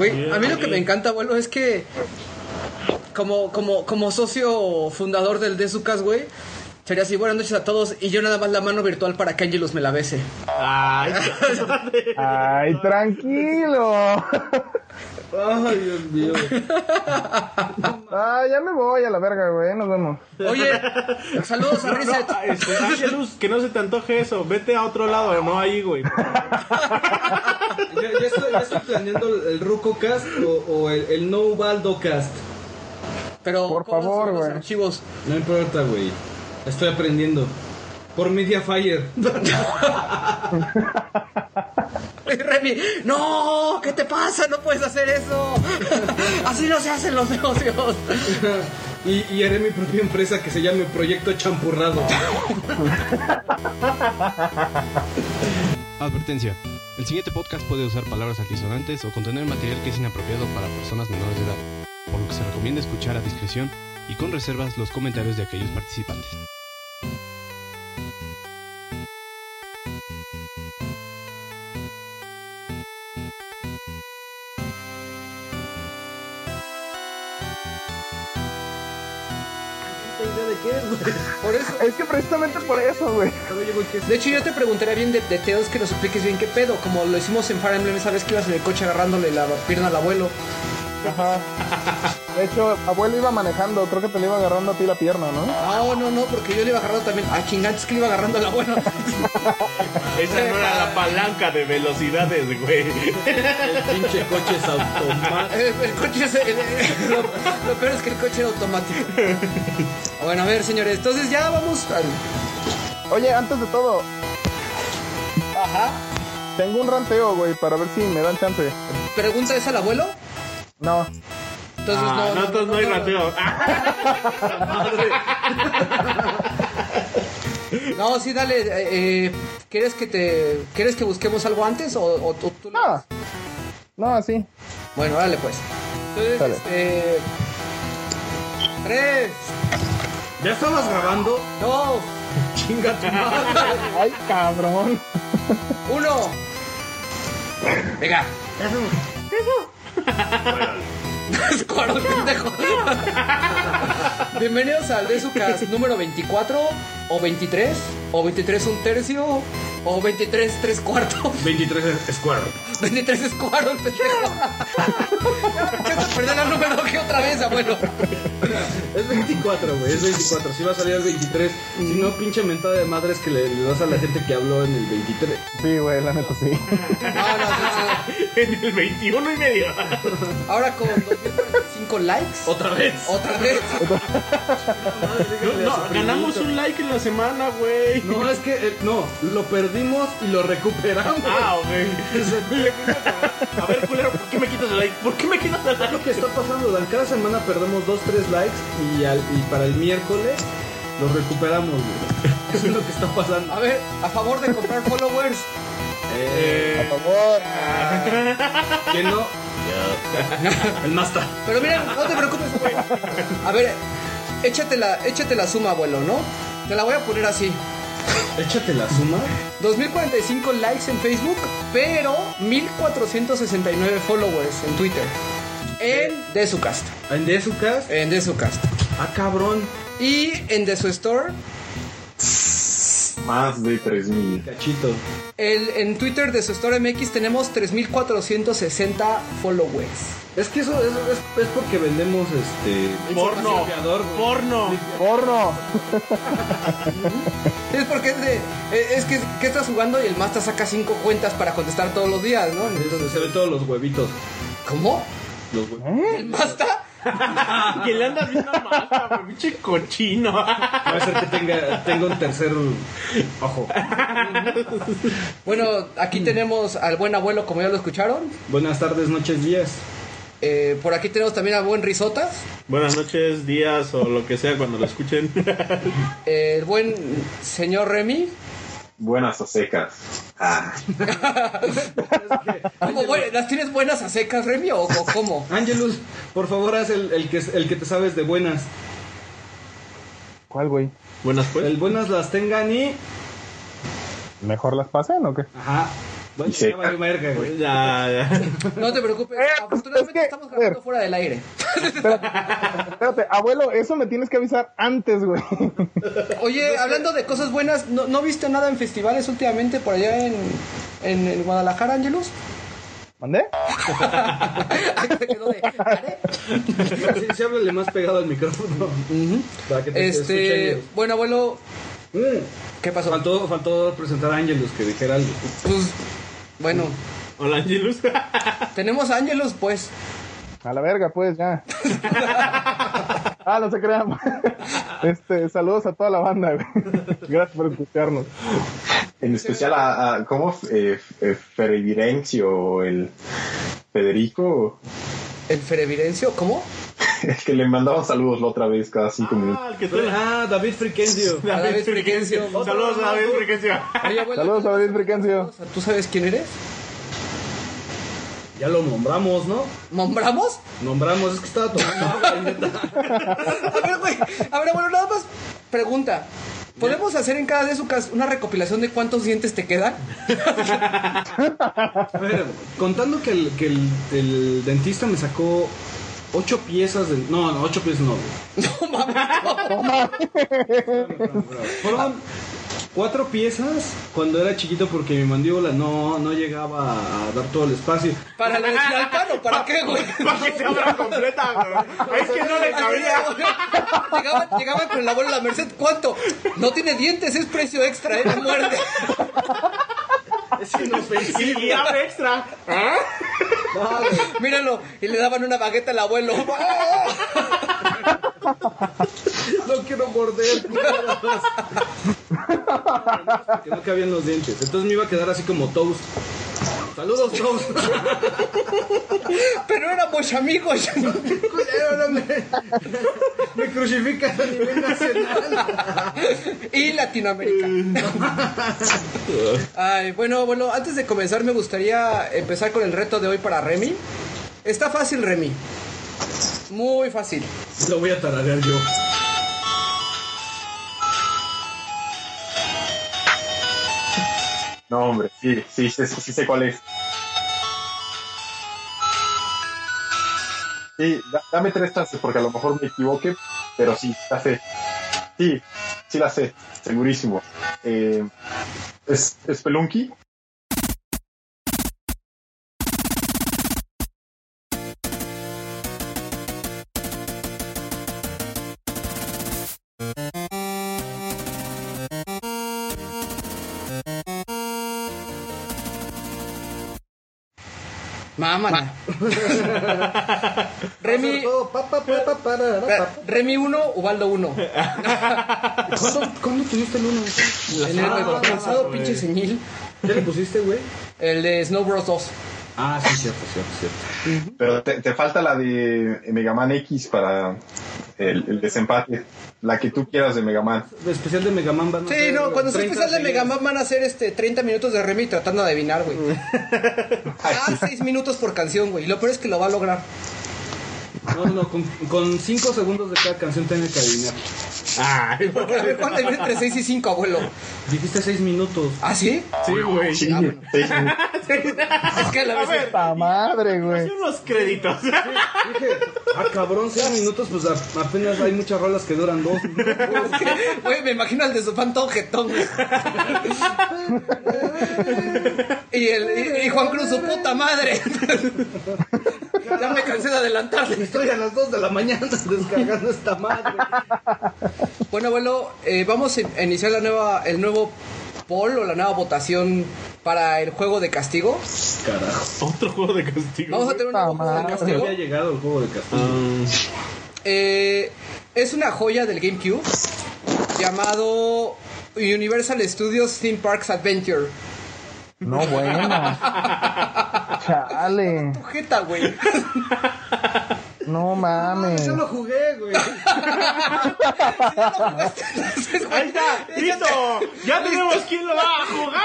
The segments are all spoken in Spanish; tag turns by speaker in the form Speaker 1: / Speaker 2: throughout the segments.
Speaker 1: Güey, a mí lo que me encanta, abuelo, es que como, como, como socio fundador del Desucas, güey, sería así, buenas noches a todos, y yo nada más la mano virtual para que Angelus me la bese.
Speaker 2: Ay,
Speaker 3: Ay, tranquilo.
Speaker 4: Ay, Dios mío.
Speaker 3: Ah, ya me voy a la verga, güey. Nos vemos.
Speaker 1: Oye, saludos a Reset.
Speaker 2: no, este, Ángelus, que no se te antoje eso. Vete a otro lado, no ahí, güey.
Speaker 4: Ya, ya estoy, planeando el, el RucoCast o, o el, el No Baldo Cast.
Speaker 1: Pero,
Speaker 3: Por
Speaker 1: ¿cómo
Speaker 3: favor, güey.
Speaker 1: archivos?
Speaker 4: No importa, güey. Estoy aprendiendo. Por Mediafire.
Speaker 1: Remy, no, ¿qué te pasa? No puedes hacer eso. Así no se hacen los negocios.
Speaker 4: y, y haré mi propia empresa que se llame Proyecto Champurrado.
Speaker 5: Advertencia. El siguiente podcast puede usar palabras altisonantes o contener material que es inapropiado para personas menores de edad, por lo que se recomienda escuchar a discreción y con reservas los comentarios de aquellos participantes.
Speaker 1: Por eso.
Speaker 3: Es que precisamente por eso, güey.
Speaker 1: De hecho, yo te preguntaría bien de, de Teos que nos expliques bien qué pedo. Como lo hicimos en Fire Emblem, sabes que ibas en el coche agarrándole la pierna al abuelo.
Speaker 3: Ajá. De hecho, abuelo iba manejando. Creo que te le iba agarrando a ti la pierna, ¿no?
Speaker 1: No, no, no, porque yo le iba agarrando también. Ah, chingantes que le iba agarrando al abuelo.
Speaker 2: Esa no era la palanca de velocidades, güey.
Speaker 4: Pinche coches automáticos.
Speaker 1: El, el coche es. el- el- lo, lo peor es que el coche era automático. Bueno, a ver, señores, entonces ya vamos al.
Speaker 3: Oye, antes de todo,
Speaker 1: Ajá.
Speaker 3: tengo un ranteo, güey, para ver si me dan chance.
Speaker 1: ¿Pregunta es al abuelo?
Speaker 3: No.
Speaker 1: Entonces
Speaker 2: Ah,
Speaker 1: no.
Speaker 2: no, entonces no hay rateo.
Speaker 1: No, sí, dale. eh, eh, ¿Quieres que te. ¿Quieres que busquemos algo antes o, o tú, tú-
Speaker 3: No. No, así.
Speaker 1: Bueno, dale pues. Entonces,
Speaker 3: Dale.
Speaker 1: este. Tres.
Speaker 4: ¿Ya estabas grabando?
Speaker 1: Dos.
Speaker 4: Chinga tu madre.
Speaker 3: Ay, cabrón.
Speaker 1: Uno. Venga. Eso. Squirtle, pendejo. Bienvenidos al Desucast número 24 o 23 o 23 un tercio o 23 tres cuartos.
Speaker 4: 23 Square.
Speaker 1: 23 es pendejo. Ya a perder el número que otra vez, abuelo.
Speaker 4: Es 24, güey, es 24. Si va a salir el 23. Si no, pinche mentada de madres que le, le das a la gente que habló en el 23.
Speaker 3: Sí, güey, la neta sí.
Speaker 1: No, no, no,
Speaker 2: en el 21 y medio.
Speaker 1: Ahora con 2045 likes.
Speaker 4: Otra vez.
Speaker 1: Otra vez.
Speaker 2: No, no, ganamos un like en la semana, güey.
Speaker 4: No, es que eh, no, lo perdimos y lo recuperamos.
Speaker 2: Ah, puse a- ver, culero, ¿por qué me quitas el like? ¿Por qué me quitas el
Speaker 4: Es
Speaker 2: like?
Speaker 4: lo que está pasando, Dan. Cada semana perdemos 2, 3 likes y, al- y para el miércoles lo recuperamos, güey. Eso es lo que está pasando.
Speaker 1: A ver, a favor de comprar followers.
Speaker 4: Eh,
Speaker 3: Por favor.
Speaker 4: que no. El Masta.
Speaker 1: Pero mira, no te preocupes, güey. A ver, échate la, échate la suma, abuelo, ¿no? Te la voy a poner así.
Speaker 4: Échate la suma.
Speaker 1: 2045 likes en Facebook, pero 1469 followers en Twitter. En Desucast.
Speaker 4: En Desucast.
Speaker 1: En Desucast.
Speaker 4: Ah, cabrón.
Speaker 1: Y en Desu Store,
Speaker 6: Más de 3000.
Speaker 4: Cachito.
Speaker 1: el, en Twitter de su Store MX tenemos 3460 followers.
Speaker 4: Es que eso, eso es, es porque vendemos este.
Speaker 2: Porno. Porno.
Speaker 3: Porno.
Speaker 1: Es porque es de. eh, Es que, que estás jugando y el Masta saca cinco cuentas para contestar todos los días, ¿no?
Speaker 4: Entonces se ven todos los huevitos.
Speaker 1: ¿Cómo?
Speaker 4: Los huevitos.
Speaker 1: ¿El Masta?
Speaker 2: Que le andas viendo más, pinche cochino.
Speaker 4: Va a ser que tenga, tenga un tercer ojo.
Speaker 1: Bueno, aquí tenemos al buen abuelo, como ya lo escucharon.
Speaker 4: Buenas tardes, noches, días.
Speaker 1: Eh, por aquí tenemos también al buen Risotas.
Speaker 2: Buenas noches, días o lo que sea cuando lo escuchen.
Speaker 1: el buen señor Remy.
Speaker 6: Buenas o secas. Ah,
Speaker 1: ¿Cómo, buen- ¿Las tienes buenas a secas, Remy, o, o cómo?
Speaker 4: Angelus, por favor, haz el, el que, el que te sabes de buenas.
Speaker 3: ¿Cuál, güey?
Speaker 2: Buenas pues.
Speaker 4: El buenas las tengan y.
Speaker 3: ¿Mejor las pasen o qué?
Speaker 4: Ajá. Bueno,
Speaker 6: seca.
Speaker 4: ya valió verga, güey.
Speaker 5: Ya, ya.
Speaker 1: No te preocupes,
Speaker 3: Eh,
Speaker 1: afortunadamente
Speaker 3: es que-
Speaker 1: estamos grabando fuera del aire.
Speaker 3: Espérate, abuelo, eso me tienes que avisar antes, güey.
Speaker 1: Oye, hablando de cosas buenas, ¿no, no viste nada en festivales últimamente por allá en, en, en Guadalajara, Angelus?
Speaker 3: ¿Mandé?
Speaker 1: Ahí se quedó de, ¿are?
Speaker 4: Sí, sí, háblale más pegado al micrófono. Para que te
Speaker 1: Este,
Speaker 4: escuchen.
Speaker 1: bueno, abuelo,
Speaker 4: Mm.
Speaker 1: ¿qué pasó?
Speaker 4: Faltó, faltó presentar a Angelus que dijera algo.
Speaker 1: Pues, bueno,
Speaker 5: Hola, Angelus.
Speaker 1: tenemos a Angelus, pues.
Speaker 3: A la verga, pues, ya. ah, no se crean. Este, saludos a toda la banda, güey. Gracias por escucharnos.
Speaker 6: En especial a, a ¿cómo? Eh, eh, Ferevirencio o el Federico,
Speaker 1: El Ferevirencio, ¿cómo?
Speaker 6: el que le mandaba saludos la otra vez cada cinco minutos.
Speaker 5: Ah, el que tú.
Speaker 4: Ah, David Friquencio.
Speaker 1: David Friquencio.
Speaker 5: Saludos a David Friquencio.
Speaker 1: Oye,
Speaker 3: Saludos a David Friquencio.
Speaker 1: ¿tú sabes quién eres?
Speaker 4: Ya lo nombramos, ¿no?
Speaker 1: ¿Nombramos?
Speaker 4: Nombramos, es que estaba tomando agua, y neta.
Speaker 1: A ver, güey. A ver, bueno, nada más pregunta. ¿Podemos hacer en cada de su casa una recopilación de cuántos dientes te quedan?
Speaker 4: A ver, contando que el, que el, el dentista me sacó ocho piezas de. No, no, ocho piezas no, güey.
Speaker 1: No mames.
Speaker 4: Fueron cuatro piezas cuando era chiquito porque mi mandíbula no, no llegaba a dar todo el espacio.
Speaker 1: ¿Para la alpano? ¿Para qué, güey?
Speaker 5: Para que se abra completa, güey. Es que no le cabía.
Speaker 1: Llegaban, llegaban con el abuelo de la Merced. ¿Cuánto? No tiene dientes, es precio extra, ¿eh? No muerde.
Speaker 4: Es inofensivo.
Speaker 5: Y abre extra.
Speaker 1: Míralo. Y le daban una bagueta al abuelo.
Speaker 4: No quiero morder. Porque no cabían los dientes. Entonces me iba a quedar así como toast. Saludos, toast.
Speaker 1: Pero éramos amigos.
Speaker 4: Me, me crucificas a nivel nacional.
Speaker 1: y Latinoamérica. Ay, bueno, bueno, antes de comenzar me gustaría empezar con el reto de hoy para Remy. Está fácil, Remy. Muy fácil.
Speaker 4: Lo voy a tararear yo.
Speaker 6: No, hombre, sí, sí, sí, sí, sí sé cuál es. Sí, da- dame tres chances porque a lo mejor me equivoque, pero sí, la sé. Sí, sí la sé, segurísimo. Eh, ¿Es Spelunky?
Speaker 1: Mámana. Remy. Remy 1, Ubaldo 1.
Speaker 4: ¿Cuándo, ¿Cuándo tuviste el uno?
Speaker 1: En el
Speaker 4: Ah,
Speaker 1: pasado, pinche señil.
Speaker 4: ¿Qué le pusiste, güey?
Speaker 1: El de Snow Bros 2.
Speaker 4: Ah, sí, cierto, cierto, cierto.
Speaker 6: Pero te, te falta la de Mega Man X para el, el desempate. La que tú quieras de Mega Man.
Speaker 4: Especial de Mega Man van a
Speaker 1: Sí,
Speaker 4: ser
Speaker 1: no, cuando sea
Speaker 4: 30
Speaker 1: especial de Mega. Man van a hacer este 30 minutos de Remy tratando de adivinar, güey. Ah, 6 minutos por canción, güey. Lo peor es que lo va a lograr.
Speaker 4: No, no, con, con 5 segundos de cada canción tiene que adivinar.
Speaker 5: Ay,
Speaker 1: A ver, ¿cuánto hay entre 6 y 5, abuelo?
Speaker 4: Dijiste 6 minutos.
Speaker 1: ¿Ah, sí?
Speaker 5: sí, güey.
Speaker 6: Sí, sí.
Speaker 1: Es que a la
Speaker 5: A
Speaker 1: vez...
Speaker 5: ver,
Speaker 3: ¡Ta madre, güey!
Speaker 5: hace unos créditos.
Speaker 4: Dije, ah, cabrón, 6 minutos, pues a- apenas hay muchas rolas que duran 2 minutos.
Speaker 1: Es que, Güey, me imagino al de su fan todo jetón, güey. Y, el, y, y Juan Cruz, su puta madre. Ya me cansé de adelantarle.
Speaker 4: Estoy a las 2 de la mañana descargando esta madre.
Speaker 1: Bueno, abuelo, eh, vamos a iniciar la nueva, el nuevo poll o la nueva votación para el juego de castigo.
Speaker 4: Carajo.
Speaker 5: Otro juego de castigo.
Speaker 1: Vamos a tener un nuevo juego de
Speaker 3: madre.
Speaker 4: No
Speaker 1: castigo.
Speaker 4: había llegado el juego de castigo.
Speaker 1: Eh, es una joya del GameCube llamado Universal Studios Theme Parks Adventure.
Speaker 3: No, bueno. Chale.
Speaker 1: Jeta, güey.
Speaker 3: No mames.
Speaker 4: Yo lo jugué, güey.
Speaker 5: Ahí está, listo. Ya tenemos quién lo va a jugar.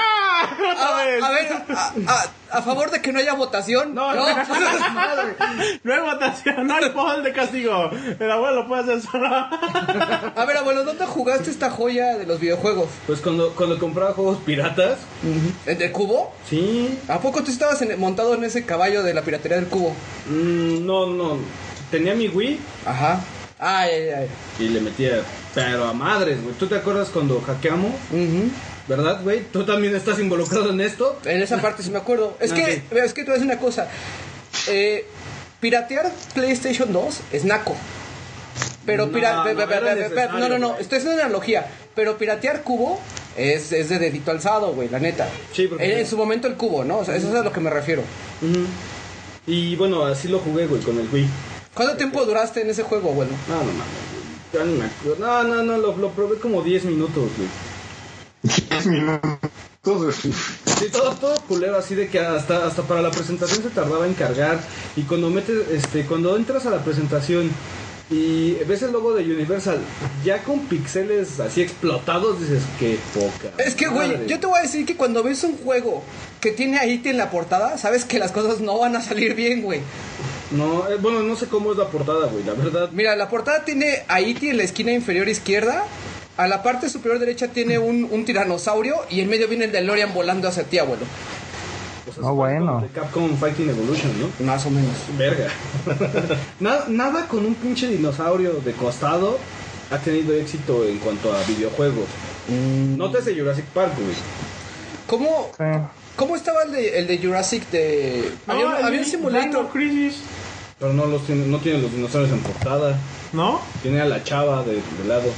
Speaker 1: a, a ver, a, a- a favor de que no haya votación.
Speaker 2: No, no, no hay votación, no hay poll de castigo. El abuelo puede hacer solo.
Speaker 1: A ver, abuelo, ¿dónde jugaste esta joya de los videojuegos?
Speaker 4: Pues cuando, cuando compraba juegos piratas,
Speaker 1: ¿En el cubo?
Speaker 4: sí.
Speaker 1: ¿A poco tú estabas en- montado en ese caballo de la piratería del cubo?
Speaker 4: mm, no, no. Tenía mi Wii
Speaker 1: Ajá. Ay, ay, ay.
Speaker 4: y le metía, pero a madres, güey. ¿Tú te acuerdas cuando hackeamos?
Speaker 1: Ujú.
Speaker 4: ¿Verdad, güey? ¿Tú también estás involucrado en esto?
Speaker 1: En esa parte sí me acuerdo. Es
Speaker 4: Ah,
Speaker 1: que, es que te voy a decir una cosa. Eh, piratear PlayStation 2 es naco. Pero
Speaker 4: No,
Speaker 1: pira-
Speaker 4: no
Speaker 1: no, no, no,
Speaker 4: güey.
Speaker 1: esto es una analogía. Pero piratear cubo es, es de dedito alzado, güey, la neta.
Speaker 4: Sí, porque-
Speaker 1: en, en su momento el cubo, ¿no? O sea, eso es a lo que me refiero.
Speaker 4: Ujú. Y bueno, así lo jugué, güey, con el Wii.
Speaker 1: ¿Cuánto tiempo duraste en ese juego, abuelo?
Speaker 4: No, no mames, güey. Ya ni me acuerdo. No, no, no, lo, lo probé como 10 minutos, güey.
Speaker 6: 10 minutos.
Speaker 4: Sí, todo, todo culero, así de que hasta, hasta para la presentación se tardaba en cargar. Y cuando metes, este, cuando entras a la presentación y ves el logo de Universal ya con pixeles así explotados, dices, qué poca.
Speaker 1: Es que, güey,
Speaker 4: madre".
Speaker 1: yo te voy a decir que cuando ves un juego que tiene a E.T. en la portada, sabes que las cosas no van a salir bien, güey.
Speaker 4: No, eh, bueno, no sé cómo es la portada, güey, la verdad.
Speaker 1: Mira, la portada tiene a E.T. en la esquina inferior izquierda. A la parte superior derecha tiene un, un tiranosaurio y en medio viene el DeLorean volando hacia ti, abuelo.
Speaker 4: O sea,
Speaker 3: No,
Speaker 4: es
Speaker 3: bueno.
Speaker 4: de Capcom Fighting Evolution, ¿no?
Speaker 1: Más o menos.
Speaker 4: Verga. nada, nada con un pinche dinosaurio de costado ha tenido éxito en cuanto a videojuegos. Nótese Jurassic Park, güey.
Speaker 1: ¿Cómo,
Speaker 3: Sí.
Speaker 1: cómo estaba el de, el de Jurassic de... Había, había un
Speaker 2: Dino
Speaker 1: simulator.
Speaker 2: Crisis.
Speaker 4: Pero no los tiene, no tiene los dinosaurios en portada.
Speaker 2: ¿No?
Speaker 4: Tiene a la chava de, de lado.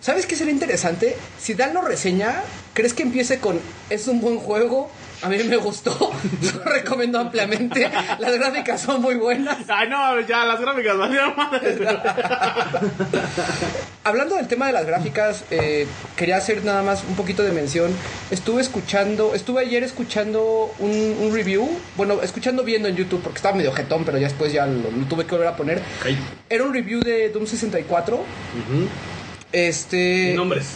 Speaker 1: ¿Sabes qué sería interesante? Si Dan lo reseña, ¿crees que empiece con es un buen juego? A mí me gustó, lo recomiendo ampliamente. Las gráficas son muy buenas.
Speaker 2: Ay, no, ya las gráficas valieron.
Speaker 1: Hablando del tema de las gráficas, eh, quería hacer nada más un poquito de mención. Estuve escuchando, estuve ayer escuchando un, un review, bueno, escuchando viendo en YouTube porque estaba medio jetón, pero ya después ya lo, lo tuve que volver a poner. Era un review de Doom 64.
Speaker 4: Ujú.
Speaker 1: Este.
Speaker 4: Nombres.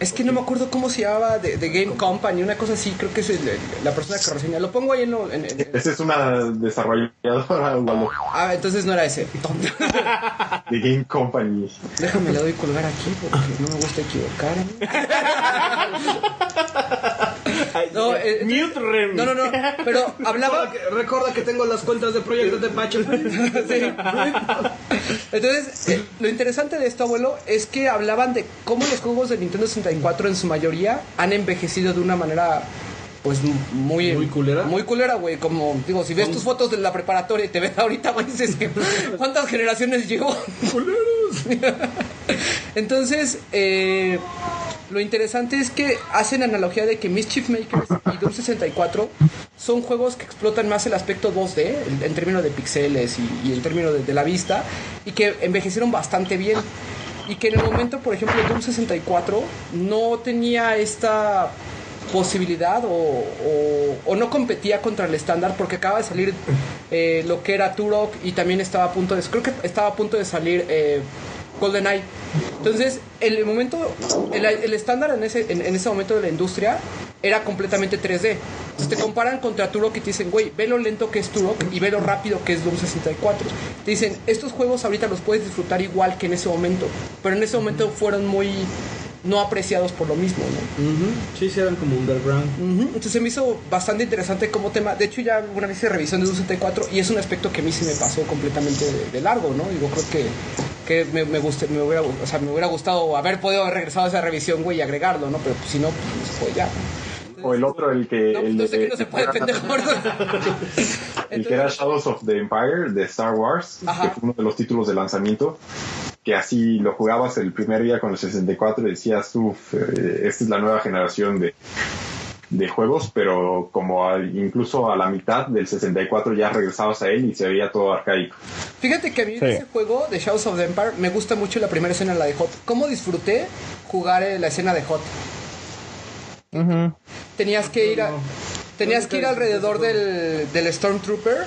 Speaker 1: Es que no me acuerdo cómo se llamaba, de, de Game Company, una cosa así, creo que es el- el- la persona que reseña. Lo pongo ahí en lo... en-
Speaker 6: Esa es una desarrolladora Waldo,
Speaker 1: Ah, entonces no era ese.
Speaker 6: de Game Company.
Speaker 1: Déjame le doy colgar aquí porque no me gusta No, eh,
Speaker 2: Mute Remy.
Speaker 1: no, no, no, pero hablaba...
Speaker 4: Recuerda que, recuerda que tengo las cuentas de Proyecto de Pacho.
Speaker 1: Sí. Entonces, eh, lo interesante de esto, abuelo, es que hablaban de cómo los juegos de Nintendo 64 en su mayoría han envejecido de una manera pues muy
Speaker 4: Muy culera.
Speaker 1: Muy culera, güey, como digo, si ves tus fotos de la preparatoria y te ves ahorita, güey, dices que ¿cuántas generaciones llevo? Entonces, eh, lo interesante es que hacen analogía de que Mischief Makers y Doom 64 son juegos que explotan más el aspecto 2D, el- en términos de pixeles y, y en términos de, de la vista, y que envejecieron bastante bien. Y que en el momento, por ejemplo, Doom 64 no tenía esta posibilidad o, no competía contra el estándar porque acaba de salir eh, lo que era Turok y también estaba a punto de creo que estaba a punto de salir eh, GoldenEye. Entonces el momento el, el estándar en ese en ese momento de la industria era completamente 3D entonces te comparan contra Turok y te dicen güey ve lo lento que es Turok y ve lo rápido que es Doom 64 te dicen estos juegos ahorita los puedes disfrutar igual que en ese momento pero en ese momento fueron muy no apreciados por lo mismo, ¿no?
Speaker 4: Sí, sí, eran como underground.
Speaker 1: Entonces se me hizo bastante interesante como tema. De hecho, ya una vez hice revisión de Doom 64 y es un aspecto que a mí sí me pasó completamente de, de largo, ¿no? Digo, creo que, que me, me, guste- me, hubiera, o sea, me hubiera gustado haber podido haber regresado a esa revisión, güey, y agregarlo, ¿no? Pero pues, si no, pues no se puede ya.
Speaker 6: O el otro, el que.
Speaker 1: No,
Speaker 6: el,
Speaker 1: no sé
Speaker 6: de-
Speaker 1: que no se puede, pendejo.
Speaker 6: el que era Shadows of the Empire de Star Wars,
Speaker 1: Ajá.
Speaker 6: que fue uno de los títulos de lanzamiento, que así lo jugabas el primer día con el 64 y decías, uff, eh, esta es la nueva generación de, de juegos, pero como al- incluso a la mitad del 64 ya regresabas a él y se veía todo arcaico.
Speaker 1: Fíjate que a mí
Speaker 3: Sí.
Speaker 1: ese juego de Shadows of the Empire me gusta mucho la primera escena, la de Hot. ¿Cómo disfruté jugar eh, la escena de Hot? Tenías que ir a, tenías que ir alrededor del, del Stormtrooper,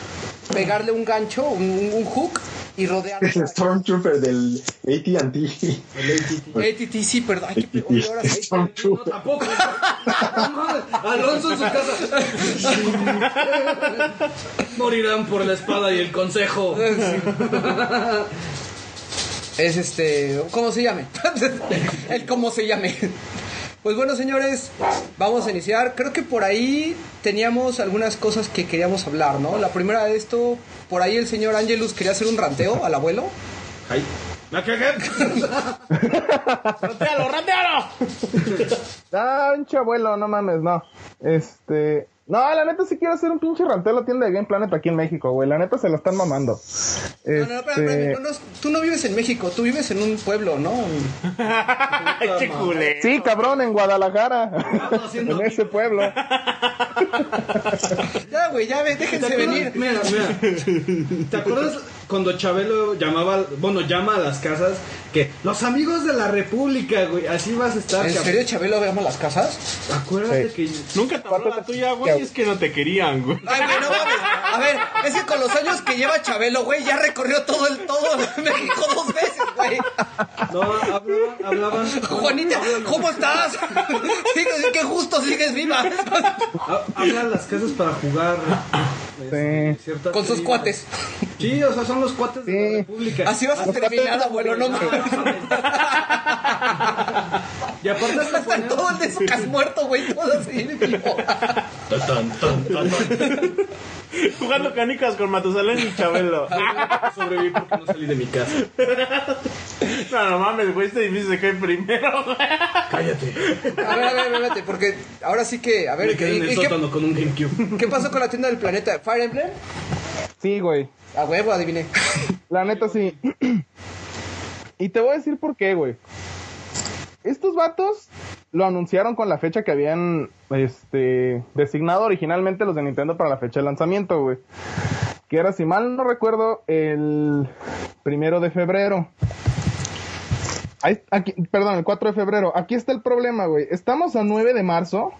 Speaker 1: pegarle un gancho, un, un hook y rodear.
Speaker 6: Stormtrooper del AT&T.
Speaker 1: ATT, sí, perdón. Ay, qué
Speaker 6: AT&T.
Speaker 1: peor, ahora sí.
Speaker 6: Stormtrooper.
Speaker 4: Tampoco. Alonso en su casa. Morirán por la espada y el consejo.
Speaker 1: Es este, ¿cómo se llame? El cómo se llame. Pues bueno, señores, vamos a iniciar. Creo que por ahí teníamos algunas cosas que queríamos hablar, ¿no? La primera de esto, por ahí el señor Angelus quería hacer un ranteo al abuelo.
Speaker 4: Ay. ¿La que
Speaker 2: ¡Ratealo, ratealo!
Speaker 3: Ah, pinche abuelo, no mames, no. Este. No, la neta sí quiero hacer un pinche ranteo a la tienda de Game Planet aquí en México, güey. La neta se la están mamando.
Speaker 1: No, no, no,
Speaker 3: Este,
Speaker 1: espera, no, no, tú no vives en México, tú vives en un pueblo, ¿no?
Speaker 2: ¡Ay, qué culé!
Speaker 3: Sí, cabrón, en Guadalajara. en ese pueblo.
Speaker 1: Ya, güey, ya ve,
Speaker 4: ¿Te
Speaker 1: déjense venir.
Speaker 4: Mira, mira. ¿Te acuerdas cuando Chabelo llamaba, bueno, llama a las casas que los amigos de la República, güey, así vas a estar.
Speaker 1: ¿En serio, Chabelo, veamos las casas?
Speaker 4: Acuérdate
Speaker 3: Sí.
Speaker 4: que
Speaker 2: Nunca te habló la tuya, güey, es que no te querían, güey.
Speaker 1: Ay, güey, no mames. A ver, es que con los años que lleva Chabelo, güey, ya recorrió todo el todo México dos veces, güey.
Speaker 4: no hablaban, hablaban
Speaker 1: Juanita, ¿cómo estás? Sigues, qué justo sigues viva.
Speaker 4: ha- hablan las casas para jugar este,
Speaker 1: Con sus cuates.
Speaker 4: Sí, o sea, son los cuates de
Speaker 3: Sí.
Speaker 4: la República.
Speaker 1: Así vas a terminar, abuelo, no mames.
Speaker 4: Y aparte se ponían-
Speaker 1: Todo el de muerto, güey, todo así vivo.
Speaker 2: Jugando canicas con Matusalén y Chabelo.
Speaker 4: sobreviví porque no salí de mi casa.
Speaker 2: No, no mames, güey, este edificio se cae primero.
Speaker 4: Cállate.
Speaker 1: A ver, a ver, espérate, porque ahora sí que, a ver,
Speaker 4: Me quedé en
Speaker 1: ¿y-
Speaker 4: el
Speaker 1: y qué,
Speaker 4: sótano con un GameCube.
Speaker 1: qué pasó con la tienda del planeta? ¿Fire Emblem?
Speaker 3: Sí, güey.
Speaker 1: A huevo, adiviné.
Speaker 3: La neta sí. y te voy a decir por qué, güey. Estos vatos lo anunciaron con la fecha que habían este designado originalmente los de Nintendo para la fecha de lanzamiento, güey. Que era, si mal no recuerdo, el primero de febrero. Ahí- aquí, perdón, el 4 de febrero. Aquí está el problema, güey. Estamos a 9 de marzo,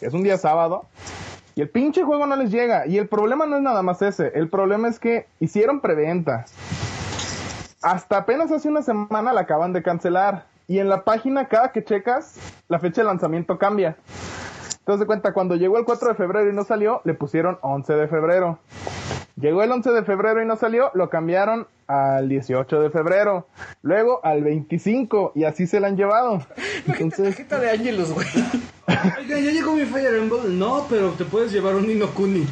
Speaker 3: que es un día sábado, y el pinche juego no les llega. Y el problema no es nada más ese. El problema es que hicieron preventa. Hasta apenas hace una semana la acaban de cancelar. Y en la página, cada que checas, la fecha de lanzamiento cambia. Entonces de cuenta, cuando llegó el 4 de febrero y no salió, le pusieron 11 de febrero. Llegó el 11 de febrero y no salió, lo cambiaron al 18 de febrero. Luego al 25 y así se la han llevado. Entonces,
Speaker 1: Tarjeta de Angelus, güey.
Speaker 4: Oiga, ya llegó mi Fire Emblem. No, pero te puedes llevar un Nino Kuni.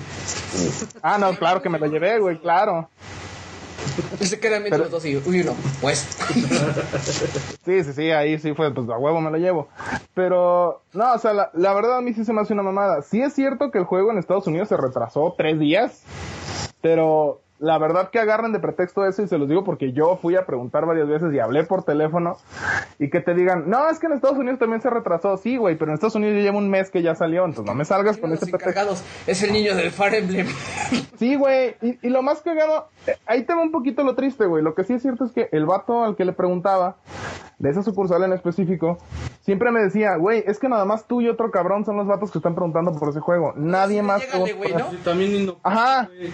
Speaker 3: ah, no, claro que me lo llevé, güey, claro.
Speaker 1: Se quedan viendo los dos y uy, no, pues.
Speaker 3: Sí, sí, sí, ahí sí fue, pues a huevo me lo llevo. Pero, no, o sea, la, la verdad a mí sí se me hace una mamada. Sí es cierto que el juego en Estados Unidos se retrasó tres días, pero la verdad que agarren de pretexto eso y se los digo porque yo fui a preguntar varias veces y hablé por teléfono y que te digan, no, es que en Estados Unidos también se retrasó, sí, güey, pero en Estados Unidos ya lleva un mes que ya salió, entonces no me salgas con ese pretexto.
Speaker 1: Es el niño del Fire Emblem.
Speaker 3: Sí, güey. Y, y lo más cagado, eh, ahí te va un poquito lo triste, güey. Lo que sí es cierto es que el vato al que le preguntaba, de esa sucursal en específico, siempre me decía, güey, es que nada más tú y otro cabrón son los vatos que están preguntando por ese juego. Nadie más.
Speaker 1: Llégale, güey, ¿no?
Speaker 4: Sí.
Speaker 3: Ajá.
Speaker 4: güey.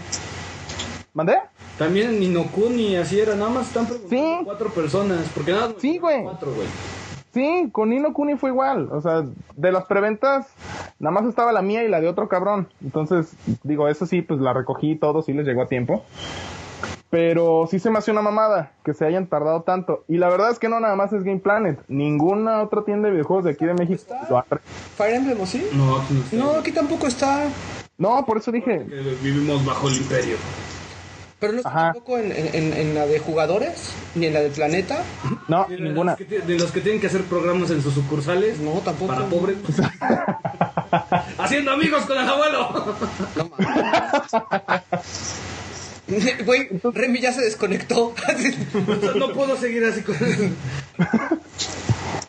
Speaker 3: ¿Mandé?
Speaker 4: También Nino Kuni, así era. Nada más están preguntando
Speaker 3: Sí.
Speaker 4: cuatro personas. Porque nada más.
Speaker 3: Sí, güey.
Speaker 4: Cuatro, güey.
Speaker 3: Sí, con Nino Kuni fue igual. O sea, de las preventas, nada más estaba la mía y la de otro cabrón. Entonces, digo, eso sí, pues la recogí y todo, sí les llegó a tiempo. Pero sí se me hace una mamada que se hayan tardado tanto. Y la verdad es que no nada más es Game Planet. Ninguna otra tienda de videojuegos de aquí de México lo ha-
Speaker 1: ¿Fire Emblem o sí?
Speaker 4: No, aquí no está.
Speaker 1: No, aquí tampoco está.
Speaker 3: No, por eso dije.
Speaker 4: Vivimos bajo el imperio.
Speaker 1: Pero no está
Speaker 3: Ajá.
Speaker 1: tampoco en, en- en la de jugadores, ni en la del planeta.
Speaker 3: No,
Speaker 4: De
Speaker 3: ninguna.
Speaker 4: los, que, ti- de los que tienen que hacer programas en sus sucursales.
Speaker 1: No, tampoco.
Speaker 4: Para pobres. Haciendo amigos con el abuelo.
Speaker 1: No mames. Güey, Remy ya se desconectó.
Speaker 4: no puedo seguir así con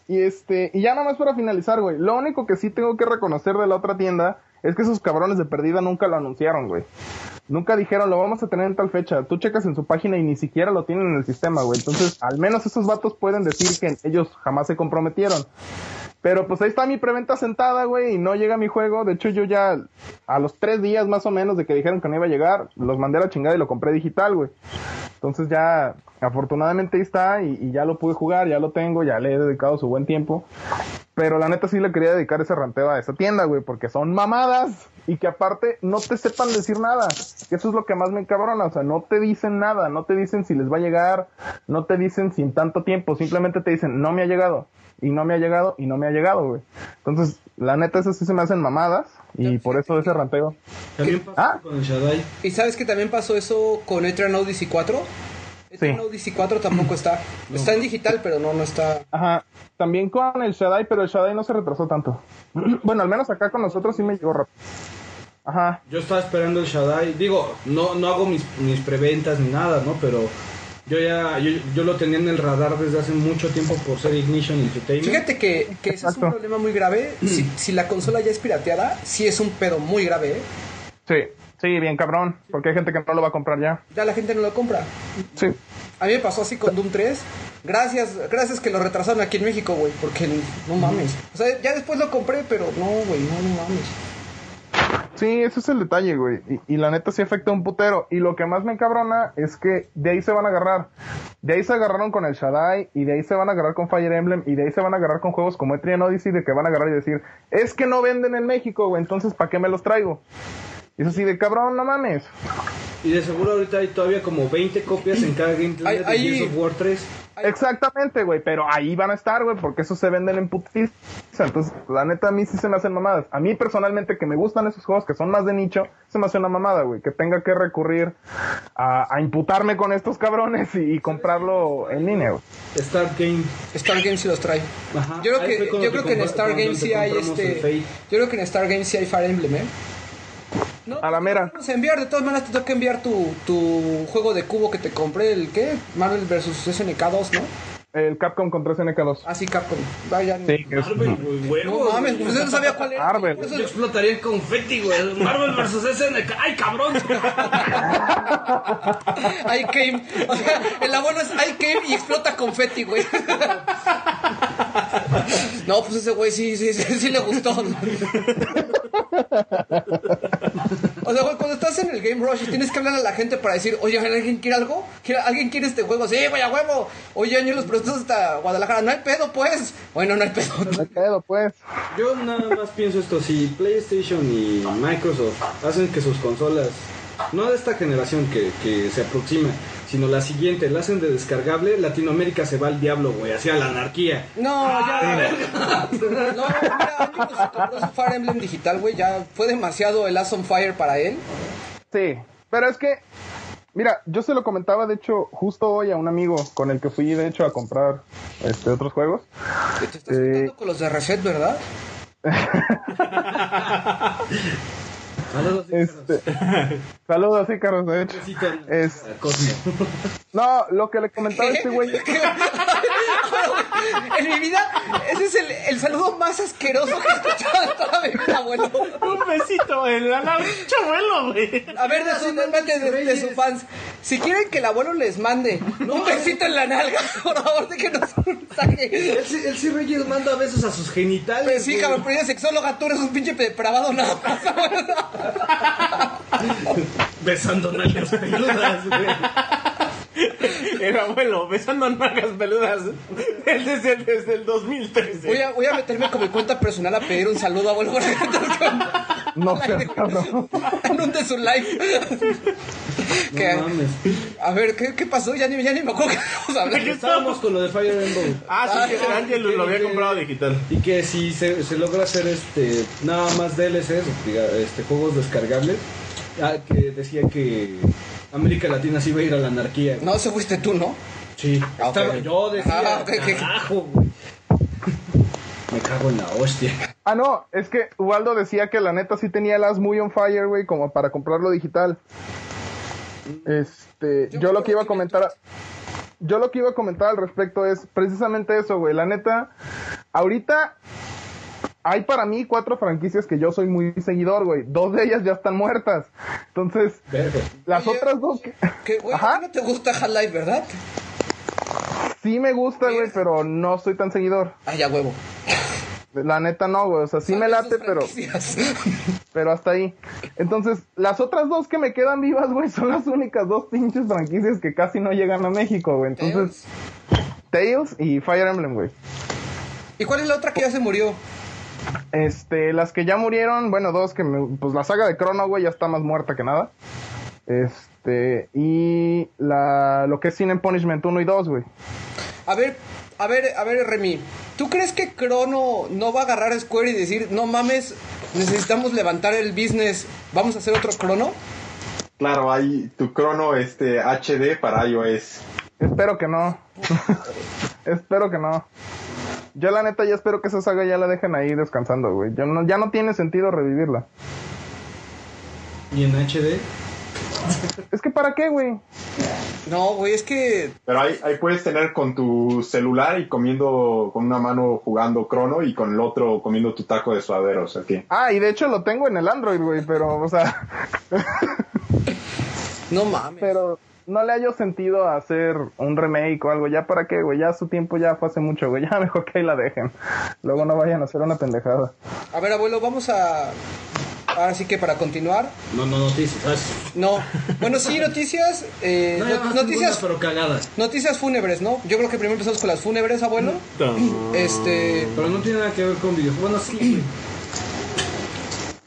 Speaker 3: Y este, y ya nada más para finalizar, güey. Lo único que sí tengo que reconocer de la otra tienda es que esos cabrones de perdida nunca lo anunciaron, güey. Nunca dijeron, lo vamos a tener en tal fecha. Tú checas en su página y ni siquiera lo tienen en el sistema, güey. Entonces, al menos esos vatos pueden decir que ellos jamás se comprometieron. Pero pues ahí está mi preventa sentada, güey, y no llega mi juego. De hecho, yo ya a los tres días más o menos de que dijeron que no iba a llegar, los mandé a la chingada y lo compré digital, güey. Entonces ya, afortunadamente ahí está y, ya lo pude jugar, ya lo tengo, ya le he dedicado su buen tiempo. Pero la neta sí le quería dedicar ese ranteo a esa tienda, güey, porque son mamadas y que aparte no te sepan decir nada. Eso es lo que más me encabrona, o sea, no te dicen nada, no te dicen si les va a llegar, no te dicen sin tanto tiempo, simplemente te dicen, no me ha llegado, y no me ha llegado, y no me ha llegado, güey. Entonces, la neta, eso sí se me hacen mamadas, y por eso ese ranteo.
Speaker 4: También pasó
Speaker 3: Ah.
Speaker 4: con el Shaddai.
Speaker 1: ¿Y sabes que también pasó eso con Eternal Odyssey 4? Eternal Odyssey 4 tampoco está. Está en digital, pero no, no está.
Speaker 3: Ajá, también con el Shaddai, pero el Shaddai no se retrasó tanto. bueno, al menos acá con nosotros sí me llegó rápido. Ajá,
Speaker 4: Yo estaba esperando el Shaddai. Digo, no, no hago mis, mis preventas ni nada, ¿no? Pero yo ya yo, yo lo tenía en el radar desde hace mucho tiempo por ser Ignition Entertainment.
Speaker 1: Fíjate que, que ese es un problema muy grave. Si, si la consola ya es pirateada, sí es un pedo muy grave, ¿eh?
Speaker 3: sí, sí, bien cabrón, porque hay gente que no lo va a comprar ya.
Speaker 1: Ya la gente no lo compra.
Speaker 3: Sí,
Speaker 1: A mí me pasó así con Doom 3. Gracias, gracias que lo retrasaron aquí en México, güey, porque no mames. O sea, ya después lo compré, pero no, güey, no, no mames.
Speaker 3: sí, ese es el detalle, güey. Y, y la neta sí afecta un putero. Y lo que más me encabrona es que de ahí se van a agarrar. De ahí se agarraron con el Shaddai, y de ahí se van a agarrar con Fire Emblem, y de ahí se van a agarrar con juegos como Etrian Odyssey, de que van a agarrar y decir, es que no venden en México, güey, entonces ¿para qué me los traigo? Y es así de cabrón, no mames.
Speaker 4: Y de seguro ahorita hay todavía como 20 copias en cada Game
Speaker 1: Hay-
Speaker 4: Planet de Gears of War 3.
Speaker 3: Exactamente, güey, pero ahí van a estar, güey, porque esos se venden en putiza. Entonces, la neta, a mí sí se me hacen mamadas. A mí personalmente, que me gustan esos juegos que son más de nicho, se me hace una mamada, güey, que tenga que recurrir a, a imputarme con estos cabrones y, y comprarlo en línea, güey.
Speaker 4: Start Game.
Speaker 1: Star Game sí los trae.
Speaker 4: Ajá.
Speaker 1: Yo creo
Speaker 4: Ahí
Speaker 1: que,
Speaker 4: fue
Speaker 1: yo creo que en Star
Speaker 4: cuando
Speaker 1: Game
Speaker 4: te
Speaker 1: sí hay este. Yo creo que en Star Game sí hay Fire Emblem, ¿eh? No,
Speaker 3: A la mera.
Speaker 1: Vamos a enviar, de todas maneras te tengo que enviar tu, tu juego de cubo que te compré, el qué? Marvel vs SNK 2, ¿no?
Speaker 3: El Capcom contra SNK2.
Speaker 1: Ah, sí, Capcom. Vaya.
Speaker 3: Sí, que es...
Speaker 4: Marvel, güey,
Speaker 1: No mames, pues yo no sabía cuál era.
Speaker 3: Marvel.
Speaker 1: Eso-
Speaker 4: Yo explotaría en confetti, güey. Marvel vs SNK. ¡Ay, cabrón!
Speaker 1: I came. O sea, el abono es I came y explota confeti, güey. No, pues ese güey sí, sí, sí, sí le gustó. O sea, güey, cuando estás en el Game Rush y tienes que hablar a la gente para decir, oye, ¿alguien quiere algo? ¿Quiere- ¿Alguien quiere este juego? Sí, güey, a huevo. Oye, año los prestas hasta Guadalajara. No hay pedo, pues. Bueno, no hay pedo.
Speaker 3: No pedo, pues.
Speaker 4: Yo nada más pienso esto, si PlayStation y Microsoft hacen que sus consolas, no de esta generación que, que se aproxima, sino la siguiente, la hacen de descargable, Latinoamérica se va al diablo, güey, hacia la anarquía.
Speaker 1: No, ya. No, mira, amigo, se compró su Fire Emblem digital, güey. Ya fue demasiado el Ass on Fire para él.
Speaker 3: Sí, pero es que, mira, yo se lo comentaba, de hecho, justo hoy a un amigo con el que fui, de hecho, a comprar este otros juegos.
Speaker 1: Que te estás
Speaker 3: Eh.
Speaker 1: con los de Reset, ¿verdad?
Speaker 4: Saludos,
Speaker 3: Este, saludos, sí, Carlos, de hecho. Es-
Speaker 4: Cosmo.
Speaker 3: No, lo que le comentaba a este güey.
Speaker 1: en mi vida, ese es el, el saludo más asqueroso que he escuchado en toda mi vida, abuelo.
Speaker 2: Un besito en la nave. Chabuelo, güey.
Speaker 1: A ver, de, su, de, de- de sus fans, si quieren que el abuelo les mande un besito en la nalga, por favor, de que nos mensaje.
Speaker 4: Él, sí- él sí Reyes manda besos a sus genitales.
Speaker 1: Pues sí, cabrón, pero ella es sexóloga, tú eres un pinche depravado nada más, abuelo.
Speaker 4: Besando nalgas peludas.
Speaker 2: El abuelo besando nalgas peludas. Él desde, desde el 2013.
Speaker 1: Voy a, voy a meterme con mi cuenta personal a pedir un saludo, abuelo, que
Speaker 3: No seas cabrón.
Speaker 1: anuncie su live. Que-
Speaker 4: No mames.
Speaker 1: a ver, ¿qué, qué pasó? Ya ni, ya ni me acuerdo que vamos a hablar.
Speaker 4: Estábamos con lo de Fire Emblem.
Speaker 2: Ah, sí, que Ángel lo había comprado digital.
Speaker 4: Y que si se, se logra hacer este nada más DLCs, este juegos descargables, ah, que decía que América Latina sí iba a ir a la anarquía.
Speaker 1: No, ese fuiste tú, ¿no?
Speaker 4: Sí,
Speaker 1: Ah, ok.
Speaker 4: estaba- yo decía,
Speaker 1: Ah,
Speaker 4: carajo, güey. Me cago en la hostia.
Speaker 3: Ah, no, es que Ubaldo decía que la neta sí tenía el as muy on fire, güey, como para comprarlo digital. Este, yo, lo que iba a comentar, yo lo que iba a comentar al respecto es precisamente eso, güey. La neta, ahorita hay para mí cuatro franquicias que yo soy muy seguidor, güey. Dos de ellas ya están muertas. Entonces, las
Speaker 1: Oye,
Speaker 3: otras dos que,
Speaker 1: Que, güey,
Speaker 3: Ajá.
Speaker 1: no te gusta Half-Life, ¿verdad?
Speaker 3: sí me gusta, güey, pero no soy tan seguidor.
Speaker 1: Ay, ya huevo.
Speaker 3: La neta no, güey. O sea, sí me late, pero, pero hasta ahí. Entonces, las otras dos que me quedan vivas, güey, son las únicas dos pinches franquicias que casi no llegan a México, güey. Entonces, Tails y Fire Emblem, güey.
Speaker 1: ¿Y cuál es la otra que ya se murió?
Speaker 3: Este, las que ya murieron, bueno, dos que me, pues la saga de Chrono, güey, ya está más muerta que nada. Este, y la, lo que es Sin and Punishment 1 y 2, güey.
Speaker 1: A ver, a ver, a ver, Remy, ¿tú crees que Chrono no va a agarrar a Square y decir, no mames, necesitamos levantar el business, vamos a hacer otro Chrono?
Speaker 6: Claro, hay tu Chrono este HD para iOS.
Speaker 3: Espero que no. espero que no. Yo la neta ya espero que esa saga ya la dejen ahí descansando, güey. Ya no, ya no tiene sentido revivirla.
Speaker 4: ¿Y en HD?
Speaker 3: Es que para qué, güey.
Speaker 1: No, güey, es que...
Speaker 6: Pero ahí, ahí puedes tener con tu celular y comiendo con una mano jugando crono y con el otro comiendo tu taco de suadero, o sea que...
Speaker 3: Ah, y de hecho lo tengo en el Android, güey, pero, o sea...
Speaker 1: no mames.
Speaker 3: Pero no le hallo sentido a hacer un remake o algo. ¿Ya para qué, güey? Ya su tiempo ya fue hace mucho, güey. Ya mejor que ahí la dejen. Luego no vayan a hacer una pendejada.
Speaker 1: A ver, abuelo, vamos a... Ahora sí que para continuar.
Speaker 4: No, no, noticias.
Speaker 1: No. Bueno, sí, noticias. Eh,
Speaker 4: No,
Speaker 1: no-
Speaker 4: no,
Speaker 1: noticias.
Speaker 4: pero cagadas.
Speaker 1: Noticias fúnebres, ¿no? Yo creo que primero empezamos con las fúnebres, abuelo. Este.
Speaker 4: Pero no tiene nada que ver con videojuegos. Bueno, sí, güey.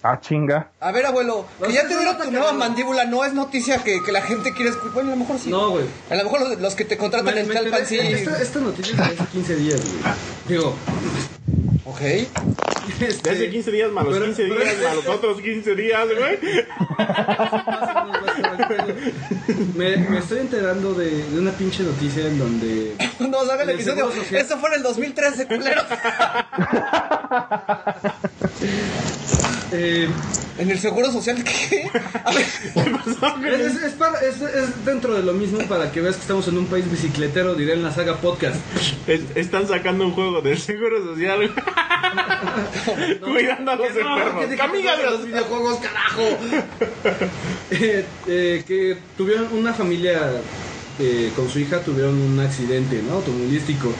Speaker 3: Ah, chinga.
Speaker 1: A ver, abuelo, que ya te dieron tu nueva mandíbula, no es noticia que, que la gente quiere escuchar. Bueno, a lo mejor sí.
Speaker 4: No, güey.
Speaker 1: A lo mejor los, los que te contratan
Speaker 4: Me-
Speaker 1: en
Speaker 4: enteré-
Speaker 1: sí.
Speaker 4: Esta, esta noticia es de hace 15 días, güey. Digo,
Speaker 1: Ok.
Speaker 4: Este,
Speaker 2: De hace 15 días más los
Speaker 4: Pero-
Speaker 2: 15
Speaker 4: pero-
Speaker 2: días más los otros 15 días, güey.
Speaker 4: me, me estoy enterando de, de una pinche noticia en donde
Speaker 1: No, haga el episodio.
Speaker 4: Social.
Speaker 1: Eso fue en el 2013, culero.
Speaker 4: eh,
Speaker 1: ¿En el seguro social qué? A ver.
Speaker 4: es, es- es para- es- es dentro de lo mismo para que veas que estamos en un país bicicletero, diré en la saga podcast.
Speaker 2: Es- están sacando un juego del Seguro Social, güey. Cuidando a los enfermos. Amiga de
Speaker 4: los videojuegos, carajo. Eh, eh, que tuvieron una familia eh, con su hija, tuvieron un accidente, ¿no? Automovilístico.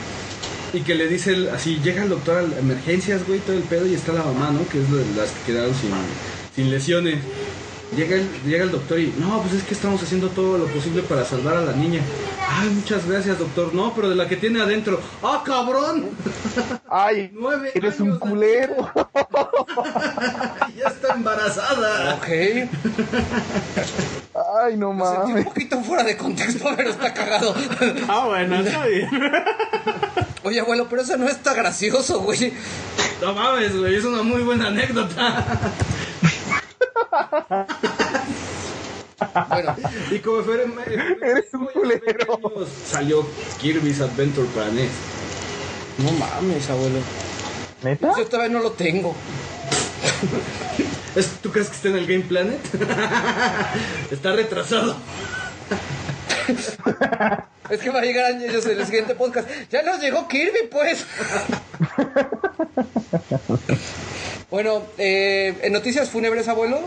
Speaker 4: Y que le dice el- así, llega el doctor a emergencias, güey, todo el pedo, y está la mamá, ¿no? Que es de las que quedaron sin, sin lesiones. Llega el, llega el doctor y, no, pues es que estamos haciendo todo lo posible para salvar a la niña. Ay, muchas gracias, doctor. No, pero de la que tiene adentro. ¡Ah, cabrón!
Speaker 3: Ay,
Speaker 4: Nueve
Speaker 3: eres un culero.
Speaker 4: ya está embarazada.
Speaker 1: Ok.
Speaker 3: Ay, no
Speaker 1: Me sentí un
Speaker 3: mames.
Speaker 1: poquito fuera de contexto, pero está cagado.
Speaker 2: Ah, bueno, está bien.
Speaker 1: Oye, abuelo, pero eso no está gracioso, güey.
Speaker 4: No mames, güey, es una muy buena anécdota.
Speaker 1: Bueno,
Speaker 4: Y como fue
Speaker 3: Eres un culero.
Speaker 4: Salió Kirby's Adventure para NES.
Speaker 1: no mames, abuelo.
Speaker 3: ¿Neta?
Speaker 1: Yo todavía no lo tengo.
Speaker 4: ¿Es- ¿Tú crees que está en el Game Planet? está retrasado.
Speaker 1: Es que va a llegar ellos en el siguiente podcast. Ya nos llegó Kirby, pues. Bueno, eh, en noticias fúnebres, abuelo,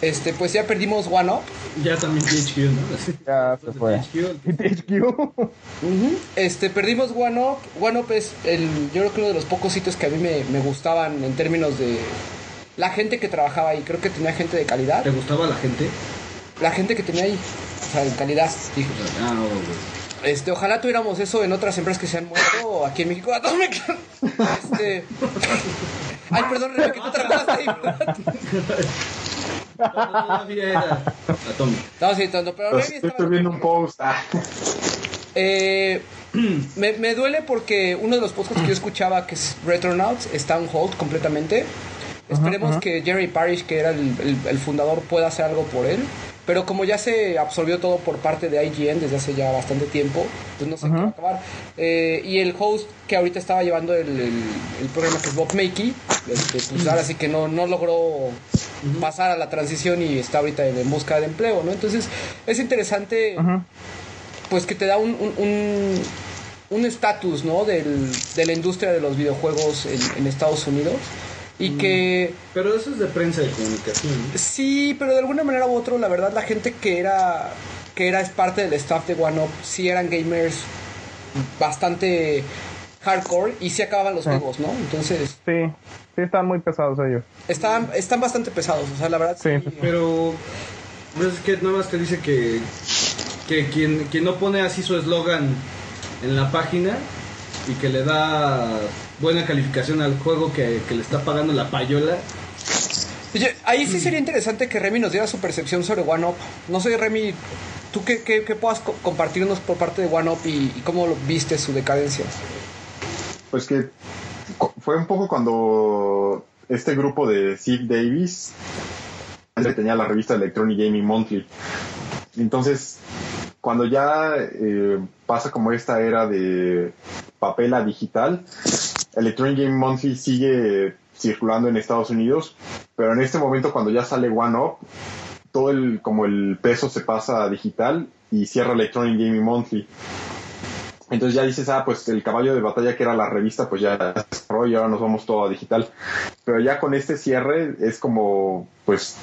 Speaker 1: este, pues ya perdimos One Up.
Speaker 4: Ya también THQ, ¿no?
Speaker 3: Ya se fue.
Speaker 4: THQ.
Speaker 1: Este, perdimos One Up. One Up es el, yo creo que uno de los pocos sitios que a mí me, me gustaban en términos de la gente que trabajaba ahí. Creo que tenía gente de calidad.
Speaker 4: ¿Te gustaba la gente?
Speaker 1: La gente que tenía ahí, o sea, de calidad. dije.
Speaker 4: Ah, no, güey.
Speaker 1: Este, ojalá tuviéramos eso en otras empresas que se han muerto aquí en México. Este. Ay, perdón, que tú trabajaste ahí.
Speaker 4: Todavía era Atomic.
Speaker 1: Estaba citando, pero Remy
Speaker 6: estoy
Speaker 1: estaba.
Speaker 6: viendo un post. Ah,
Speaker 1: Eh, me, me duele porque uno de los podcasts que yo escuchaba, que es Retronauts, está on hold completamente. Esperemos que Jerry Parrish, que era el, el- el fundador, pueda hacer algo por él. Pero como ya se absorbió todo por parte de IGN desde hace ya bastante tiempo, pues no sé qué va a acabar. Eh, y el host que ahorita estaba llevando el, el- el programa, que es Bob Makey, este, pues ahora sí que no, no logró pasar a la transición y está ahorita en, en busca de empleo, ¿no? Entonces es interesante pues que te da un un- un- un estatus, ¿no? Del, de la industria de los videojuegos en, en Estados Unidos. Y que
Speaker 4: Pero eso es de prensa de comunicación. ¿no?
Speaker 1: sí, pero de alguna manera u otra, la verdad, la gente que era que era es parte del staff de One Up, sí eran gamers bastante hardcore y se acababan los juegos, ¿no? Entonces,
Speaker 3: Sí, sí están muy pesados ellos.
Speaker 1: están, están bastante pesados, o sea, la verdad
Speaker 3: Sí,
Speaker 1: sí.
Speaker 3: sí, sí.
Speaker 4: Pero pues es que nada más te dice que, que quien, quien no pone así su eslogan en la página y que le da buena calificación al juego que, que le está pagando la payola.
Speaker 1: Oye, ahí sí sería interesante que Remy nos diera su percepción sobre One Up. No sé, Remy, ¿tú qué, qué, qué puedas co- compartirnos por parte de One Up y, y cómo lo viste su decadencia?
Speaker 6: Pues que fue un poco cuando este grupo de Steve Davis antes tenía la revista Electronic Gaming Monthly. Entonces, cuando ya eh, pasa como esta era de papel a digital, Electronic Gaming Monthly sigue circulando en Estados Unidos, pero en este momento cuando ya sale One Up, todo el como el peso se pasa a digital y cierra Electronic Gaming Monthly. Entonces ya dices, ah, pues el caballo de batalla que era la revista, pues ya cerró y ahora nos vamos todo a digital. Pero ya con este cierre es como, pues,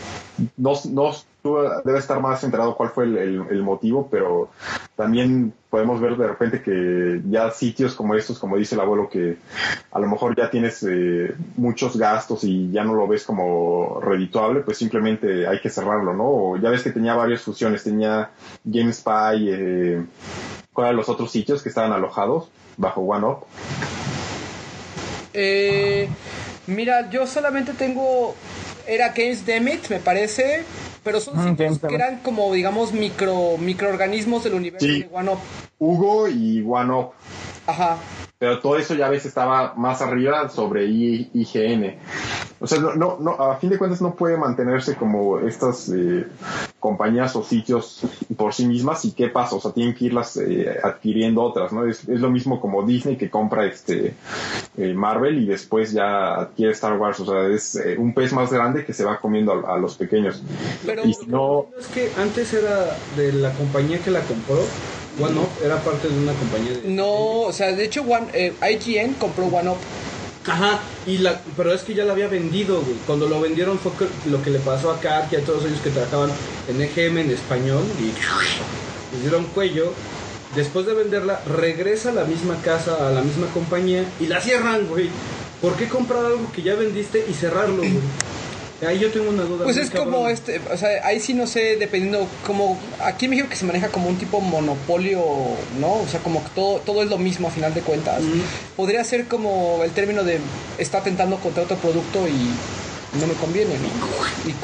Speaker 6: no, no tú debes estar más enterado cuál fue el, motivo, pero también podemos ver de repente que ya sitios como estos, como dice el abuelo, que a lo mejor ya tienes eh, muchos gastos y ya no lo ves como redituable, pues simplemente hay que cerrarlo, ¿no? O ya ves que tenía varias fusiones, tenía GameSpy, eh, ¿cuáles los otros sitios que estaban alojados bajo OneUp?
Speaker 1: Eh, mira, yo solamente tengo. Era Games Demit, me parece. Pero son
Speaker 3: Mm,
Speaker 1: sitios que eran como, digamos, micro microorganismos del universo
Speaker 6: Sí.
Speaker 1: de One Up.
Speaker 6: Hugo y OneUp.
Speaker 1: Ajá.
Speaker 6: Pero todo eso ya ves estaba más arriba sobre I- IGN. O sea, no, no, no, a fin de cuentas no puede mantenerse como estas eh, compañías o sitios por sí mismas y qué pasa, o sea, tienen que irlas eh, adquiriendo otras, ¿no? Es, es lo mismo como Disney que compra este eh, Marvel y después ya adquiere Star Wars, o sea, es eh, un pez más grande que se va comiendo a, a los pequeños.
Speaker 1: Pero-
Speaker 6: y no,
Speaker 4: Es que antes era de la compañía que la compró, One Up era parte de una compañía de...
Speaker 1: No, o sea, de hecho, One, eh, IGN compró One Up.
Speaker 4: Ajá, y la, pero es que ya la había vendido, güey. Cuando lo vendieron fue lo que le pasó a Kat y a todos ellos que trabajaban en EGM en español y les dieron cuello. Después de venderla, regresa a la misma casa, a la misma compañía y la cierran, güey. ¿Por qué comprar algo que ya vendiste y cerrarlo, güey? Ahí yo tengo una duda.
Speaker 1: Pues es como este, o sea, ahí sí no sé, dependiendo, como, aquí en México que se maneja como un tipo monopolio, ¿no? O sea, como que todo, todo es lo mismo a final de cuentas. Podría ser como el término de está tentando contra otro producto y no me conviene, ¿no? Y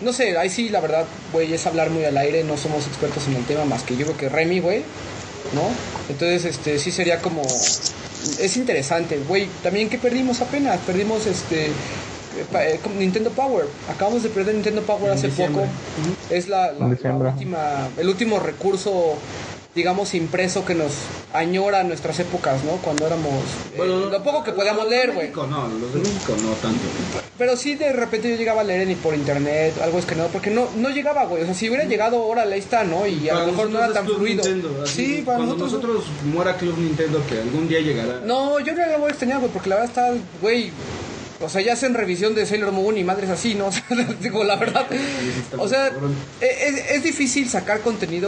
Speaker 1: no sé, ahí sí la verdad, güey, es hablar muy al aire, no somos expertos en el tema más que yo creo que Remy, güey, ¿no? Entonces, este, sí sería como, es interesante, güey, también que perdimos apenas, perdimos este, eh, Nintendo Power, acabamos de perder Nintendo Power
Speaker 4: En
Speaker 1: hace
Speaker 4: diciembre.
Speaker 1: poco, es la, última, el último recurso, digamos, impreso que nos añora nuestras épocas, ¿no? Cuando éramos, eh, lo poco que podíamos leer, güey.
Speaker 4: No, los de México no tanto.
Speaker 1: Pero sí, de repente yo llegaba a leer ni por internet, algo escaneado, porque no, no llegaba, güey. O sea, si hubiera llegado, órale, ahí está, ¿no? Y a
Speaker 4: Para
Speaker 1: lo mejor no era tan
Speaker 4: Club
Speaker 1: fluido.
Speaker 4: Nintendo, así,
Speaker 1: sí, para
Speaker 4: cuando
Speaker 1: nosotros.
Speaker 4: nosotros muera Club Nintendo, que algún día llegará.
Speaker 1: No, yo no la voy a extrañar, güey, porque la verdad está, güey. O sea, ya hacen revisión de Sailor Moon y madres así, ¿no? O sea, digo, la verdad. O sea, e, es, es difícil sacar contenido.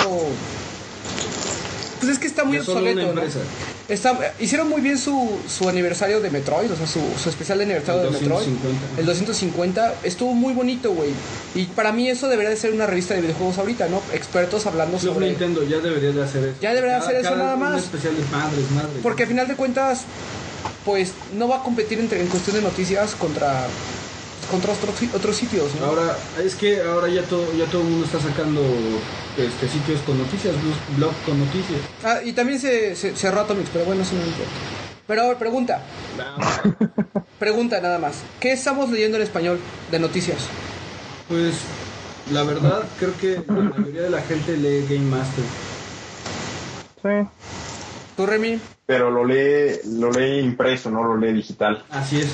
Speaker 1: Pues es que está muy obsoleto, ¿no?
Speaker 4: empresa.
Speaker 1: Está, hicieron muy bien su, su aniversario de Metroid, o sea, su, su especial de aniversario
Speaker 4: El
Speaker 1: de Metroid.
Speaker 4: 250.
Speaker 1: El 250 estuvo muy bonito, güey. Y para mí eso debería de ser una revista de videojuegos ahorita, ¿no? Expertos hablando
Speaker 4: Club
Speaker 1: sobre...
Speaker 4: Nintendo ya debería de hacer eso.
Speaker 1: Ya debería
Speaker 4: Cada-
Speaker 1: hacer eso nada
Speaker 4: un
Speaker 1: más.
Speaker 4: especial de padres, madres.
Speaker 1: Porque a final de cuentas, pues no va a competir entre, en cuestión de noticias contra, contra otros, otros sitios, ¿no?
Speaker 4: Ahora, es que ahora ya todo, ya todo el mundo está sacando este, sitios con noticias, blog- con noticias.
Speaker 1: Ah, y también se, se cerró Atomics, pero bueno, eso no importa. Pero a ver, pregunta, pregunta nada más. ¿Qué estamos leyendo en español de noticias?
Speaker 4: Pues la verdad, creo que la mayoría de la gente lee Game Master.
Speaker 3: Sí.
Speaker 1: ¿Tú, Remy?
Speaker 6: pero lo lee, lo lee impreso, no lo lee digital.
Speaker 4: Así es.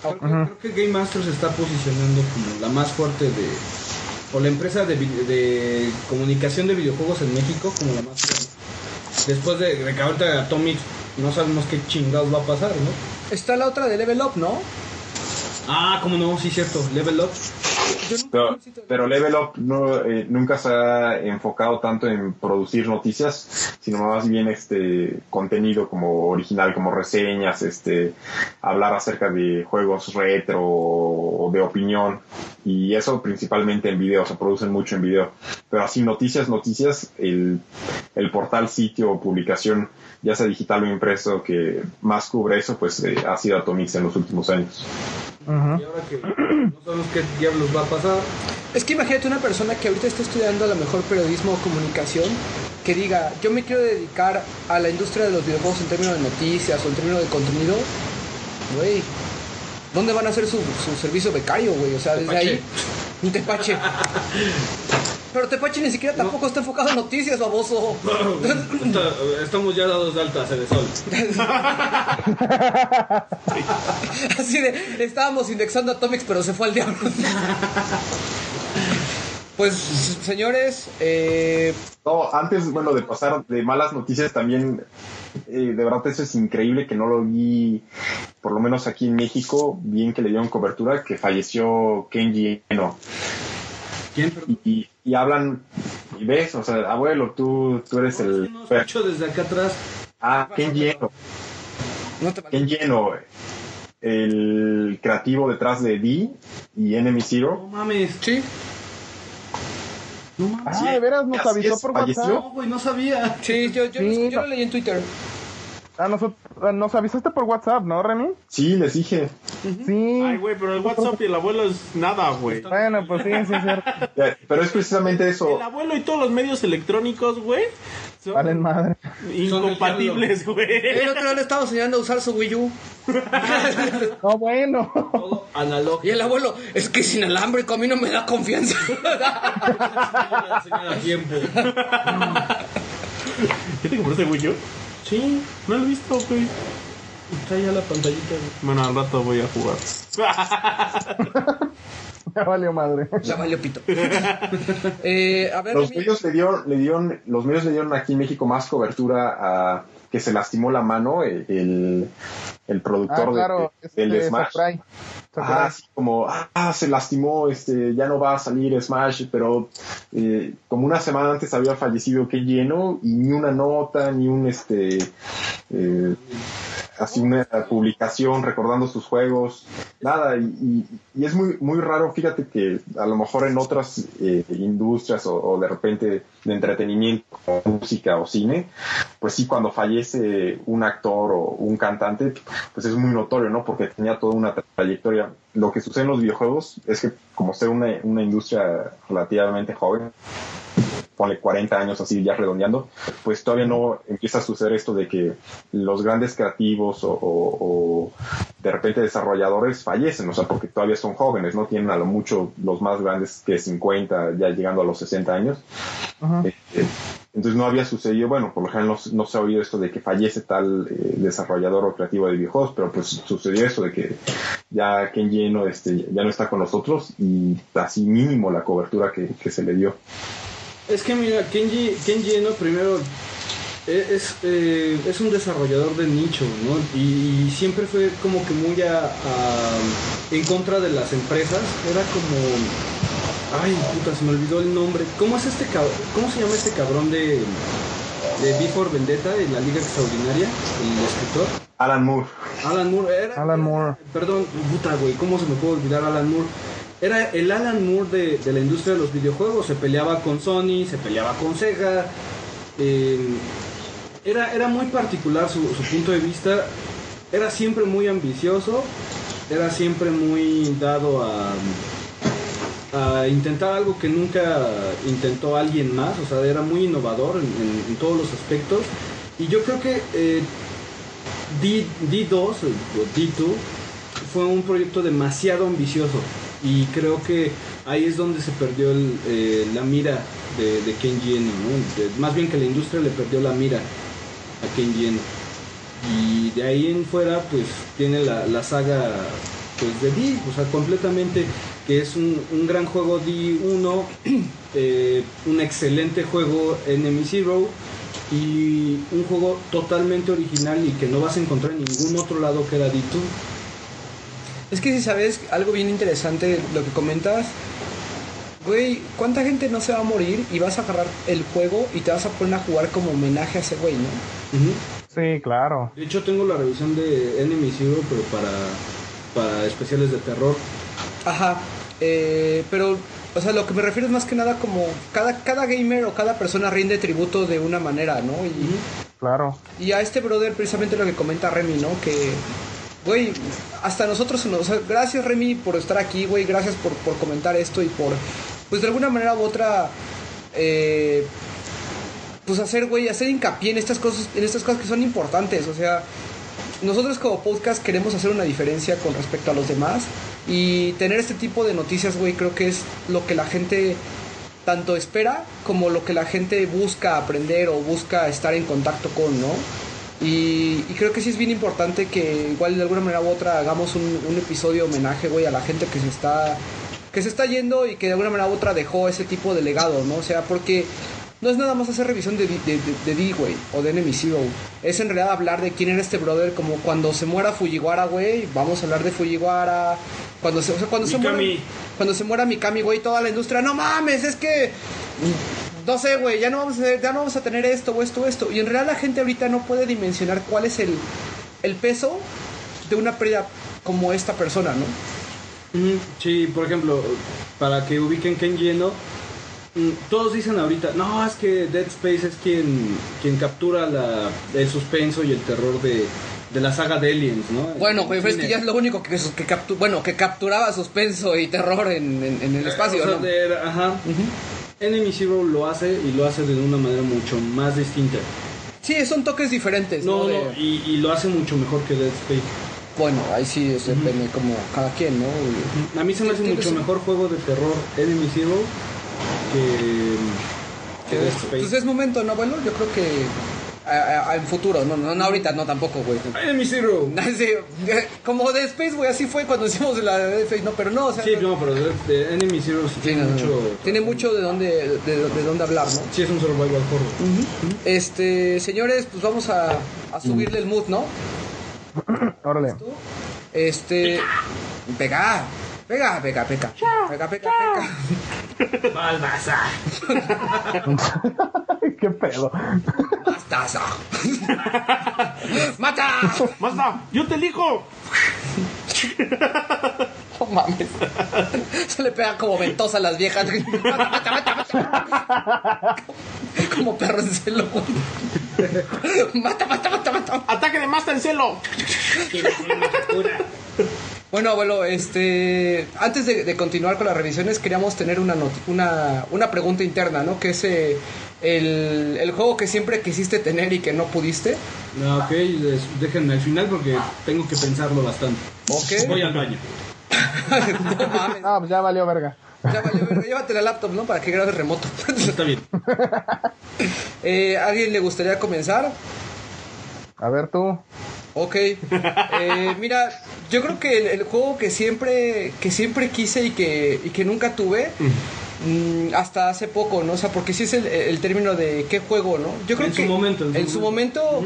Speaker 4: Creo, que- creo que Game Master se está posicionando como la más fuerte de. o la empresa de, de comunicación de videojuegos en México como la más fuerte. Después de, de que ahorita Atomic no sabemos qué chingados va a pasar, ¿no?
Speaker 1: Está la otra de Level Up, ¿no?
Speaker 4: Ah, como no, sí, cierto. Level Up.
Speaker 6: Pero, pero Level Up no, eh, nunca se ha enfocado tanto en producir noticias, sino más bien este contenido como original, como reseñas, este hablar acerca de juegos retro o de opinión y eso principalmente en video, se producen mucho en video. Pero así noticias, noticias, el, el portal, sitio o publicación, ya sea digital o impreso, que más cubre eso, pues eh, ha sido Atomix en los últimos años.
Speaker 4: Y ahora que no sabemos qué diablos va a pasar,
Speaker 1: Es que imagínate una persona que ahorita está estudiando a lo mejor periodismo o comunicación que diga, yo me quiero dedicar a la industria de los videojuegos en términos de noticias o en términos de contenido, güey, ¿dónde van a hacer su, su servicio becario, güey? O sea, desde
Speaker 4: Tepache.
Speaker 1: ahí, un Tepache. Pero Tepache ni siquiera tampoco está enfocado en noticias, baboso.
Speaker 4: está- estamos ya dados de alta, Sol.
Speaker 1: Así de, estábamos indexando Atomics, pero se fue al diablo. Pues, señores, eh,
Speaker 6: No, antes, bueno, de pasar de malas noticias también, eh, de verdad eso es increíble que no lo vi, por lo menos aquí en México, bien que le dieron cobertura, que falleció Kenji Eno.
Speaker 4: ¿Quién?
Speaker 6: Y, y hablan, y ves, o sea, abuelo, tú, tú eres el...
Speaker 4: No escucho desde acá atrás.
Speaker 6: Ah, Kenji Eno.
Speaker 1: no te
Speaker 6: Kenji Eno, el creativo detrás de D y Enemy
Speaker 4: No
Speaker 6: Zero.
Speaker 4: mames.
Speaker 1: Sí,
Speaker 4: No mames.
Speaker 3: Ah, de veras nos avisó
Speaker 6: es,
Speaker 3: por
Speaker 6: falleció.
Speaker 3: WhatsApp.
Speaker 4: No, güey, no sabía.
Speaker 1: sí, yo, yo,
Speaker 3: Sí,
Speaker 1: yo
Speaker 3: no.
Speaker 1: lo leí en Twitter.
Speaker 3: Ah, nosotros, ah, nos avisaste por WhatsApp, ¿no, Remy?
Speaker 6: Sí, les dije.
Speaker 3: Sí.
Speaker 2: Ay, güey, pero el WhatsApp y el abuelo es nada, güey.
Speaker 3: Bueno, pues sí, sí, es cierto.
Speaker 6: Pero es precisamente eso.
Speaker 2: El abuelo y todos los medios electrónicos, güey, son
Speaker 3: Valen madre.
Speaker 2: incompatibles, güey.
Speaker 1: El otro día le estaba enseñando a usar su Wii U.
Speaker 3: No, bueno.
Speaker 4: Todo analógico.
Speaker 1: Y el abuelo, es que es inalámbrico, a mí no me da confianza.
Speaker 4: A tiempo.
Speaker 2: ¿Qué te compraste, güey, yo?
Speaker 4: Sí,
Speaker 2: No lo he visto, güey.
Speaker 4: está ya la pantallita. güey.
Speaker 2: Bueno, al rato voy a jugar.
Speaker 3: Ya valió madre.
Speaker 1: Ya valió pito. Eh, a ver,
Speaker 6: Los medios le dieron, le dieron, los medios le dieron aquí en México más cobertura a que se lastimó la mano el, el, el
Speaker 3: Ah,
Speaker 6: productor de-
Speaker 3: claro.
Speaker 6: del
Speaker 3: Este,
Speaker 6: Smash. Ah, así como, ah, se lastimó, este, ya no va a salir Smash, pero eh, como una semana antes había fallecido que lleno y ni una nota, ni un, este, eh, así una publicación recordando sus juegos, nada, y, y- es muy, muy raro, fíjate que a lo mejor en otras eh, industrias o, o de repente de entretenimiento, música o cine, pues sí, cuando fallece un actor o un cantante, pues es muy notorio, ¿no? Porque tenía toda una trayectoria. Lo que sucede en los videojuegos es que como ser una, una industria relativamente joven, ponle 40 años así ya redondeando, pues todavía no empieza a suceder esto de que los grandes creativos o, o- o de repente desarrolladores fallecen, o sea, porque todavía son jóvenes, no tienen a lo mucho los más grandes que 50, ya llegando a los 60 años. Eh, eh, entonces no había sucedido, bueno, por lo general no, no se ha oído esto de que fallece tal eh, desarrollador o creativo de videojuegos, pero pues sucedió eso de que ya Kenji no, este, ya no está con nosotros y así mínimo la cobertura que, que se le dio.
Speaker 4: Es que mira, Kenji, Kenji Eno primero e- es, eh, es un desarrollador de nicho, ¿no? Y, siempre fue como que muy a, a- en contra de las empresas. Era como... Ay, puta, se me olvidó el nombre. ¿Cómo es este cab- ¿Cómo se llama este cabrón de, de Before Vendetta, de la Liga Extraordinaria? El escritor.
Speaker 6: Alan Moore.
Speaker 4: Alan Moore. Era,
Speaker 3: Alan Moore.
Speaker 4: Perdón, puta, güey, ¿cómo se me puede olvidar Alan Moore? Era el Alan Moore de, de la industria de los videojuegos. Se peleaba con Sony, se peleaba con Sega. eh, era, era muy particular su, su punto de vista. Era siempre muy ambicioso. Era siempre muy dado a, a intentar algo que nunca intentó alguien más. O sea, era muy innovador en, todos los aspectos. Y yo creo que eh, D, D2 o D2 fue un proyecto demasiado ambicioso y creo que ahí es donde se perdió el, eh, la mira de, de Kenji ¿no? Más bien que la industria le perdió la mira a Kenji Eno. Y de ahí en fuera pues tiene la, saga pues de D, o sea, completamente que es un, gran juego D1, eh, un excelente juego Enemy Zero y un juego totalmente original y que no vas a encontrar en ningún otro lado que era D2.
Speaker 1: Es que si sabes algo bien interesante lo que comentas, güey, ¿cuánta gente no se va a morir y vas a agarrar el juego y te vas a poner a jugar como homenaje a ese güey, ¿no?
Speaker 3: Sí, claro.
Speaker 4: De hecho, tengo la revisión de Enemy Zero, pero para, para especiales de terror.
Speaker 1: Ajá, eh, pero, o sea, lo que me refiero es más que nada como cada, cada gamer o cada persona rinde tributo de una manera, ¿no? Y,
Speaker 3: Claro.
Speaker 1: y a este brother, precisamente lo que comenta Remy, ¿no? Que, güey, hasta nosotros, o sea, gracias Remy por estar aquí, güey, gracias por, por comentar esto y por, pues de alguna manera u otra, eh, pues hacer, güey, hacer hincapié en estas cosas, en estas cosas que son importantes, o sea, nosotros como podcast queremos hacer una diferencia con respecto a los demás y tener este tipo de noticias, güey, creo que es lo que la gente tanto espera como lo que la gente busca aprender o busca estar en contacto con, ¿no? Y, y creo que sí es bien importante que igual de alguna manera u otra hagamos un, un episodio homenaje, güey, a la gente que se está que se está yendo y que de alguna manera u otra dejó ese tipo de legado, ¿no? O sea, porque no es nada más hacer revisión de, D- de, de, de D, güey, o de Enemy Zero. Es en realidad hablar de quién era este brother, como cuando se muera Fujiwara, güey, vamos a hablar de Fujiwara. Cuando se, o sea, cuando se muera,
Speaker 4: Mikami.
Speaker 1: cuando se muera Mikami, güey, toda la industria, no mames, es que no sé, güey, ya no vamos a tener, ya no vamos a tener esto o esto o esto. Y en realidad la gente ahorita no puede dimensionar cuál es el, el peso de una pérdida como esta persona, ¿no?
Speaker 4: Sí, por ejemplo, para que ubiquen Ken Yeno, mm, todos dicen ahorita, no, es que Dead Space es quien, quien captura la, el suspenso y el terror de, de la saga de Aliens, ¿no?
Speaker 1: Bueno, güey, es que ya es lo único que, que, captu- bueno, que capturaba suspenso y terror en, en- en el espacio,
Speaker 4: O sea,
Speaker 1: ¿no?
Speaker 4: ajá. Enemy Zero lo hace y lo hace de una manera mucho más distinta.
Speaker 1: Sí, son toques diferentes, ¿no?
Speaker 4: No,
Speaker 1: De-
Speaker 4: no, y, y lo hace mucho mejor que Dead Space.
Speaker 1: Bueno, ahí sí es, depende como cada quien, ¿no?
Speaker 4: A mí se me hace mucho mejor juego de terror Enemy Zero que, que Dead Space.
Speaker 1: Pues es momento, ¿no, abuelo? Yo creo que a- a- en futuro, no, no, no ahorita, no tampoco, güey.
Speaker 4: Enemy Zero.
Speaker 1: Sí, como de Space, güey, así fue cuando hicimos la de Space, no, pero no, o sea,
Speaker 4: Sí,
Speaker 1: no-
Speaker 4: no, pero de, de Enemy Zero sí tiene
Speaker 1: no,
Speaker 4: mucho.
Speaker 1: no. Tiene mucho de dónde, de, de dónde hablar, ¿no?
Speaker 4: Sí, es un survival horror.
Speaker 1: Este, señores, pues vamos a, a subirle el mood, ¿no?
Speaker 3: Órale.
Speaker 1: Este, pega, pega, pega, pega, pega, pega, pega.
Speaker 4: Balbazar.
Speaker 3: ¿Qué pedo?
Speaker 1: Mastaza. ¡Mata!
Speaker 2: ¡Basta! ¡Yo te elijo!
Speaker 1: No mames. Se le pega como ventosa a las viejas. Mata, mata, mata, mata. Como perro en celo. Mata, mata, mata, mata.
Speaker 2: ¡Ataque de Master en celo!
Speaker 1: Bueno, abuelo, este, antes de, de continuar con las revisiones, queríamos tener una, noti- una, una pregunta interna, ¿no? Que es eh, el, el juego que siempre quisiste tener y que no pudiste.
Speaker 4: No, ok, les- déjenme al final porque tengo que pensarlo bastante.
Speaker 1: Ok.
Speaker 4: Voy al baño.
Speaker 1: no mames.
Speaker 3: Ah, pues ya valió verga.
Speaker 1: Ya valió, verga. Llévate la laptop, ¿no? Para que grabes remoto.
Speaker 4: Está bien.
Speaker 1: Eh, ¿A alguien le gustaría comenzar?
Speaker 3: A ver tú.
Speaker 1: Ok. Eh, mira, yo creo que el, el juego que siempre, que siempre quise y que, y que nunca tuve, mm, hasta hace poco, ¿no? O sea, porque sí es el, el término de qué juego, ¿no? Yo creo
Speaker 4: En
Speaker 1: que
Speaker 4: su momento, en su
Speaker 1: en su momento,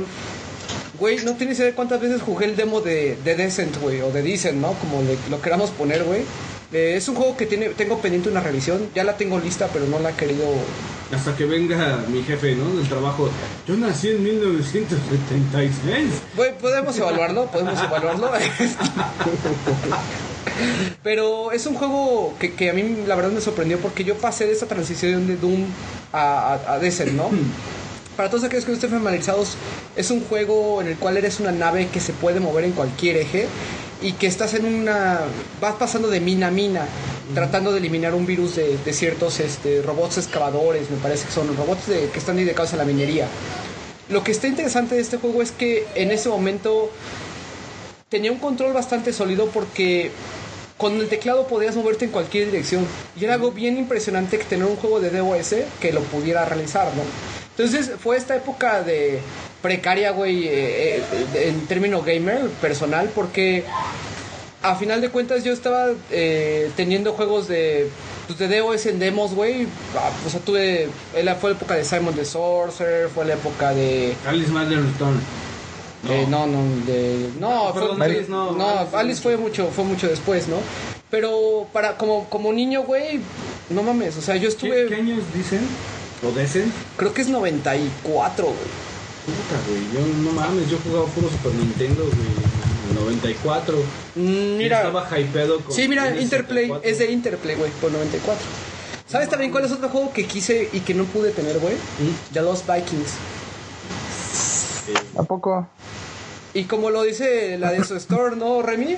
Speaker 1: güey, no tienes idea de cuántas veces jugué el demo de, de Descent, güey, o de Descent, ¿no? Como le- lo queramos poner, güey. Eh, es un juego que tiene, tengo pendiente una revisión, ya la tengo lista, pero no la he querido
Speaker 4: Hasta que venga mi jefe, ¿no? Del trabajo. Yo nací en 1976.
Speaker 1: Güey, podemos evaluarlo, podemos evaluarlo. Pero es un juego que, que a mí la verdad me sorprendió porque yo pasé de esa transición de Doom a, a, a Descent, ¿no? Para todos aquellos que no estén familiarizados, es un juego en el cual eres una nave que se puede mover en cualquier eje y que estás en una... vas pasando de mina a mina, tratando de eliminar un virus de, de ciertos este, robots excavadores, me parece que son robots de- que están dedicados a la minería. Lo que está interesante de este juego es que en ese momento tenía un control bastante sólido porque con el teclado podías moverte en cualquier dirección. Y era algo bien impresionante que tener un juego de DOS que lo pudiera realizar, ¿no? Entonces fue esta época de precaria, güey, eh, eh, en término gamer personal, porque a final de cuentas yo estaba eh, teniendo juegos de, pues, de DOS en demos, güey. Ah, O sea, tuve, fue la época de Simon the Sorcerer, fue la época de...
Speaker 4: Alice Return.
Speaker 1: Eh, no, no, de, no,
Speaker 4: Ah,
Speaker 1: fue-
Speaker 4: Alice no,
Speaker 1: no,
Speaker 4: Alice
Speaker 1: Alice,
Speaker 4: fue
Speaker 1: mucho, fue mucho después, ¿no? Pero para como como niño, güey, No mames, o sea, yo
Speaker 4: ¿Qué,
Speaker 1: estuve.
Speaker 4: qué años dicen? ¿O dicen?
Speaker 1: Creo que es 94, güey.
Speaker 4: Puta, güey. Yo no mames, yo jugaba puro Super Nintendo, güey. en el 94.
Speaker 1: Mm, mira.
Speaker 4: Estaba hypeado con.
Speaker 1: Sí, mira, Interplay,
Speaker 4: 64.
Speaker 1: es de Interplay, güey, por 94. ¿Sabes también cuál es otro juego que quise y que no pude tener, güey?
Speaker 4: Mm.
Speaker 1: The Lost Vikings.
Speaker 3: ¿A poco?
Speaker 1: Y como lo dice la de su store, ¿no, Remy?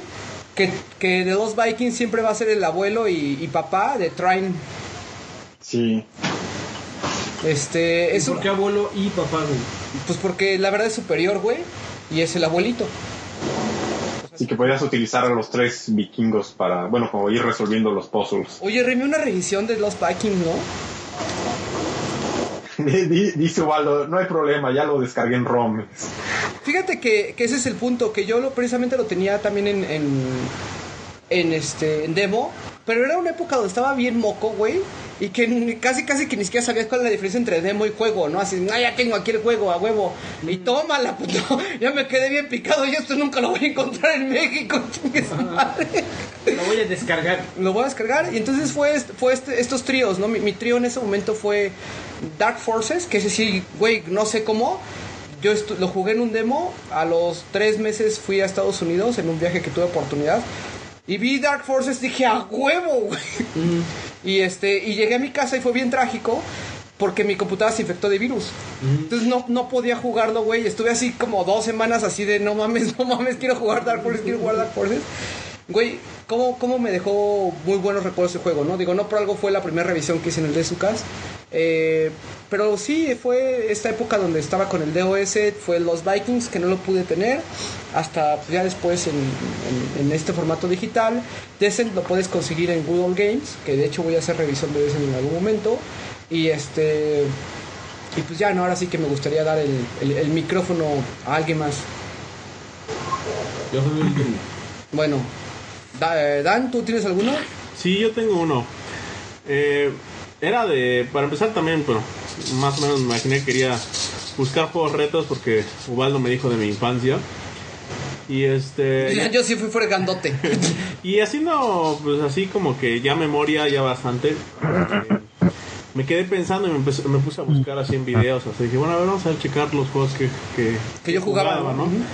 Speaker 1: Que, que The Lost Vikings siempre va a ser el abuelo y, y papá de Trine.
Speaker 6: Sí.
Speaker 1: Este,
Speaker 4: ¿Y
Speaker 1: es un-
Speaker 4: ¿Por qué abuelo y papá, güey?
Speaker 1: Pues porque la verdad es superior, güey, y es el abuelito.
Speaker 6: Así que podías utilizar a los tres vikingos para, bueno, como ir resolviendo los puzzles.
Speaker 1: Oye, Remy, una revisión de Lost Vikings, ¿no?
Speaker 6: Di- Dice Ubaldo, no hay problema, ya lo descargué en ROM.
Speaker 1: Fíjate que, que ese es el punto, que yo lo, precisamente lo tenía también en, en, en, este, en demo, pero era una época donde estaba bien moco, güey, y que ni- casi casi que ni siquiera sabías cuál es la diferencia entre demo y juego, ¿no? Así, no, ya tengo aquí el juego, a huevo, y tómala, puto, ya me quedé bien picado y esto nunca lo voy a encontrar en México, madre.
Speaker 4: Lo voy a descargar.
Speaker 1: Lo voy a descargar y entonces fue, fue este- estos tríos, ¿no? Mi, mi trío en ese momento fue Dark Forces, que ese sí, güey, no sé cómo. Yo lo jugué en un demo, a los tres meses fui a Estados Unidos en un viaje que tuve oportunidad y vi Dark Forces, dije, a huevo, güey. Y este, y llegué a mi casa y fue bien trágico porque mi computadora se infectó de virus. Entonces no, no podía jugarlo, güey. Estuve así como dos semanas así de no mames, no mames, quiero jugar Dark Forces, quiero jugar Dark Forces. Güey, ¿cómo, ¿cómo me dejó muy buenos recuerdos el juego, no? Digo, no por algo fue la primera revisión que hice en el de Sucas. Eh, pero sí, fue esta época donde estaba con el DOS, fue los Vikings, que no lo pude tener, hasta ya después en, en- en este formato digital. Descent lo puedes conseguir en Google Games, que de hecho voy a hacer revisión de Descent en algún momento. Y este... Y pues ya, ¿no? Ahora sí que me gustaría dar el, el- el micrófono a alguien más.
Speaker 4: Yo soy el último.
Speaker 1: Bueno, Dan, ¿tú tienes alguno?
Speaker 2: Sí, yo tengo uno. Eh, era de. Para empezar también, pero más o menos me imaginé que quería buscar juegos retos porque Ubaldo me dijo de mi infancia. Y este.
Speaker 1: Yo sí fui fregandote.
Speaker 2: Y haciendo, pues así como que ya memoria, ya bastante. eh, me quedé pensando y me, empecé- me puse a buscar así en videos. Así dije, bueno, a ver, vamos a checar los juegos que, que,
Speaker 1: Que yo jugaba,
Speaker 2: ¿no?
Speaker 1: Ujú.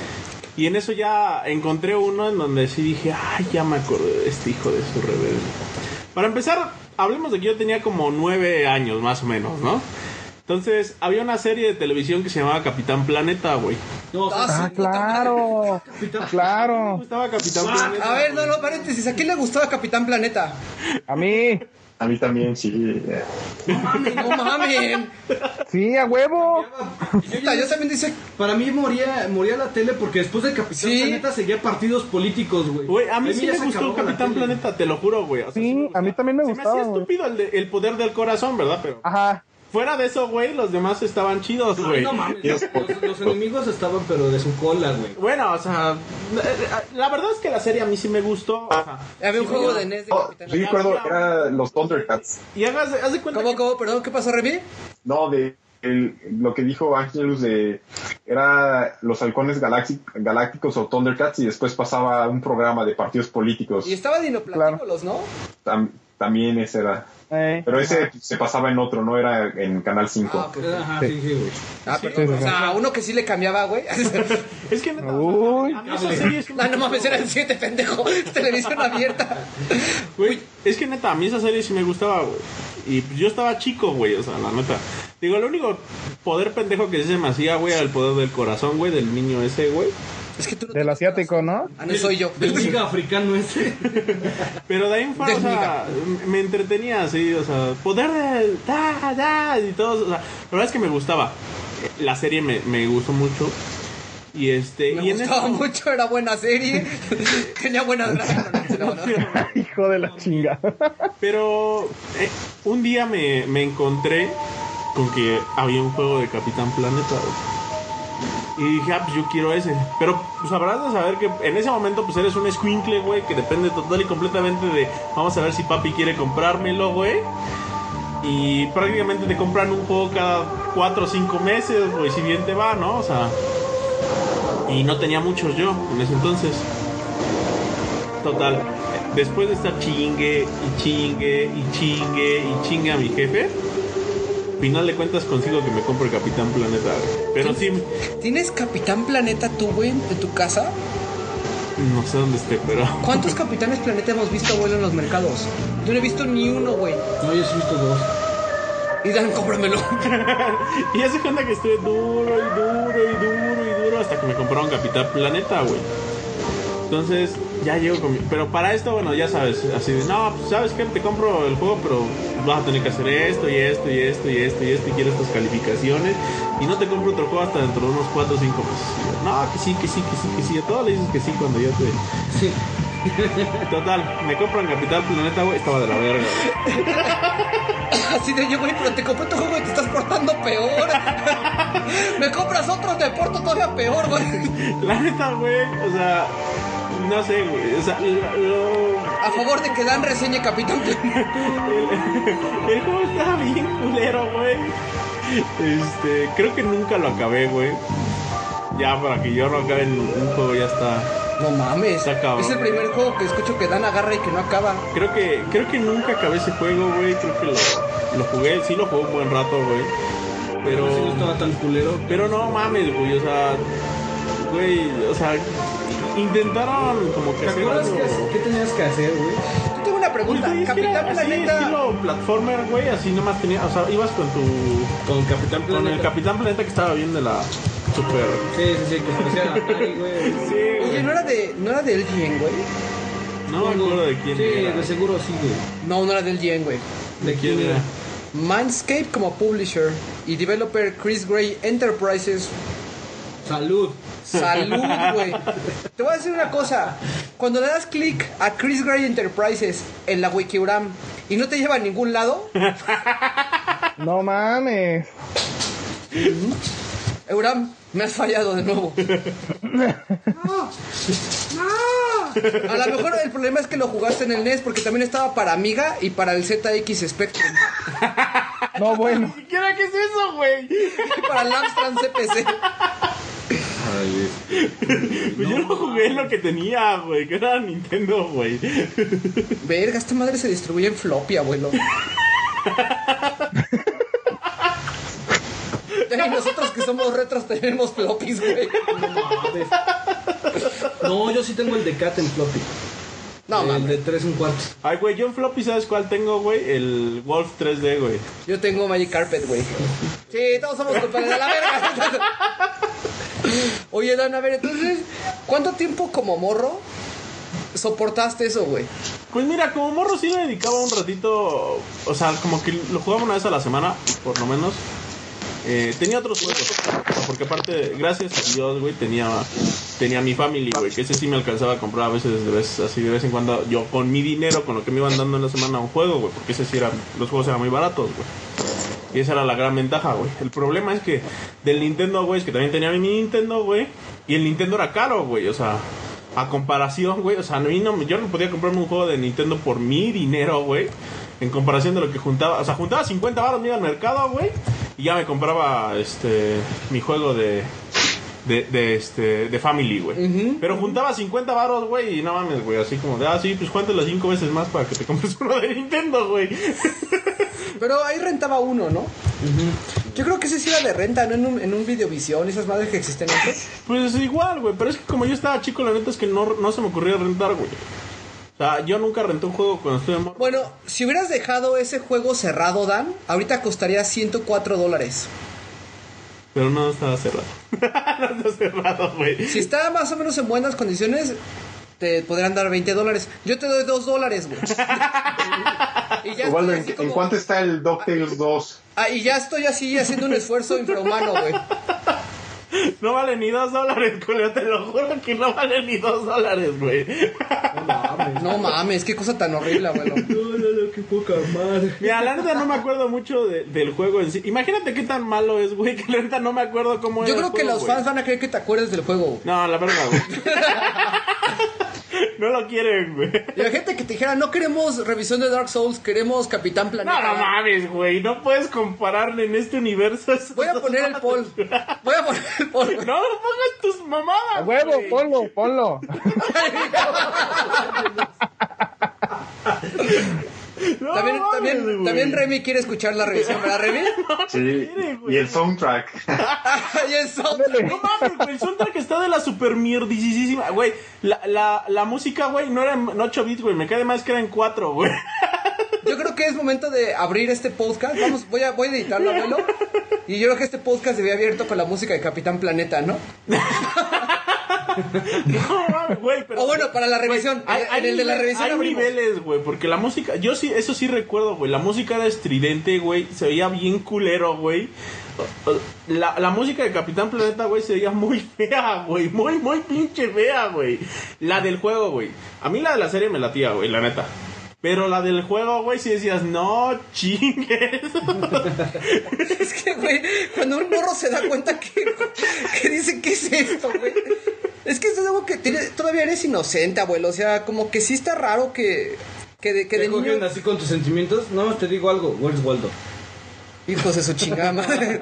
Speaker 2: Y en eso ya encontré uno en donde sí dije, ay, ya me acordé de este hijo de su rebelde. Para empezar, hablemos de que yo tenía como nueve años, más o menos, ¿no? Entonces, había una serie de televisión que se llamaba Capitán Planeta, güey.
Speaker 4: No,
Speaker 1: Ah,
Speaker 3: Ah,
Speaker 1: su puta
Speaker 3: claro.
Speaker 2: Me
Speaker 3: Claro.
Speaker 2: gustaba Capitán Planeta.
Speaker 1: A ver, no, no, paréntesis. ¿A quién le gustaba Capitán Planeta?
Speaker 3: A mí.
Speaker 6: A mí también, sí.
Speaker 1: No mames, no mames.
Speaker 3: Sí, a huevo.
Speaker 1: Puta, yo también dice.
Speaker 4: Para mí moría, moría la tele porque después de Capitán
Speaker 1: Sí.
Speaker 4: Planeta seguía partidos políticos, güey.
Speaker 2: Güey, a mí sí me
Speaker 4: se
Speaker 2: gustó Capitán. Planeta, te lo juro, güey. O sea,
Speaker 3: Sí,
Speaker 2: me
Speaker 3: a mí también me
Speaker 2: Se
Speaker 3: gustaba,
Speaker 2: me hacía estúpido el, de- el poder del corazón, ¿verdad? Pero
Speaker 3: Ajá.
Speaker 2: Fuera de eso, güey, los demás estaban chidos,
Speaker 4: No,
Speaker 2: güey.
Speaker 4: no mames, los, los enemigos estaban pero de su cola, güey.
Speaker 2: Bueno, o sea, la verdad es que la serie a mí sí me gustó. O sea,
Speaker 1: Había un
Speaker 2: sí,
Speaker 1: juego de NES de
Speaker 6: Oh,
Speaker 1: Capitán
Speaker 6: sí, recuerdo, era los Thundercats.
Speaker 2: Y hagas, haz de cuenta
Speaker 1: ¿Cómo,
Speaker 2: que-
Speaker 1: cómo? Perdón, ¿qué pasó, Remy?
Speaker 6: No, de el- lo que dijo Angelus de era los halcones galácti- galácticos o Thundercats y después pasaba un programa de partidos políticos.
Speaker 1: Y estaba Dinoplatíbulos, ¿no?
Speaker 6: Tam- también ese era.
Speaker 3: Eh.
Speaker 6: Pero ese se pasaba en otro, no era en Canal 5.
Speaker 1: Ah, ok.
Speaker 4: Ajá, sí, sí, güey.
Speaker 1: Ah,
Speaker 3: Sí,
Speaker 1: perdón.
Speaker 3: sí,
Speaker 1: O sea, uno que sí le cambiaba, güey.
Speaker 2: Es que neta,
Speaker 3: Uy.
Speaker 2: a mí esa serie sí me
Speaker 1: Ah, no mames,
Speaker 2: gustó.
Speaker 1: era el 7, pendejo. Televisión abierta.
Speaker 2: Güey, es que neta, a mí esa serie sí me gustaba, güey. Y pues, yo estaba chico, güey, o sea, la neta. Digo, el único poder pendejo que sí se me hacía, güey, era el poder del corazón, güey, del niño ese, güey.
Speaker 1: Es que tú no
Speaker 3: Del asiático, ¿no?
Speaker 1: Ah, no soy yo.
Speaker 4: Del liga africano ese.
Speaker 2: Pero de ahí en fuera, o
Speaker 1: Del
Speaker 2: sea, me entretenía así, o sea, poder del da, da, y todo, o sea, la verdad es que me gustaba. La serie me, me gustó mucho. Y este,
Speaker 1: Me
Speaker 2: y en
Speaker 1: gustaba mucho, era buena serie. Tenía buenas no, no.
Speaker 3: Hijo de la chinga.
Speaker 2: Pero eh, un día me, me encontré con que había un juego de Capitán Planeta. Y dije, ah, pues yo quiero ese. Pero pues habrás de saber que en ese momento pues eres un squinkle, güey, que depende total y completamente de vamos a ver si papi quiere comprármelo, güey. Y prácticamente te compran un juego cada 4 o 5 meses, güey, si bien te va, ¿no? O sea... Y no tenía muchos yo en ese entonces. Total. después de estar chingue y chingue y chingue y chingue a mi jefe, final de cuentas consigo que me compre el Capitán Planeta. güey. Pero sí,
Speaker 1: ¿Tienes Capitán Planeta tú, güey, en tu casa?
Speaker 2: no sé dónde esté, pero...
Speaker 1: ¿Cuántos Capitanes Planeta hemos visto, güey, en los mercados? Yo no he visto ni uno, güey.
Speaker 4: No, yo sí he visto dos.
Speaker 1: Y Dan, cómpramelo.
Speaker 2: Y ya se cuenta que estuve duro y duro y duro y duro hasta que me compraron Capitán Planeta, güey. Entonces, ya llego con mi... Pero para esto, bueno, ya sabes, así de, no, pues sabes que te compro el juego, pero vas a tener que hacer esto y esto y esto y esto y esto y quiero estas calificaciones y no te compro otro juego hasta dentro de unos 4 o 5 meses. No, que sí, que sí, que sí, que sí. A todos le dices que sí cuando yo te...
Speaker 4: Sí.
Speaker 2: Total, me compran Capitán Planeta, güey, estaba de la verga.
Speaker 1: Así de yo, güey, pero te compré tu juego y te estás portando peor. Me compras otro, te porto todavía peor, güey.
Speaker 2: La neta, güey, o sea, no sé, güey, o sea, lo-
Speaker 1: A favor de que Dan reseñe Capitán Planeta.
Speaker 2: El juego estaba bien culero, güey. Este, creo que nunca lo acabé, güey. Ya, para que yo no acabe en un juego ya está.
Speaker 1: No mames.
Speaker 2: Está.
Speaker 1: Es el primer juego que escucho que Dan agarra y que no acaba.
Speaker 2: Creo que, creo que nunca acabé ese juego, güey. Creo que lo, lo jugué, sí lo jugué un buen rato, güey. Pero,
Speaker 4: Sí, no estaba tan culero.
Speaker 2: pero no mames, güey, o sea, güey, o sea, intentaron como que
Speaker 4: ¿Te
Speaker 2: hacer
Speaker 4: acuerdas
Speaker 2: algo-
Speaker 4: qué, qué tenías que hacer, güey?
Speaker 1: Yo tengo una
Speaker 2: Pues,
Speaker 1: pregunta.
Speaker 2: güey, es que
Speaker 1: Capitán
Speaker 2: era así,
Speaker 1: Planeta.
Speaker 2: estilo platformer, güey, así nomás tenía, o sea, ibas con tu
Speaker 4: Con Capitán
Speaker 2: Con el
Speaker 4: Planeta.
Speaker 2: Capitán Planeta que estaba bien de la super.
Speaker 4: Sí, sí, sí, que parecía la Atari, güey.
Speaker 2: Sí,
Speaker 1: Oye. ¿no era de, no era del GN, güey?
Speaker 2: No me acuerdo de quién
Speaker 4: Sí,
Speaker 2: era.
Speaker 4: de seguro sí, güey.
Speaker 1: No, no era del GN, güey.
Speaker 2: ¿De quién era?
Speaker 1: Mindscape como publisher y developer Chris Gray Enterprises.
Speaker 4: Salud.
Speaker 1: Salud, güey. Te voy a decir una cosa. Cuando le das clic a Chris Gray Enterprises en la Wikiuram y no te lleva a ningún lado,
Speaker 3: No mames.
Speaker 1: Euram, me has fallado de nuevo. No, no. A lo mejor el problema es que lo jugaste en el NES porque también estaba para Amiga y para el ZX Spectrum
Speaker 3: No, bueno.
Speaker 2: ¿Qué qué es eso, güey?
Speaker 1: para el Amstrad CPC.
Speaker 2: Pues yo no jugué lo que tenía, güey, que era Nintendo, güey.
Speaker 1: Verga, esta madre se distribuye en floppy, abuelo. Y nosotros que somos retros tenemos floppies, güey.
Speaker 4: No, yo sí tengo el de Cat en floppy.
Speaker 1: No,
Speaker 4: el de 3 un cuarto.
Speaker 2: Ay, güey, yo en floppy, ¿sabes cuál tengo, güey? El Wolf 3D, güey.
Speaker 1: Yo tengo Magic Carpet, güey. Sí, todos somos culpables de la verga. Oye, Dan, a ver, entonces, ¿cuánto tiempo como morro soportaste eso, güey?
Speaker 2: Pues mira, como morro sí le dedicaba un ratito, o sea, como que lo jugaba una vez a la semana, por lo menos. Eh, tenía otros juegos, porque aparte, gracias a Dios, güey, tenía, tenía mi family, güey, que ese sí me alcanzaba a comprar a veces, así de vez en cuando, yo con mi dinero, con lo que me iban dando en la semana un juego, güey, porque ese sí era, los juegos eran muy baratos, güey. Y esa era la gran ventaja, güey. El problema es que del Nintendo, güey, es que también tenía mi Nintendo, güey, y el Nintendo era caro, güey, o sea, a comparación, güey, o sea, no, yo no podía comprarme un juego de Nintendo por mi dinero, güey. En comparación de lo que juntaba, o sea, juntaba 50 baros, me iba al mercado, güey, y ya me compraba este mi juego de de, de este de Family, güey. Pero juntaba 50 baros, güey, y no mames, güey, así como de, ah, sí, pues cuéntalo cinco veces más para que te compres uno de Nintendo, güey.
Speaker 1: Pero ahí rentaba uno, ¿no? Yo creo que ese sí era de renta, ¿no? En un, en un videovisión, esas madres que existen antes.
Speaker 2: Pues igual, güey, pero es que como yo estaba chico, la neta es que no, no se me ocurría rentar, güey. O sea, yo nunca renté un juego cuando estuve morro.
Speaker 1: Bueno, si hubieras dejado ese juego cerrado, Dan, ahorita costaría 104 dólares.
Speaker 2: Pero no estaba cerrado. no está cerrado, güey.
Speaker 1: Si está más o menos en buenas condiciones, te podrían dar 20 dólares. Yo te doy 2 dólares, güey. y, ya
Speaker 6: Ubaldo,
Speaker 1: estoy
Speaker 6: ¿en,
Speaker 1: así
Speaker 6: en
Speaker 1: como-
Speaker 6: cuánto está el DuckTales 2?
Speaker 1: Ah, y ya estoy así haciendo un esfuerzo infrahumano, güey.
Speaker 2: No vale ni dos dólares, Julio, te lo juro que no vale ni dos dólares, güey.
Speaker 1: No mames, qué cosa tan horrible, abuelo.
Speaker 4: No, no, no, qué poca madre.
Speaker 2: Mira, la neta no me acuerdo mucho de- del juego en sí. Imagínate qué tan malo es, güey, que la neta no me acuerdo cómo
Speaker 1: Yo
Speaker 2: era
Speaker 1: creo
Speaker 2: el
Speaker 1: que los fans van a querer que te acuerdes del juego. güey.
Speaker 2: No, la verdad, güey. no lo quieren, güey.
Speaker 1: Y la gente que te dijera, no queremos revisión de Dark Souls, queremos Capitán Planeta.
Speaker 2: No, no mames, güey. No puedes compararle en este universo.
Speaker 1: Voy a poner el poll. Voy a poner el poll. güey.
Speaker 2: No, no pongas tus mamadas.
Speaker 3: A huevo,
Speaker 2: güey.
Speaker 3: ponlo, ponlo.
Speaker 2: No
Speaker 1: También,
Speaker 2: mames,
Speaker 1: también, también Remy quiere escuchar la revisión, ¿verdad, Remy?
Speaker 6: Sí, y el soundtrack.
Speaker 1: y el soundtrack.
Speaker 2: No mames, güey, el soundtrack está de la super mierdisísima, güey. La, la, la música, güey, no era en 8 bits, güey. Me cae más que era en 4, güey.
Speaker 1: Yo creo que es momento de abrir este podcast. Vamos, voy a, voy a editarlo, abuelo. Y yo creo que este podcast debía abierto con la música de Capitán Planeta, ¿no?
Speaker 2: No güey, pero.
Speaker 1: O bueno, para la revisión.
Speaker 2: Hay,
Speaker 1: en
Speaker 2: hay
Speaker 1: el de la
Speaker 2: nive-
Speaker 1: revisión
Speaker 2: hay
Speaker 1: abrimos.
Speaker 2: niveles, güey, porque la música, yo sí, eso sí recuerdo, güey, la música era estridente, güey, se veía bien culero, güey. La, la música de Capitán Planeta, güey, se veía muy fea, güey, muy, muy pinche fea, güey. La del juego, güey. A mí la de la serie me latía, güey, la neta. Pero la del juego, güey, si decías, no chingues.
Speaker 1: Es que, güey, cuando un morro se da cuenta que, que dice, ¿qué es esto, güey? Es que es algo que tiene- todavía eres inocente, abuelo. O sea, como que sí está raro que, que de, que
Speaker 4: ¿Te
Speaker 1: de niño...
Speaker 4: así con tus sentimientos? No, te digo algo. Where's Waldo?
Speaker 1: Hijos de su chingada madre.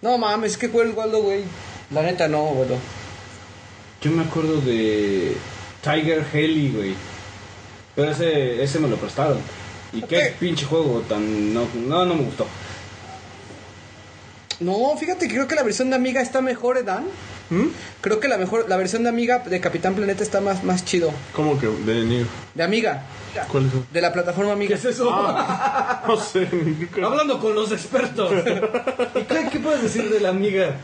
Speaker 1: No mames, es que el Waldo, güey. La neta no, abuelo.
Speaker 4: Yo me acuerdo de Tiger Haley, güey. Pero ese, ese me lo prestaron. Y qué pinche juego tan... No, no, no me gustó.
Speaker 1: No, fíjate que creo que la versión de Amiga está mejor, ¿eh, Dan?
Speaker 2: ¿Mm?
Speaker 1: Creo que la mejor, la versión de Amiga de Capitán Planeta está más, más chido.
Speaker 2: ¿Cómo que de niño?
Speaker 1: De Amiga.
Speaker 2: ¿Cuál es?
Speaker 1: De la plataforma
Speaker 4: ¿Qué
Speaker 1: Amiga.
Speaker 4: es eso?
Speaker 2: No sé.
Speaker 4: Hablando con los expertos. ¿Y qué, qué puedes decir de la amiga?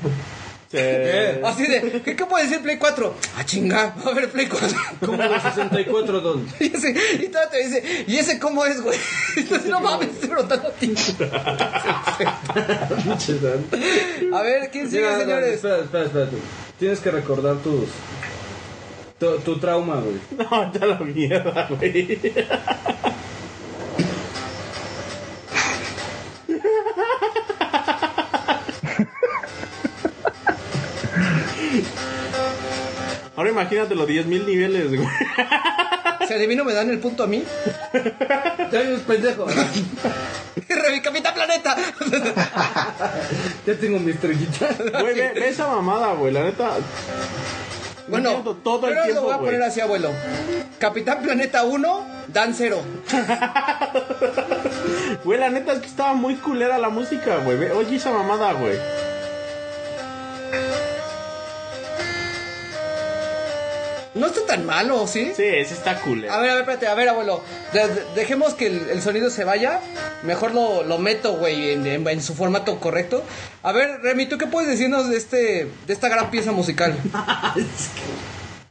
Speaker 2: Eh,
Speaker 1: Así de, ¿qué, qué puede decir Play 4? Ah, chinga, a ver Play 4.
Speaker 4: Como de 64 don.
Speaker 1: Y, ese, y te dice, ¿y ese cómo es, güey? Así, no mames, estoy preguntando a ti. A ver, ¿quién sigue,
Speaker 4: Mira,
Speaker 1: señores?
Speaker 4: Espera, espera, espera. Tienes que recordar tus... Tu, tu trauma, güey.
Speaker 2: No, ya la mierda, güey. Ahora imagínate los 10.000 niveles, güey.
Speaker 1: Si adivino, me dan el punto a mí.
Speaker 4: Ya eres pendejo.
Speaker 1: Revi Capitán Planeta.
Speaker 4: Ya tengo mi estrellita.
Speaker 2: Güey, ve, ve esa mamada, güey. La neta.
Speaker 1: Bueno,
Speaker 2: todo el
Speaker 1: pero
Speaker 2: tiempo,
Speaker 1: lo voy a poner así, abuelo. Capitán Planeta 1, Dan 0.
Speaker 2: Güey, la neta es que estaba muy culera la música, güey. Oye esa mamada, güey.
Speaker 1: No está tan malo, ¿sí?
Speaker 2: Sí, sí está culera.
Speaker 1: A ver, a ver, espérate, a ver, abuelo. De- de- dejemos que el, el sonido se vaya. Mejor lo, lo meto, güey, en, en- en su formato correcto. A ver, Remy, ¿tú qué puedes decirnos de este de esta gran pieza musical?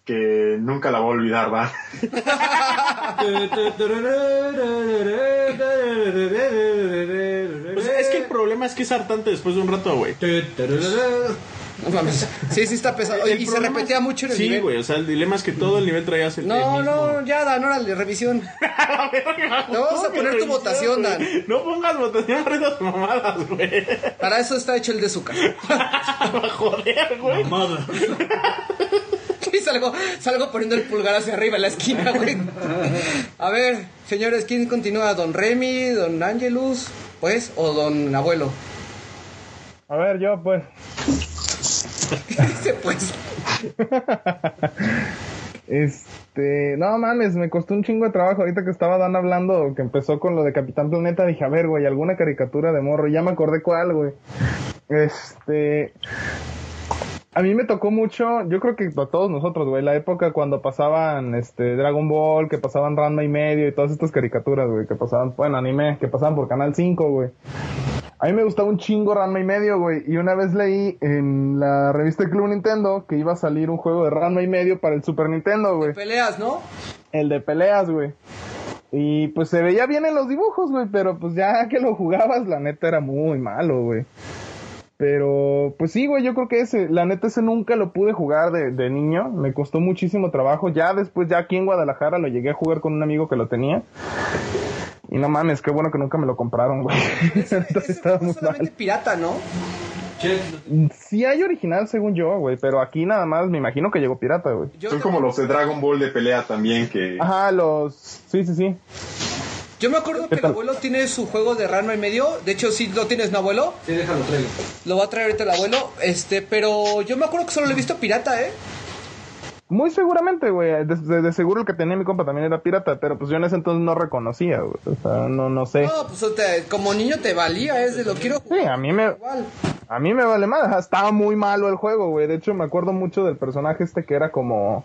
Speaker 6: Que nunca la voy a olvidar, va.
Speaker 2: Pues es que el problema es que es hartante después de un rato, güey.
Speaker 1: No mames. Sí, sí está pesado.
Speaker 2: El
Speaker 1: y se repetía mucho en el
Speaker 2: Sí,
Speaker 1: nivel.
Speaker 2: güey. O sea, el dilema es que todo el nivel traías el,
Speaker 1: No,
Speaker 2: mismo.
Speaker 1: no, ya, Dan, órale, revisión. Te vamos a poner tu votación, Dan.
Speaker 2: No pongas votación a esas mamadas, güey.
Speaker 1: Para eso está hecho el de azúcar.
Speaker 2: Joder, güey.
Speaker 1: Y salgo, salgo poniendo el pulgar hacia arriba en la esquina, güey. A ver, señores, ¿quién continúa? ¿Don Remy, Don Angelus, pues, o Don Abuelo?
Speaker 3: A ver, yo pues.
Speaker 1: Pues.
Speaker 3: Este, no mames, me costó un chingo de trabajo ahorita que estaba Dan hablando, que empezó con lo de Capitán Planeta, dije, a ver, güey, alguna caricatura de morro, y ya me acordé cuál, güey. Este, a mí me tocó mucho, yo creo que a todos nosotros, güey, la época cuando pasaban, este, Dragon Ball, que pasaban Ranma y medio y todas estas caricaturas, güey, que pasaban, bueno, anime, que pasaban por Canal 5, güey. A mí me gustaba un chingo Ranma y medio, güey. Y una vez leí en la revista Club Nintendo que iba a salir un juego de Ranma y medio para el Super Nintendo, güey.
Speaker 1: Peleas, ¿no?
Speaker 3: El de peleas, güey. Y pues se veía bien en los dibujos, güey. Pero pues ya que lo jugabas, la neta era muy malo, güey. Pero pues sí, güey, yo creo que ese, la neta ese nunca lo pude jugar de, de niño. Me costó muchísimo trabajo. Ya después, ya aquí en Guadalajara lo llegué a jugar con un amigo que lo tenía. Y no mames, qué bueno que nunca me lo compraron, güey. Entonces
Speaker 1: Ese fue solamente
Speaker 3: mal.
Speaker 1: pirata, ¿no?
Speaker 3: Sí hay original según yo, güey, pero aquí nada más me imagino que llegó pirata, güey.
Speaker 6: Son como los de Dragon Ball de pelea también, que
Speaker 3: Ajá, los... Sí, sí, sí.
Speaker 1: Yo me acuerdo que el abuelo tiene su juego de Ranma y medio. De hecho, sí lo tienes, ¿no, abuelo?
Speaker 4: Sí, déjalo, traigo.
Speaker 1: Lo va a traer ahorita el abuelo. Este, pero yo me acuerdo que solo lo he visto pirata, ¿eh?
Speaker 3: Muy seguramente, güey. De, de- de seguro el que tenía mi compa también era pirata, pero pues yo en ese entonces no reconocía, güey. O sea, no, no sé.
Speaker 1: No, pues te- como niño te valía, es de lo quiero
Speaker 3: Sí, a mí me,
Speaker 1: igual.
Speaker 3: a mí me vale más. Estaba muy malo el juego, güey. De hecho, me acuerdo mucho del personaje este que era como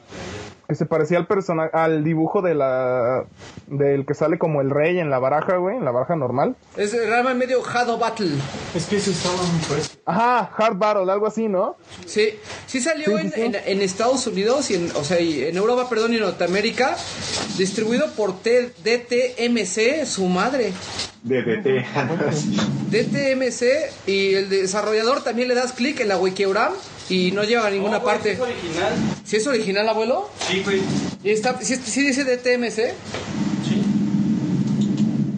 Speaker 3: que se parecía al personaje, al dibujo de la, del que sale como el rey en la baraja, güey, en la baraja normal.
Speaker 1: Es realmente medio Hado Battle.
Speaker 2: Es que estaba muy fuerte.
Speaker 3: Ajá, Hard Battle, algo así, ¿no?
Speaker 1: Sí, sí salió
Speaker 3: sí,
Speaker 1: en,
Speaker 3: sí.
Speaker 1: en- en Estados Unidos y en, o sea, y en Europa, perdón, y en Norteamérica, distribuido por T- DTMC, su madre.
Speaker 6: DDT.
Speaker 1: DTMC y el desarrollador también le das clic en la Wikiogram y no lleva a ninguna parte.
Speaker 4: Es original.
Speaker 1: ¿Si es original, abuelo?
Speaker 4: Sí, güey.
Speaker 1: ¿Y está, si, si dice DTMC?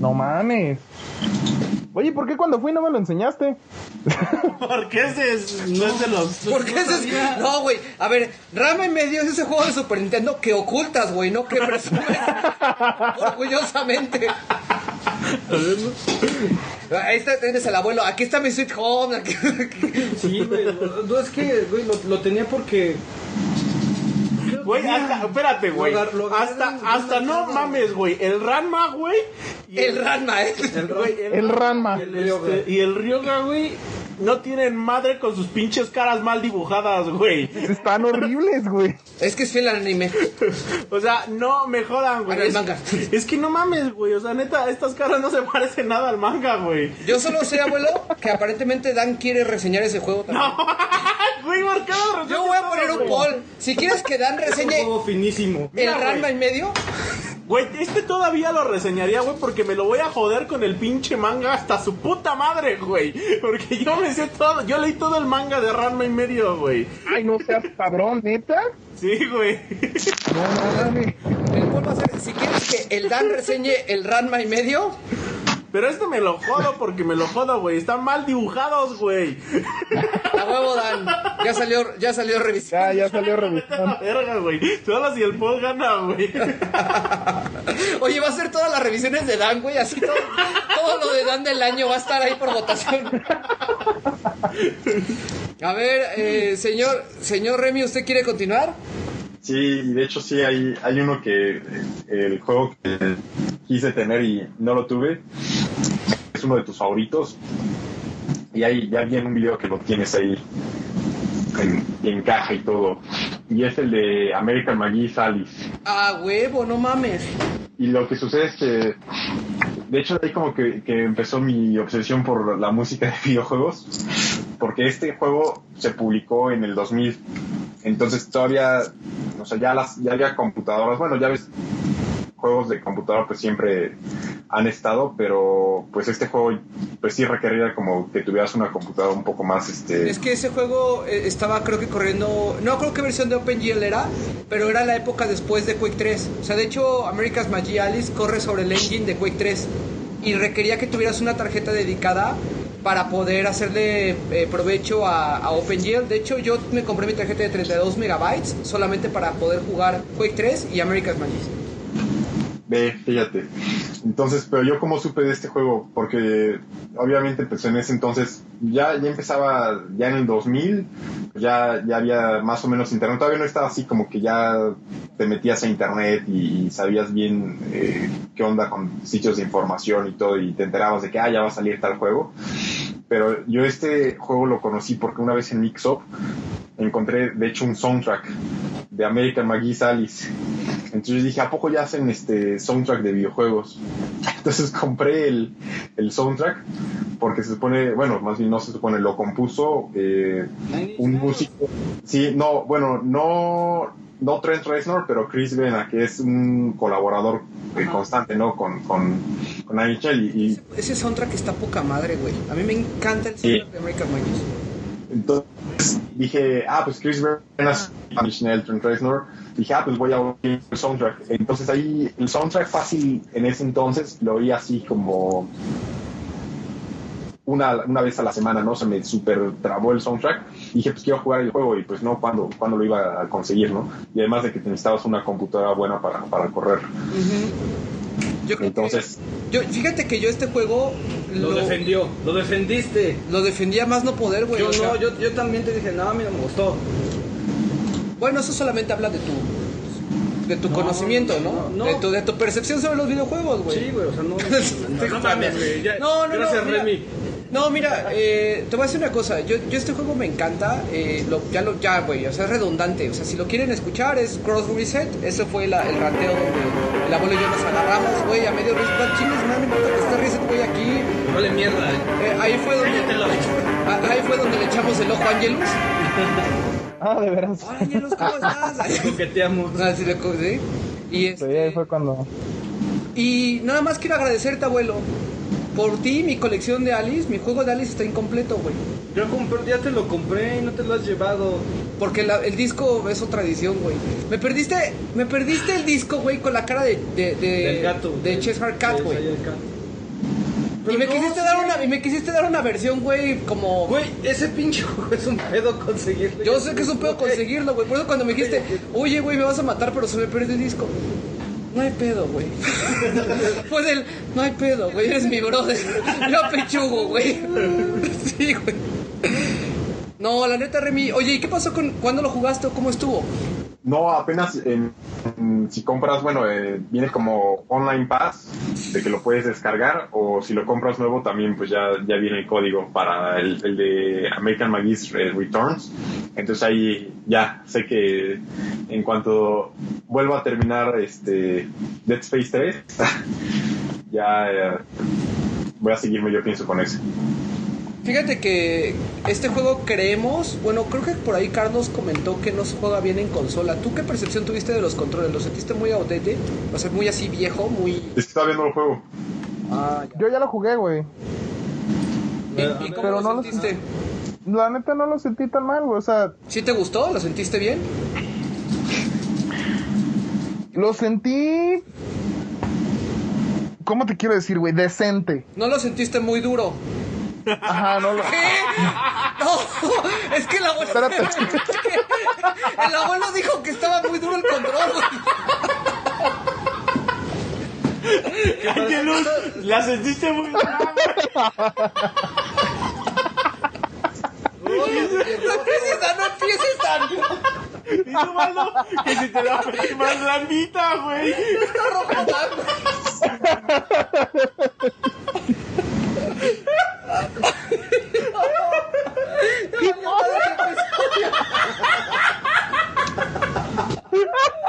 Speaker 3: No mames. Oye, ¿por qué cuando fui no me lo enseñaste?
Speaker 2: Porque ese es, no es de los.
Speaker 1: ¿Por qué ese es- No, güey. A ver, Rama y medio es ese juego de Super Nintendo que ocultas, güey, no que presumes orgullosamente. Ahí está, tienes al abuelo. Aquí está mi Sweet Home. aquí-
Speaker 4: Sí, güey. No, es que, güey, lo, lo tenía porque.
Speaker 2: Güey, hasta, espérate, güey. Hasta, hasta no mames, güey. El Ranma, güey. y
Speaker 1: El Ranma, ¿eh?
Speaker 4: El,
Speaker 2: güey,
Speaker 3: El Ranma.
Speaker 4: el Ryoga.
Speaker 2: este, y el Ryoga, güey. No tienen madre con sus pinches caras mal dibujadas, güey.
Speaker 3: Están horribles, güey.
Speaker 1: Es que es fiel al anime.
Speaker 2: O sea, no me jodan, güey.
Speaker 1: A ver,
Speaker 2: Es,
Speaker 1: manga.
Speaker 2: es que no mames, güey. O sea, neta, estas caras no se parecen nada al manga, güey.
Speaker 1: Yo solo sé, abuelo, que aparentemente Dan quiere reseñar ese juego también.
Speaker 2: Güey, ¿por qué lo reseñas
Speaker 1: Yo voy a poner un poll. Si quieres que Dan reseñe
Speaker 4: finísimo.
Speaker 1: el
Speaker 2: Mira,
Speaker 1: Ranma en medio,
Speaker 2: Güey, este todavía lo reseñaría, güey, porque me lo voy a joder con el pinche manga hasta su puta madre, güey. Porque yo me sé todo, yo leí todo el manga de Ranma y medio, güey.
Speaker 3: Ay, no seas cabrón, neta.
Speaker 2: Sí, güey.
Speaker 3: No mames.
Speaker 1: el poll va a ser, si quieres que el Dan reseñe el Ranma y medio,
Speaker 2: Pero este me lo jodo porque me lo jodo, güey. Están mal dibujados, güey.
Speaker 1: a huevo Dan. Ya salió, ya salió revisión.
Speaker 3: Ya, ya salió revisión.
Speaker 2: verga, güey. Solo si el Paul gana, güey.
Speaker 1: Oye, va a ser todas las revisiones de Dan, güey. Así todo, todo lo de Dan del año va a estar ahí por votación. A ver, eh, señor, señor Remy, ¿usted quiere continuar?
Speaker 6: Sí, y de hecho sí hay, hay uno que el juego que quise tener y no lo tuve. Es uno de tus favoritos. Y hay, ya vi en un video que lo tienes ahí en, en caja y todo. Y es el de American McGee Alice.
Speaker 1: Ah, huevo, no mames.
Speaker 6: Y lo que sucede es que, de hecho, ahí como que, que empezó mi obsesión por la música de videojuegos, porque este juego se publicó en el 2000, entonces todavía, o sea, ya, las, ya había computadoras, bueno, ya ves, juegos de computadora pues siempre han estado, pero pues este juego pues sí requería como que tuvieras una computadora un poco más, este...
Speaker 1: Es que ese juego eh, estaba creo que corriendo, no creo que versión de OpenGL era, pero era la época después de Quake 3. O sea, de hecho, America's Magie Alice corre sobre el engine de Quake 3 y requería que tuvieras una tarjeta dedicada para poder hacerle eh, provecho a, OpenGL. De hecho, yo me compré mi tarjeta de 32 megabytes solamente para poder jugar Quake 3 y America's Magie.
Speaker 6: Ve, fíjate. Entonces, pero yo como supe de este juego, porque obviamente pues en ese entonces ya, ya empezaba, ya en el 2000, ya, ya había más o menos internet, todavía no estaba así como que ya te metías a internet y, y sabías bien eh, qué onda con sitios de información y todo y te enterabas de que ah, ya va a salir tal juego. Pero yo este juego lo conocí porque una vez en Mixup encontré de hecho un soundtrack de American McGee Alice. Entonces dije, ¿a poco ya hacen este soundtrack de videojuegos? Entonces compré el, el soundtrack porque se supone, bueno, más bien no se supone, lo compuso eh, un músico. Sí, no, bueno, no, no Trent Reznor, pero Chris Vena, que es un colaborador eh, constante, ¿no? Con, con, con y, y
Speaker 1: Ese soundtrack está poca madre, güey. A mí me encanta el
Speaker 6: Sí.
Speaker 1: soundtrack de American Magie.
Speaker 6: Entonces dije, ah, pues Chris Venas, Chanel, Trent Reznor. Dije, ah, pues voy a oír el soundtrack. Entonces ahí, el soundtrack fácil en ese entonces lo oí así como una, una vez a la semana, ¿no? Se me super trabó el soundtrack. Dije, pues quiero jugar el juego y pues no, ¿cuándo, cuándo lo iba a conseguir, no? Y además de que necesitabas una computadora buena para, para correr.
Speaker 1: Yo creo
Speaker 6: Entonces,
Speaker 1: que, yo, fíjate que yo este juego
Speaker 4: Lo, defendió, lo defendiste.
Speaker 1: lo defendía más no poder, güey.
Speaker 4: Yo
Speaker 1: o sea,
Speaker 4: no, yo, yo también te dije, no, a mí no me gustó.
Speaker 1: Bueno, eso solamente habla de tu de tu conocimiento, ¿no?
Speaker 4: no, no.
Speaker 1: De, tu, de tu percepción sobre los videojuegos, güey.
Speaker 4: Sí, güey, o sea, no.
Speaker 1: No,
Speaker 4: no mames, güey. ya-
Speaker 1: No, no.
Speaker 4: Gracias,
Speaker 1: mira.
Speaker 4: Remy.
Speaker 1: No, mira, eh, te voy a decir una cosa. Yo, yo este juego me encanta. eh, lo, ya, lo, ya, güey. O sea, es redundante. O sea, si lo quieren escuchar, es Cross Reset. Ese fue la- el ranteo donde el abuelo y yo nos agarramos, güey, a medio reset. Chingues, no me importa que esté reset, güey, aquí.
Speaker 4: Vale mierda.
Speaker 1: Eh, ahí fue donde. Ah, Ahí fue donde le echamos el ojo a Angelus.
Speaker 3: Ah, de veras.
Speaker 1: Hola, Angelus, ¿cómo estás?
Speaker 4: Coqueteamos.
Speaker 1: Así de co- ¿sí? Y,
Speaker 3: Sí,
Speaker 1: este,
Speaker 3: ahí fue cuando.
Speaker 1: y nada más quiero agradecerte, abuelo. Por ti, mi colección de Alice, mi juego de Alice está incompleto, güey.
Speaker 4: Yo compré, ya te lo compré y no te lo has llevado.
Speaker 1: Porque la- el disco es otra edición, güey. Me perdiste, me perdiste el disco, güey, con la cara de, de, de,
Speaker 4: Del gato.
Speaker 1: de Cheshire Cat, güey. Y me quisiste dar una, y me quisiste dar una versión, güey, como.
Speaker 4: Güey, ese pinche juego es un pedo conseguirlo.
Speaker 1: Yo sé que es un pedo conseguirlo, güey. Por eso cuando me dijiste, oye, güey, me vas a matar, pero se me perdió el disco. No hay pedo, güey. Fue del, no hay pedo, güey, eres mi brother. Yo pechugo, güey. Sí, güey. No, la neta, Remy. Oye, ¿y qué pasó con cuándo lo jugaste cómo estuvo?
Speaker 6: No, apenas en- si compras, bueno, eh, viene como online pass de que lo puedes descargar o si lo compras nuevo también pues ya, ya viene el código para el, el de American Magis eh, Returns. Entonces ahí ya sé que en cuanto vuelva a terminar este Dead Space 3, ya eh, voy a seguirme yo pienso con ese.
Speaker 1: Fíjate que este juego creemos, bueno, creo que por ahí Carlos comentó que no se juega bien en consola. ¿Tú qué percepción tuviste de los controles? ¿Lo sentiste muy outdated? O sea, muy así viejo, muy...
Speaker 6: Es que estaba viendo el juego.
Speaker 1: Ah, ya.
Speaker 3: Yo ya lo jugué, güey.
Speaker 1: ¿Y, y cómo
Speaker 3: Pero
Speaker 1: lo
Speaker 3: no lo
Speaker 1: sentiste?
Speaker 3: La neta no lo sentí tan mal, güey. O sea,
Speaker 1: ¿Sí te gustó? ¿Lo sentiste bien?
Speaker 3: lo sentí. ¿Cómo te quiero decir, güey? Decente.
Speaker 1: ¿No lo sentiste muy duro?
Speaker 3: Ajá, no lo.
Speaker 1: ¿Qué? No, es que el abuelo...
Speaker 3: Espérate.
Speaker 1: El abuelo dijo que estaba muy duro el control, güey.
Speaker 2: Angelus, la sentiste muy brava.
Speaker 1: No empieces a, no empieces a...
Speaker 2: Y mano, que si te la pedí más blandita, güey.
Speaker 1: Está rojo,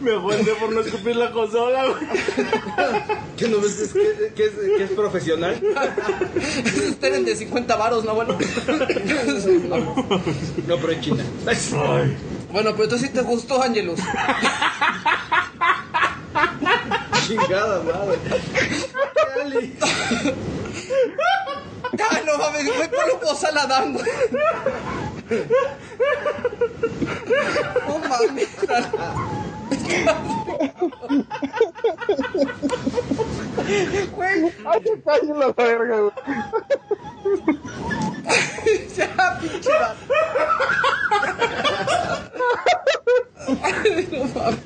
Speaker 2: Me aguanté por no escupir la consola, güey.
Speaker 4: ¿Qué no ves? Es que, que es, que es profesional.
Speaker 1: ustedes de 50 varos, ¿no, bueno?
Speaker 4: No, pero es China.
Speaker 1: Bueno, pero tú sí te gustó, Angelus.
Speaker 4: Chingada madre. Ali.
Speaker 1: Ay, no mames, güey, ponle un bozal a Dan, güey. No mames. Güey,
Speaker 3: Ay, se cayó la verga, güey.
Speaker 1: ya, pinche vato. Ay, no mames.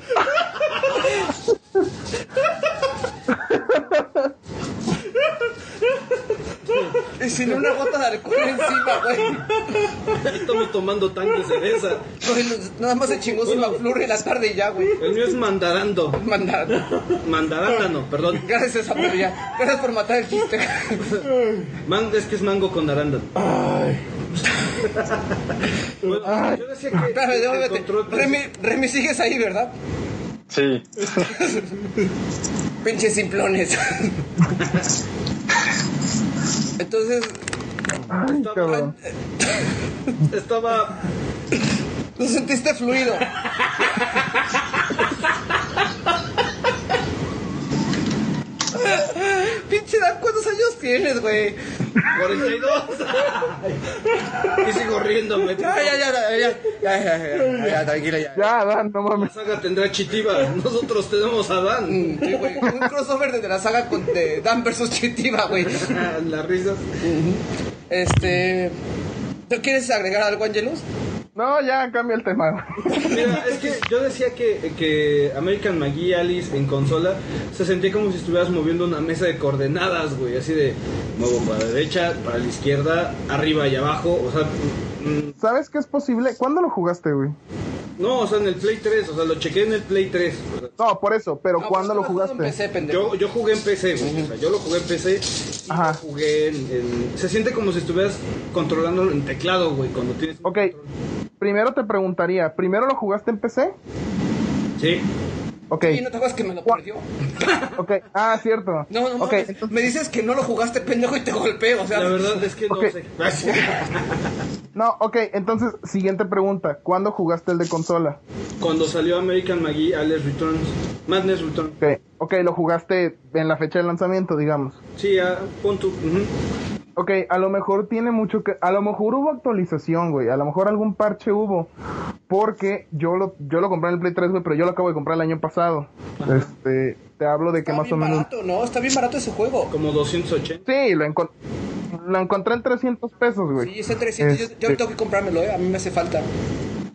Speaker 1: Y sin una gota de alcohol encima, güey.
Speaker 4: Estamos tomando tan de cerveza.
Speaker 1: Güey, Nada más se chingó su McFlurry en la tarde y ya, güey.
Speaker 4: El mío es mandarando.
Speaker 1: Mandar.
Speaker 4: Mandarándano, perdón.
Speaker 1: Gracias, amor, ya. Gracias por matar el chiste.
Speaker 4: Man, es que es mango con arándano. Bueno, yo decía que
Speaker 1: Espérame, déjame Remy, Remy, sigues ahí, ¿verdad?
Speaker 6: Sí.
Speaker 1: Pinches simplones. Entonces,
Speaker 3: estaba,
Speaker 4: estaba.
Speaker 1: Lo sentiste fluido. Pinche Dan, ¿cuántos años tienes, güey?
Speaker 4: 42. y sigo riéndome.
Speaker 1: Ya, ya, ya, ya, ya, ya, ya, ya, tranquila, ya.
Speaker 3: Ya, Dan, no mames.
Speaker 4: La saga tendrá Chitiba. Nosotros tenemos a Dan.
Speaker 1: Mm, Un crossover de la saga de Dan versus Chitiba, güey.
Speaker 4: Las risas.
Speaker 1: Este. ¿Tú quieres agregar algo, Angelus?
Speaker 3: No, ya cambia el tema.
Speaker 4: Mira, es que yo decía que, que American McGee Alice en consola se sentía como si estuvieras moviendo una mesa de coordenadas, güey. Así de muevo para la derecha, para la izquierda, arriba y abajo. O sea, mm,
Speaker 3: ¿Sabes qué es posible? ¿Cuándo lo jugaste, güey?
Speaker 4: No, o sea, en el Play 3. O sea, lo chequé en el Play 3. O sea,
Speaker 3: No, por eso, pero
Speaker 1: No,
Speaker 3: ¿cuándo
Speaker 1: pues,
Speaker 3: lo jugaste?
Speaker 1: en PC, pendejo.
Speaker 4: yo, yo jugué en PC, güey. O sea, yo lo jugué en PC y
Speaker 3: Ajá.
Speaker 4: lo jugué en, en- Se siente como si estuvieras controlándolo en teclado, güey, cuando tienes...
Speaker 3: Ok,
Speaker 4: control.
Speaker 3: primero te preguntaría, ¿primero lo jugaste en PC?
Speaker 4: Sí.
Speaker 3: Ok,
Speaker 1: Y no te acuerdas que me lo perdió.
Speaker 3: ok, ah, cierto.
Speaker 1: No, no,
Speaker 3: Ok,
Speaker 1: mames,
Speaker 3: entonces-
Speaker 1: me dices que no lo jugaste, pendejo, y te golpeo. O sea,
Speaker 4: La verdad es que no
Speaker 3: Ok.
Speaker 4: sé.
Speaker 3: No, ok, entonces, siguiente pregunta. ¿Cuándo jugaste el de consola?
Speaker 4: Cuando salió American McGee Alice Returns. Madness Returns.
Speaker 3: Ok, ok, lo jugaste en la fecha de lanzamiento, digamos.
Speaker 4: Sí, a punto. ujú.
Speaker 3: Ok, a lo mejor tiene mucho que... A lo mejor hubo actualización, güey. A lo mejor algún parche hubo. Porque yo lo, yo lo compré en el Play 3, güey, pero yo lo acabo de comprar el año pasado. Este, te hablo de que
Speaker 1: está
Speaker 3: más o
Speaker 1: bien
Speaker 3: menos...
Speaker 1: barato, ¿no? Está bien barato ese juego.
Speaker 4: Como 280.
Speaker 3: Sí, lo, encon- lo encontré en 300 pesos, güey.
Speaker 1: Sí, ese 300, yo, yo
Speaker 3: Este-
Speaker 1: tengo que comprármelo, ¿eh? A mí me hace falta.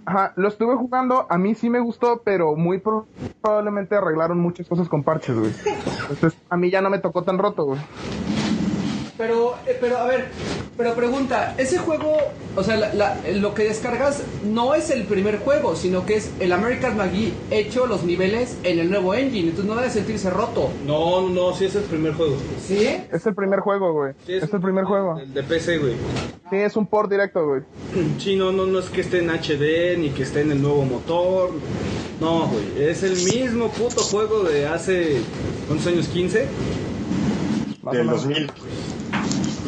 Speaker 3: Ajá, lo estuve jugando, a mí sí me gustó, pero muy pro- probablemente arreglaron muchas cosas con parches, güey. Entonces, a mí ya no me tocó tan roto, güey.
Speaker 1: Pero, eh, pero, a ver, pero pregunta, ese juego, o sea, la- la- lo que descargas no es el primer juego, sino que es el American McGee hecho los niveles en el nuevo engine, entonces no debe sentirse roto.
Speaker 4: No, no, no, sí es el primer juego.
Speaker 1: ¿Sí?
Speaker 3: Es el primer juego, güey.
Speaker 4: Sí,
Speaker 3: es el primer juego.
Speaker 4: El de PC, güey.
Speaker 3: Sí, es un port directo, güey.
Speaker 4: Sí, no, no, no es que esté en HD ni que esté en el nuevo motor. No, güey. Es el mismo puto juego de hace. ¿Cuántos años? ¿15?
Speaker 3: Más o
Speaker 6: Del
Speaker 3: menos.
Speaker 6: 2000.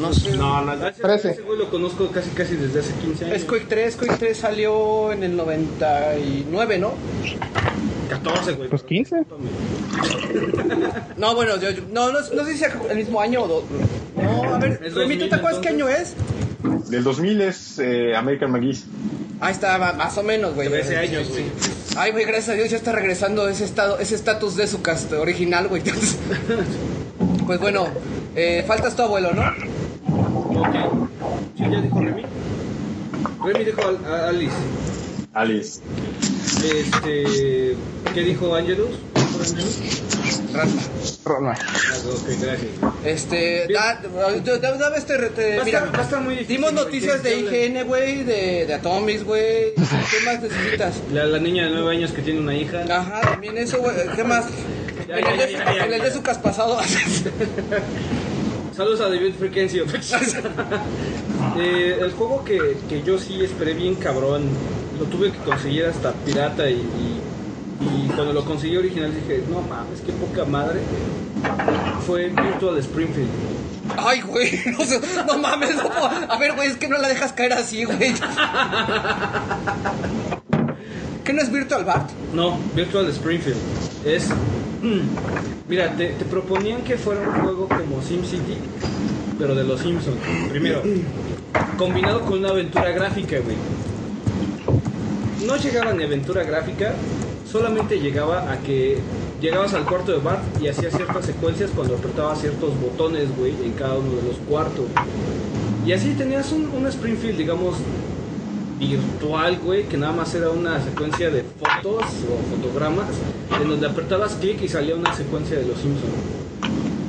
Speaker 1: No sé.
Speaker 2: No, no,
Speaker 4: Ese,
Speaker 3: Trece.
Speaker 4: ese güey lo conozco casi casi desde hace 15 años.
Speaker 1: Es Quake 3, Quake 3 salió en el 99, ¿no?
Speaker 4: 14, güey.
Speaker 3: Pues 15.
Speaker 1: No, bueno, yo, yo- no, no, no sé si el mismo año o dos. No, a ver,
Speaker 4: Es
Speaker 1: Remy, ¿tú
Speaker 4: 2000,
Speaker 1: te acuerdas qué año es?
Speaker 6: Del 2000 es eh, American McGee.
Speaker 1: Ahí está, ma- más o menos, güey.
Speaker 4: 13 años, güey.
Speaker 1: Ay, güey, gracias a Dios ya está regresando ese estado, ese estatus de su cast original, güey. pues bueno, eh, faltas tu abuelo, ¿no?
Speaker 4: Ok. ¿Sí ya dijo Remy? Remy dijo a, a Alice.
Speaker 6: Alice.
Speaker 4: Este. ¿Qué dijo Angelus? ¿Dijo Angelus?
Speaker 3: Ro- no.
Speaker 4: Ah, ok, gracias.
Speaker 1: Este,
Speaker 4: Bien.
Speaker 1: da, da, da- da este, te-
Speaker 4: Va a
Speaker 1: mira,
Speaker 4: estar- va a estar muy difícil,
Speaker 1: dimos noticias de. IGN, güey, de, de Atomics, güey. ¿Qué más necesitas?
Speaker 4: La, la niña de 9 años que tiene una hija.
Speaker 1: Ajá, también eso, güey. ¿Qué más?
Speaker 4: Ya,
Speaker 1: En
Speaker 4: ya,
Speaker 1: el
Speaker 4: ya,
Speaker 1: de-
Speaker 4: ya, ya,
Speaker 1: en el de su cas pasado.
Speaker 4: Saludos a David Frequencio. Eh, el juego que, que yo sí esperé bien cabrón, lo tuve que conseguir hasta pirata y, y- y cuando lo conseguí original dije, no mames, qué poca madre. Fue Virtual Springfield.
Speaker 1: Ay, güey, no, mames, no puedo- A ver, güey, es que no la dejas caer así, güey. ¿Qué no es Virtual Bart?
Speaker 4: No, Virtual Springfield. Es... Mira, te, proponían que fuera un juego como SimCity, pero de los Simpsons. Primero, combinado con una aventura gráfica, güey. No llegaba ni aventura gráfica, solamente llegaba a que llegabas al cuarto de Bart y hacías ciertas secuencias cuando apretabas ciertos botones, güey, en cada uno de los cuartos. Y así tenías un Springfield, digamos, virtual, güey, que nada más era una secuencia de fotos o fotogramas en donde apretabas clic y salía una secuencia de los Simpsons.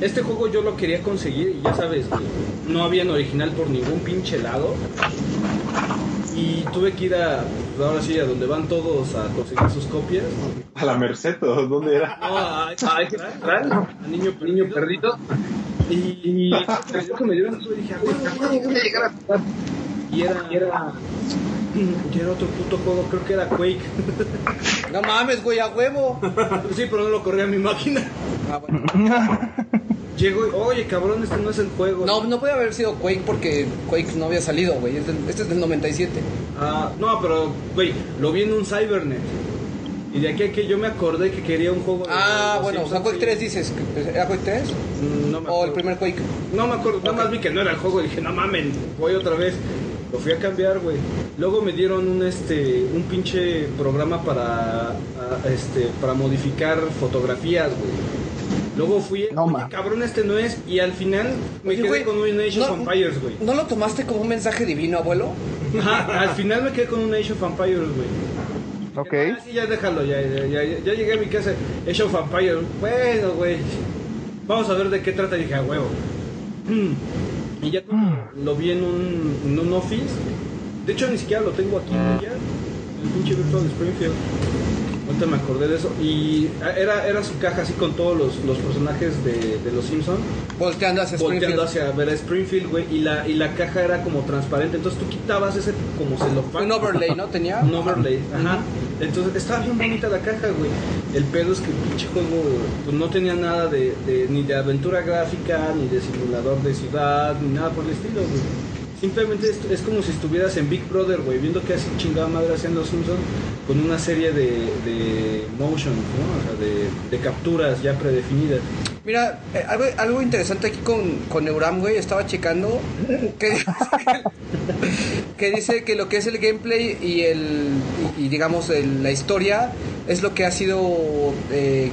Speaker 4: Este juego yo lo quería conseguir y ya sabes, güey, no había en original por ningún pinche lado. Y tuve que ir a, pues, ahora sí, a donde van todos a conseguir sus copias.
Speaker 6: A la Merced, ¿o ¿dónde era?
Speaker 4: No, a, a, a niño, niño perdido. Y, y eso me dio una y dije, "Ah, güey, voy a llegar a jugar". Y era, y era, y era otro puto juego, creo que era Quake.
Speaker 1: No mames, güey, a huevo.
Speaker 4: sí, pero no lo corría mi máquina.
Speaker 1: Ah, bueno.
Speaker 4: Llego y, oye, cabrón, este no es el juego.
Speaker 1: No, no puede haber sido Quake porque Quake no había salido, güey. Este es del 97.
Speaker 4: Ah, no, pero, güey, lo vi en un Cybernet. Y de aquí a que yo me acordé que quería un juego.
Speaker 1: Ah, bueno, o sea, Quake
Speaker 4: y-
Speaker 1: 3 dices. ¿Era Quake 3?
Speaker 4: Mm, No me
Speaker 1: ¿O el
Speaker 4: acuerdo.
Speaker 1: primer Quake?
Speaker 4: No me acuerdo, nada
Speaker 1: Ok.
Speaker 4: más vi que no era el juego y dije, no mamen, voy otra vez. Lo fui a cambiar, güey. Luego me dieron un este un pinche programa para este para modificar fotografías, güey. Luego fui,
Speaker 3: No,
Speaker 4: oye, cabrón, este no es y al final me
Speaker 1: Oye,
Speaker 4: quedé con un Age of
Speaker 1: no-
Speaker 4: Empires, güey.
Speaker 1: ¿No lo tomaste como un mensaje divino, abuelo?
Speaker 4: Ajá, al final me quedé con un Age of Empires, güey.
Speaker 3: Ok.
Speaker 4: Ah, sí, ya déjalo, ya, ya, ya, ya, ya llegué a mi casa, Age of Empires. Bueno, güey, vamos a ver de qué trata. Y dije, a huevo. Y ya lo vi en un, en un office. De hecho, ni siquiera lo tengo aquí, ya. El pinche Virtual Springfield. Ahorita me acordé de eso. Y era, era su caja así con todos los, los personajes de, de los Simpsons.
Speaker 1: Volteando hacia Springfield.
Speaker 4: Volteando hacia ver a Springfield, güey. Y la, y la caja era como transparente. Entonces tú quitabas ese como celofán.
Speaker 1: Un overlay, ¿no? Tenía.
Speaker 4: Un overlay, ajá. Entonces estaba bien bonita la caja, güey. El pedo es que el pinche juego pues, no tenía nada de, de- ni de aventura gráfica, ni de simulador de ciudad, ni nada por el estilo, güey. Simplemente es, es como si estuvieras en Big Brother, güey, viendo qué así chingada madre hacían los Simpsons con una serie de, de motion, ¿no? O sea, de, capturas ya predefinidas.
Speaker 1: Mira, eh, algo, interesante aquí con, con Neuram, güey, estaba checando que, que dice que lo que es el gameplay y el y, y digamos el- la historia es lo que ha sido eh,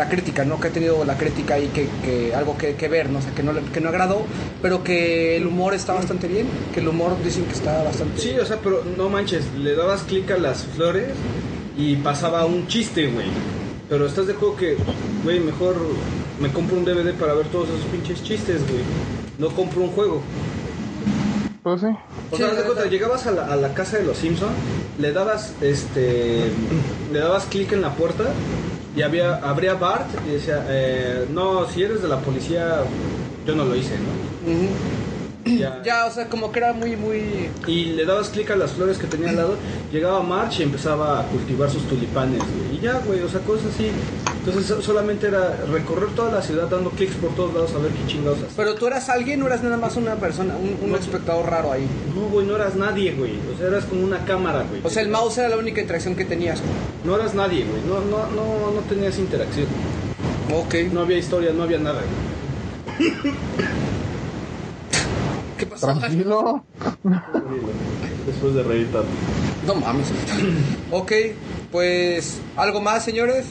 Speaker 1: la crítica, ¿no? Que ha tenido la crítica y que, que algo que, que ver, ¿no? O sea, que no, que no agradó, pero que el humor está bastante bien, que el humor dicen que está bastante
Speaker 4: Sí, o sea, pero no manches, le dabas clic a las flores y pasaba un chiste, güey. Pero estás de juego que, güey, mejor me compro un DVD para ver todos esos pinches chistes, güey. No compro un juego.
Speaker 3: Pues sí.
Speaker 4: O
Speaker 1: Sí,
Speaker 4: sea, haz de cuenta, llegabas a la, a la casa de los Simpsons, le dabas, este, le dabas clic en la puerta y había, abría Bart y decía, eh, no, si eres de la policía, yo no lo hice, ¿no?
Speaker 1: Ujú.
Speaker 4: Ya,
Speaker 1: Ya, o sea, como que era muy, muy...
Speaker 4: Y le dabas clic a las flores que tenía al lado, llegaba March y empezaba a cultivar sus tulipanes, güey. Y ya, güey, o sea, cosas así. Entonces so- solamente era recorrer toda la ciudad dando clics por todos lados a ver qué chingados.
Speaker 1: Pero tú eras alguien, no eras nada más una persona, un, un
Speaker 4: No.
Speaker 1: espectador raro ahí.
Speaker 4: No, güey, no eras nadie, güey. O sea, eras como una cámara, güey.
Speaker 1: O sea, el mouse era la única interacción que tenías.
Speaker 4: No eras nadie, güey. No, no, no, no tenías interacción.
Speaker 1: Ok.
Speaker 4: No había historia, no había nada, güey.
Speaker 1: ¿Qué pasó?
Speaker 3: Tranquilo.
Speaker 2: Después de reír tanto.
Speaker 1: No mames. ok, pues, ¿algo más, señores?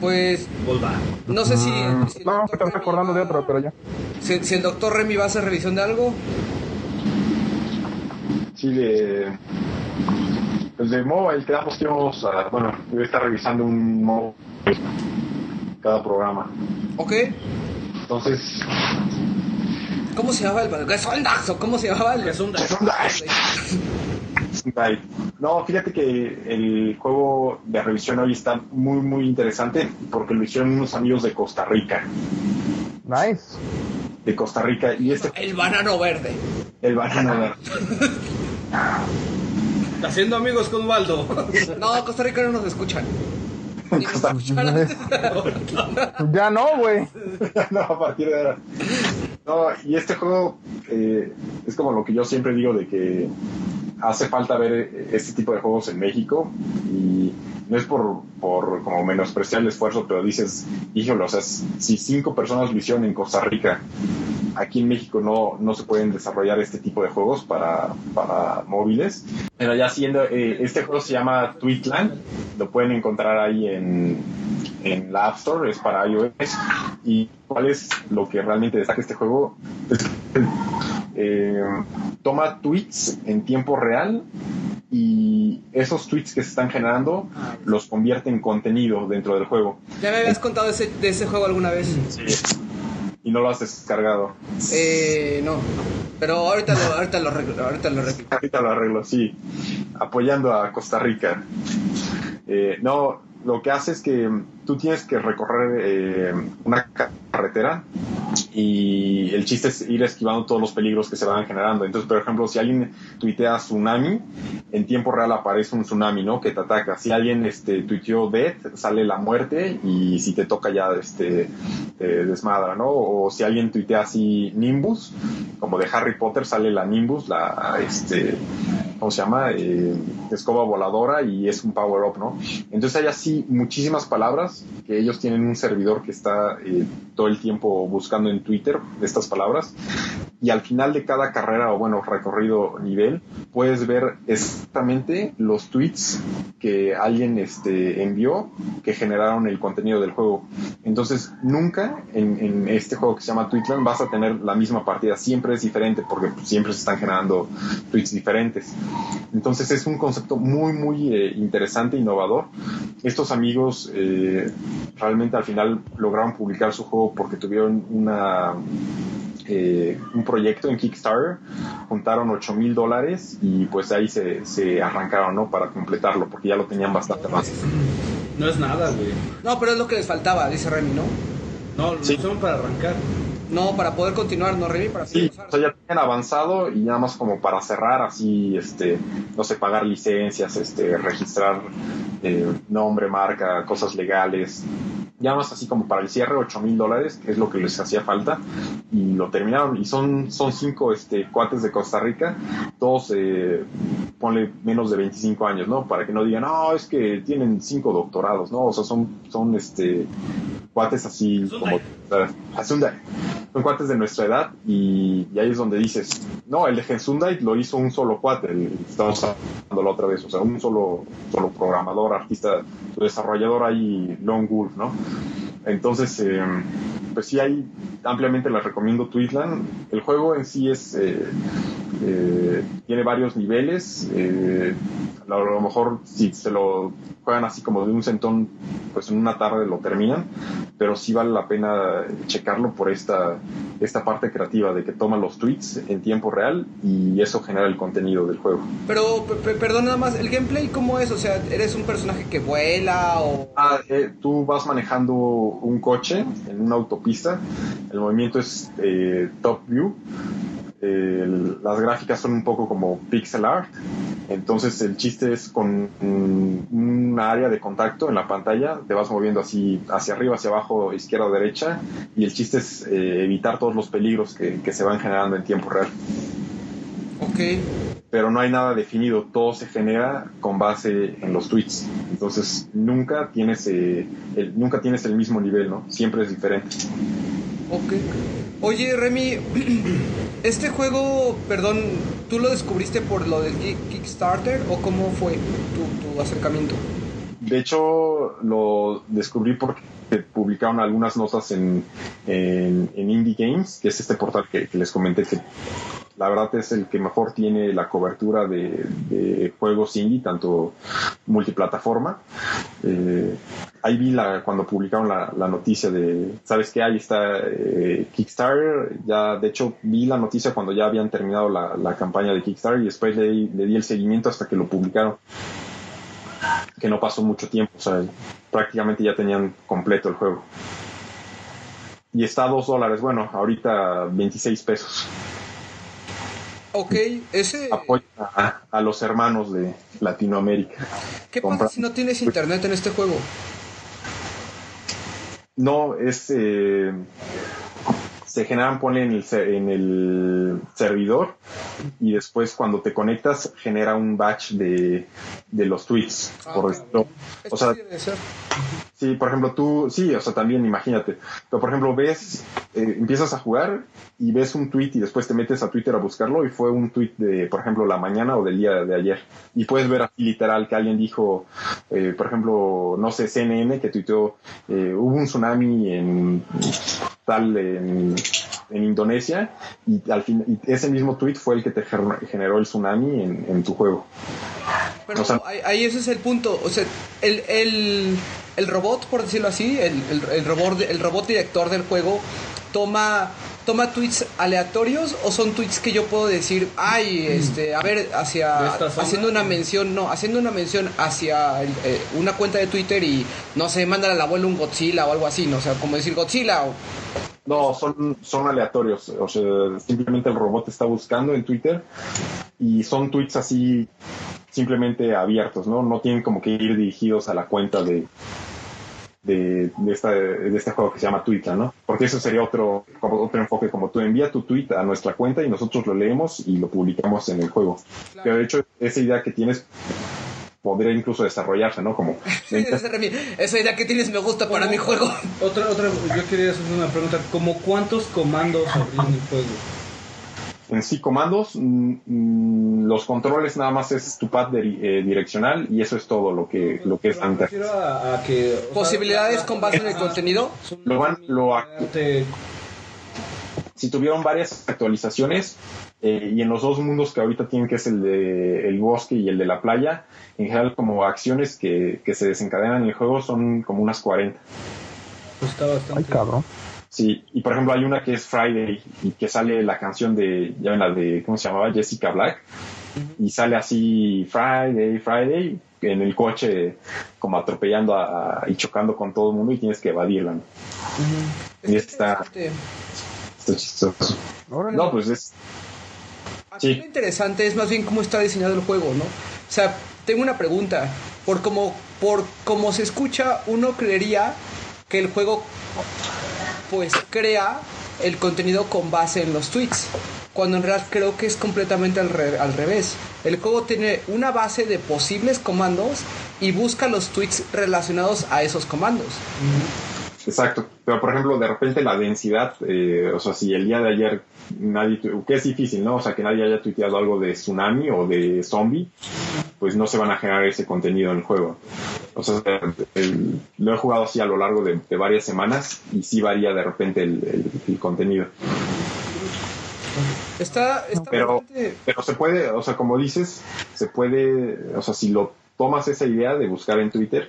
Speaker 1: Pues,
Speaker 4: Volva.
Speaker 1: no sé si... si el
Speaker 3: No, me estás acordando de otro, pero ya.
Speaker 1: Si, si el doctor Remy va a hacer revisión de algo.
Speaker 6: Sí, de. Pues de mobile quedamos que íbamos a. Bueno, voy a estar revisando un mobile cada programa.
Speaker 1: Ok.
Speaker 6: Entonces,
Speaker 1: ¿Cómo se llamaba el... Gesondax, ¿o ¿Cómo se llamaba el...
Speaker 6: Right. No, fíjate que el juego de revisión hoy está muy, muy interesante porque lo hicieron unos amigos de Costa Rica.
Speaker 3: Nice.
Speaker 6: De Costa Rica. Y este,
Speaker 1: El banano verde.
Speaker 6: el banano.
Speaker 4: Haciendo amigos con Waldo.
Speaker 1: No, Costa Rica no nos escuchan.
Speaker 3: Ya no, güey.
Speaker 6: no, a partir de ahora. No, y este juego eh, es como lo que yo siempre digo de que hace falta ver este tipo de juegos en México y no es por, por como menospreciar el esfuerzo, pero dices, híjole, o sea, si cinco personas lo en Costa Rica, aquí en México no, no se pueden desarrollar este tipo de juegos para, para móviles. Pero ya siendo, eh, este juego se llama Tweetland, lo pueden encontrar ahí en, en la App Store, es para iOS. ¿Y cuál es lo que realmente destaca este juego? Eh, toma tweets en tiempo real y esos tweets que se están generando los convierte en contenido dentro del juego.
Speaker 1: Ya me habías contado de ese, de ese juego alguna vez.
Speaker 6: Y no lo has descargado.
Speaker 1: Eh, no. Pero ahorita lo, ahorita lo arreglo, ahorita lo arreglo.
Speaker 6: Ahorita lo arreglo, sí. Apoyando a Costa Rica. Eh, no, lo que hace es que tú tienes que recorrer eh, una carretera y el chiste es ir esquivando todos los peligros que se van generando. Entonces, por ejemplo, si alguien tuitea tsunami, en tiempo real aparece un tsunami, ¿no? Que te ataca. Si alguien este, tuiteó death, sale la muerte y si te toca ya este, te desmadra, ¿no? O si alguien tuitea así Nimbus, como de Harry Potter, sale la Nimbus, la, este, ¿cómo se llama? Eh, escoba voladora y es un power up, ¿no? Entonces hay así muchísimas palabras que ellos tienen un servidor que está eh, todo el tiempo buscando en Twitter estas palabras y al final de cada carrera o bueno recorrido nivel puedes ver exactamente los tweets que alguien este, envió que generaron el contenido del juego. Entonces nunca en, en este juego que se llama Tweetland vas a tener la misma partida. Siempre es diferente porque pues, siempre se están generando tweets diferentes. Entonces es un concepto muy muy eh, interesante innovador. Estos amigos eh, realmente al final lograron publicar su juego porque tuvieron una eh, un proyecto en Kickstarter, juntaron 8 mil dólares y pues ahí se, se arrancaron, ¿no? Para completarlo, porque ya lo tenían bastante más.
Speaker 4: No es nada, güey.
Speaker 1: No, pero es lo que les faltaba, dice Remy, ¿no?
Speaker 4: No, lo
Speaker 6: Sí.
Speaker 4: usaron para arrancar.
Speaker 1: No, para poder continuar, ¿no, Remy? Para
Speaker 6: Sí, o sea, ya tenían avanzado y nada más como para cerrar así, este, no sé, pagar licencias, este, registrar eh, nombre, marca, cosas legales, ya más así como para el cierre, 8 mil dólares, que es lo que les hacía falta, y lo terminaron. Y son, son cinco este, cuates de Costa Rica, todos, eh, ponle menos de 25 años, ¿no? Para que no digan, no, es que tienen cinco doctorados, ¿no? O sea, son, son este, cuates así como... Hyundai. Son cuates de nuestra edad y, y ahí es donde dices, no, el de Hyundai lo hizo un solo cuate, estamos hablando la otra vez, o sea, un solo, solo programador, artista, desarrollador ahí, Lone Wolf, ¿no? Entonces, eh, pues sí, ahí ampliamente les recomiendo Tweetland. El juego en sí es eh, eh, tiene varios niveles. eh, a lo mejor si se lo juegan así como de un centón, pues en una tarde lo terminan, pero sí vale la pena checarlo por esta, esta parte creativa de que toma los tweets en tiempo real y eso genera el contenido del juego.
Speaker 1: Pero, pe- pe- perdón, nada más, ¿el gameplay cómo es? O sea, ¿eres un personaje que vuela o...?
Speaker 6: Ah, eh, tú vas manejando un coche en una autopista, el movimiento es eh, top view, las gráficas son un poco como pixel art, entonces el chiste es con un, área de contacto en la pantalla, te vas moviendo así hacia arriba, hacia abajo, izquierda o derecha, y el chiste es eh, evitar todos los peligros que, que se van generando en tiempo real.
Speaker 1: Ok.
Speaker 6: Pero no hay nada definido, todo se genera con base en los tweets. Entonces nunca tienes, eh, el, nunca tienes el mismo nivel, ¿no? Siempre es diferente.
Speaker 1: Ok. Oye, Remy, este juego, perdón, ¿tú lo descubriste por lo del Kick- Kickstarter o cómo fue tu, acercamiento?
Speaker 6: De hecho, lo descubrí porque publicaron algunas notas en, en, en Indie Games, que es este portal que, que les comenté que la verdad es el que mejor tiene la cobertura de, juegos indie, tanto multiplataforma. Eh, ahí vi la, cuando publicaron la, noticia de, ¿sabes qué? Ahí está eh, Kickstarter. Ya, de hecho, vi la noticia cuando ya habían terminado la, campaña de Kickstarter y después le, di- el seguimiento hasta que lo publicaron que no pasó mucho tiempo, o sea, prácticamente ya tenían completo el juego. Y está a dos dólares, bueno, ahorita 26 pesos.
Speaker 1: Ok, ese...
Speaker 6: Apoya a, a los hermanos de Latinoamérica.
Speaker 1: ¿Qué pasa
Speaker 6: compra-
Speaker 1: si no tienes internet en este juego?
Speaker 6: No, es... eh, se generan, ponle en el, en el servidor y después cuando te conectas genera un batch de, de los tweets.
Speaker 1: Ah,
Speaker 6: por.
Speaker 1: Esto
Speaker 6: O sea.
Speaker 1: Sí,
Speaker 6: por ejemplo, tú, sí, o sea, también imagínate. Pero, por ejemplo, ves, eh, empiezas a jugar y ves un tweet y después te metes a Twitter a buscarlo y fue un tweet de, por ejemplo, la mañana o del día de ayer. Y puedes ver así literal que alguien dijo, eh, por ejemplo, no sé, CNN que tuiteó, eh, hubo un tsunami en tal, en, en Indonesia y al fin, y ese mismo tweet fue el que te generó el tsunami en, en tu juego.
Speaker 1: Pero
Speaker 6: o sea-
Speaker 1: ahí, ahí ese es el punto. O sea, el, el, el robot, por decirlo así, el, el, el robot, el robot director del juego, toma, toma tweets aleatorios o son tweets que yo puedo decir, ay, este, a ver,
Speaker 4: ¿De
Speaker 1: hacia, haciendo una mención, no, haciendo una mención hacia el- eh, una cuenta de Twitter y, no sé, mándale al abuelo un Godzilla o algo así, no, o sea, como decir Godzilla o
Speaker 6: No, son, son aleatorios. O sea, simplemente el robot está buscando en Twitter y son tweets así simplemente abiertos, ¿no? No tienen como que ir dirigidos a la cuenta de, de, de, esta, de este juego que se llama Twitter, ¿no? Porque eso sería otro, como otro enfoque, como tú envía tu tweet a nuestra cuenta y nosotros lo leemos y lo publicamos en el juego.
Speaker 1: Claro.
Speaker 6: Pero de hecho, esa idea que tienes podría incluso desarrollarse, ¿no? Como
Speaker 1: Esa idea que tienes me gusta para mi juego.
Speaker 4: Otra, otra, yo quería hacer una pregunta. ¿Cómo cuántos comandos habría en el juego?
Speaker 6: En sí comandos, mm, mm, los controles nada más es tu pad de- eh, direccional y eso es todo lo que, lo que es
Speaker 4: Pero me
Speaker 6: antes.
Speaker 4: refiero a, a que... o sea,
Speaker 1: Posibilidades con base en el contenido.
Speaker 6: Lo van- lo si tuvieron varias actualizaciones eh, y en los dos mundos que ahorita tienen, que es el de el bosque y el de la playa, en general como acciones que, que se desencadenan en el juego son como unas 40.
Speaker 4: pues, está bastante...
Speaker 3: Ay, cabrón.
Speaker 6: Sí, y por ejemplo hay una que es Friday y que sale la canción de, ya ven la de, ¿cómo se llamaba? Jessica Black. Y sale así Friday, Friday, en el coche como atropellando a- y chocando con todo el mundo y tienes que evadirla. ¿no? Y está, está chistoso.
Speaker 3: Órale.
Speaker 6: No, pues es,
Speaker 1: Aquí
Speaker 6: Sí.
Speaker 1: lo interesante es más bien cómo está diseñado el juego, ¿no? O sea, tengo una pregunta. Por como, por como se escucha, uno creería que el juego pues crea el contenido con base en los tweets. Cuando en realidad creo que es completamente al, re- al revés. El juego tiene una base de posibles comandos y busca los tweets relacionados a esos comandos.
Speaker 6: Exacto, pero por ejemplo, de repente la densidad, eh, o sea, si el día de ayer nadie, que es difícil, ¿no? O sea, que nadie haya tuiteado algo de tsunami o de zombie, pues no se van a generar ese contenido en el juego. O sea, el- lo he jugado así a lo largo de, de varias semanas y sí varía de repente el, el- el contenido.
Speaker 1: Está, está
Speaker 6: Pero,
Speaker 1: bastante-
Speaker 6: pero se puede, o sea, como dices, se puede, o sea, si lo tomas esa idea de buscar en Twitter,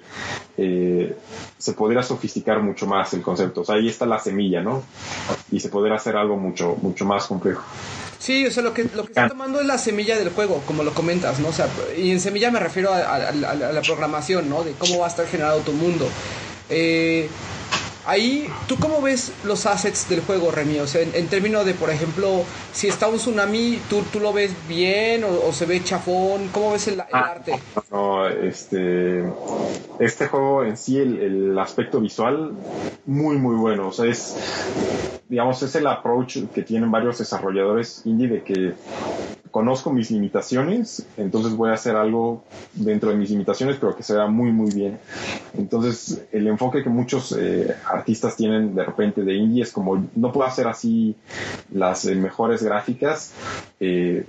Speaker 6: eh, se podría sofisticar mucho más el concepto. O sea, ahí está la semilla, ¿no? Y se podría hacer algo mucho, mucho más complejo.
Speaker 1: Sí, o sea, lo que, lo que está tomando es la semilla del juego, como lo comentas, ¿no? O sea, y en semilla me refiero a, a- a- a la programación, ¿no? De cómo va a estar generado tu mundo. Eh, ahí, ¿tú cómo ves los assets del juego, Remy? O sea, en, en términos de, por ejemplo, si está un tsunami, ¿tú, tú lo ves bien o, o se ve chafón? ¿Cómo ves el, el
Speaker 6: Ah,
Speaker 1: arte?
Speaker 6: No, este, este juego en sí, el, el aspecto visual, muy, muy bueno. O sea, es, digamos, es el approach que tienen varios desarrolladores indie de que conozco mis limitaciones, entonces voy a hacer algo dentro de mis limitaciones, pero que se vea muy, muy bien. Entonces, el enfoque que muchos eh, artistas tienen de repente de indie es como, no puedo hacer así las eh, mejores gráficas, eh,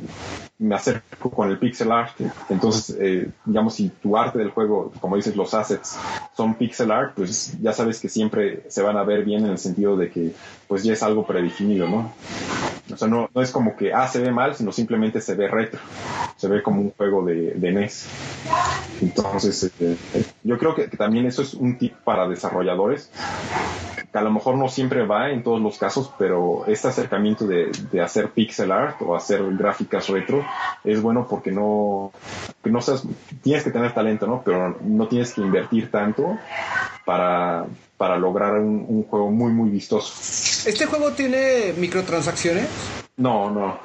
Speaker 6: me acerco con el pixel art. Entonces, eh, digamos, si tu arte del juego, como dices, los assets son pixel art, pues ya sabes que siempre se van a ver bien en el sentido de que pues ya es algo predefinido, ¿no? O sea, no, no es como que, ah, se ve mal, sino simplemente se ve retro. Se ve como un juego de, de NES. Entonces, este, yo creo que, que también eso es un tip para desarrolladores que a lo mejor no siempre va en todos los casos, pero este acercamiento de, de hacer pixel art o hacer gráficas retro es bueno porque no, que no seas, tienes que tener talento, ¿no? Pero no tienes que invertir tanto para, para lograr un, un juego muy, muy vistoso.
Speaker 1: ¿Este juego tiene microtransacciones?
Speaker 6: No, no.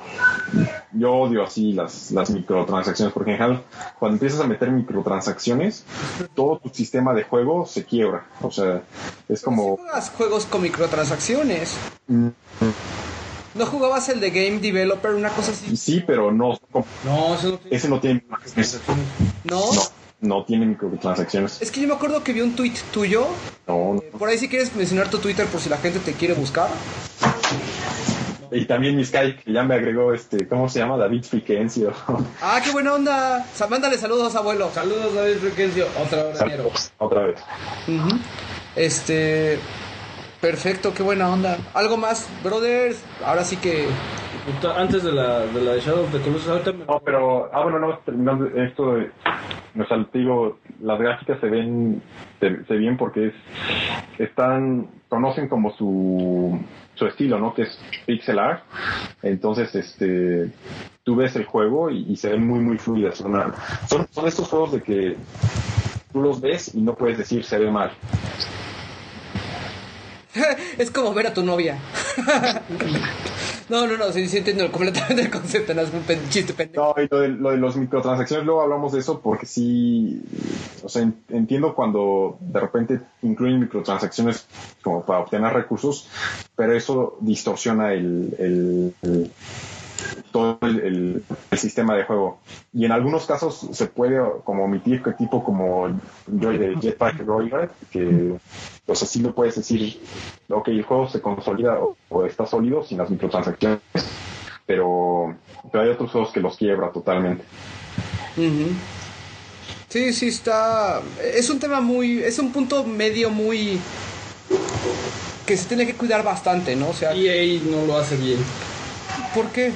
Speaker 6: Yo odio así las, las microtransacciones, porque en general, cuando empiezas a meter microtransacciones, todo tu sistema de juego se quiebra. O sea, es
Speaker 1: ¿Sí
Speaker 6: como...
Speaker 1: juegas juegos con microtransacciones?
Speaker 6: mm,
Speaker 1: ¿No jugabas el de Game Developer, una cosa así?
Speaker 6: Sí, pero no,
Speaker 4: No, eso no tiene...
Speaker 6: ese no tiene,
Speaker 1: ¿No?
Speaker 6: no, no tiene microtransacciones.
Speaker 1: Es que yo me acuerdo que vi un tweet tuyo.
Speaker 6: No, no.
Speaker 1: Eh, Por ahí si quieres mencionar tu Twitter por si la gente te quiere buscar.
Speaker 6: Y también mi Skype, que ya me agregó este, ¿cómo se llama? David Friquencio.
Speaker 1: Ah, qué buena onda. Mándale saludos, abuelo.
Speaker 4: Saludos, David Frequencio. Otra hora.
Speaker 6: Otra vez.
Speaker 1: Ujú. Este. Perfecto, qué buena onda. ¿Algo más, brothers? Ahora sí que.
Speaker 4: Antes de la de, la de Shadow of the Colossus, ahorita me...
Speaker 6: No, pero, ah, bueno, no, terminando esto, de, o sea, te digo, las gráficas se ven, se, se ven porque es, están, conocen como su, su estilo, ¿no? Que es pixel art. Entonces, este, tú ves el juego y, y se ven muy, muy fluidas. Son, son estos juegos de que tú los ves y no puedes decir se ve mal.
Speaker 1: es como ver a tu novia. no, no, no, sí, sí entiendo completamente el concepto, no es un chiste pendejo.
Speaker 6: No, y lo de, lo de los microtransacciones, luego hablamos de eso porque sí, o sea, en- entiendo cuando de repente incluyen microtransacciones como para obtener recursos, pero eso distorsiona el- todo el, el- el sistema de juego. Y en algunos casos se puede como omitir que tipo como Joy- eh, Jetpack Joyride, que o sea, sí lo puedes decir, ok, el juego se consolida o, o está sólido sin las microtransacciones, pero, pero hay otros juegos que los quiebra totalmente.
Speaker 1: Ujú. Sí, sí está. Es un tema muy. Es un punto medio muy. que se tiene que cuidar bastante, ¿no? O sea,
Speaker 4: EA no lo hace bien.
Speaker 1: ¿Por qué?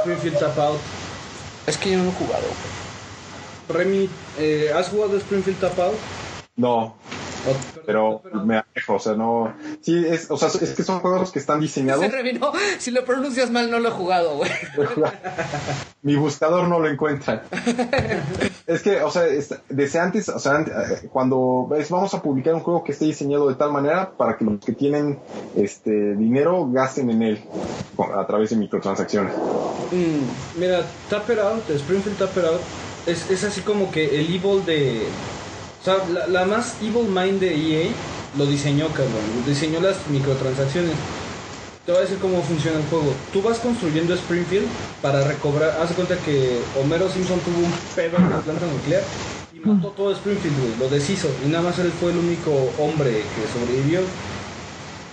Speaker 4: Springfield Tap Out.
Speaker 1: Es que yo no he jugado.
Speaker 4: Remy, eh, ¿has jugado Springfield Tap Out?
Speaker 6: No, pero me alejo, o sea, no. Sí, es, o sea, es que son juegos que están diseñados.
Speaker 1: Se revino. Si lo pronuncias mal, no lo he jugado, güey.
Speaker 6: Mi buscador no lo encuentra. es que, o sea, es- desde antes, o sea, eh, cuando ves, vamos a publicar un juego que esté diseñado de tal manera para que los que tienen este dinero gasten en él a través de microtransacciones.
Speaker 1: Mm,
Speaker 4: Mira, Tapper Out, Springfield Tapper Out, es, es así como que el evil de. O sea, la, más evil mind de EA lo diseñó, cabrón. Diseñó las microtransacciones. Te voy a decir cómo funciona el juego. Tú vas construyendo Springfield para recobrar. Haz cuenta que Homero Simpson tuvo un pedo en la planta nuclear y mató todo Springfield, güey. Lo deshizo. Y nada más él fue el único hombre que sobrevivió.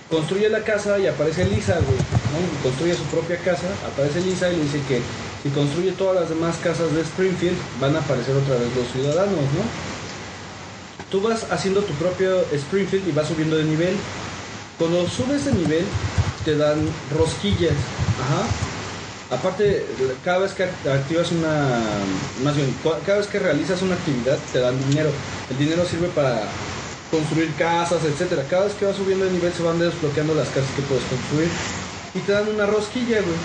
Speaker 4: Construye la casa y aparece Lisa, güey. ¿no? Construye su propia casa, aparece Lisa y le dice que si construye todas las demás casas de Springfield, van a aparecer otra vez los ciudadanos, ¿no? Tú vas haciendo tu propio Springfield y vas subiendo de nivel. Cuando subes de nivel, te dan rosquillas. Ajá. Aparte, cada vez que activas una. Más bien, cada vez que realizas una actividad, te dan dinero. El dinero sirve para construir casas, etcétera. Cada vez que vas subiendo de nivel, se van desbloqueando las casas que puedes construir. Y te dan una rosquilla, güey.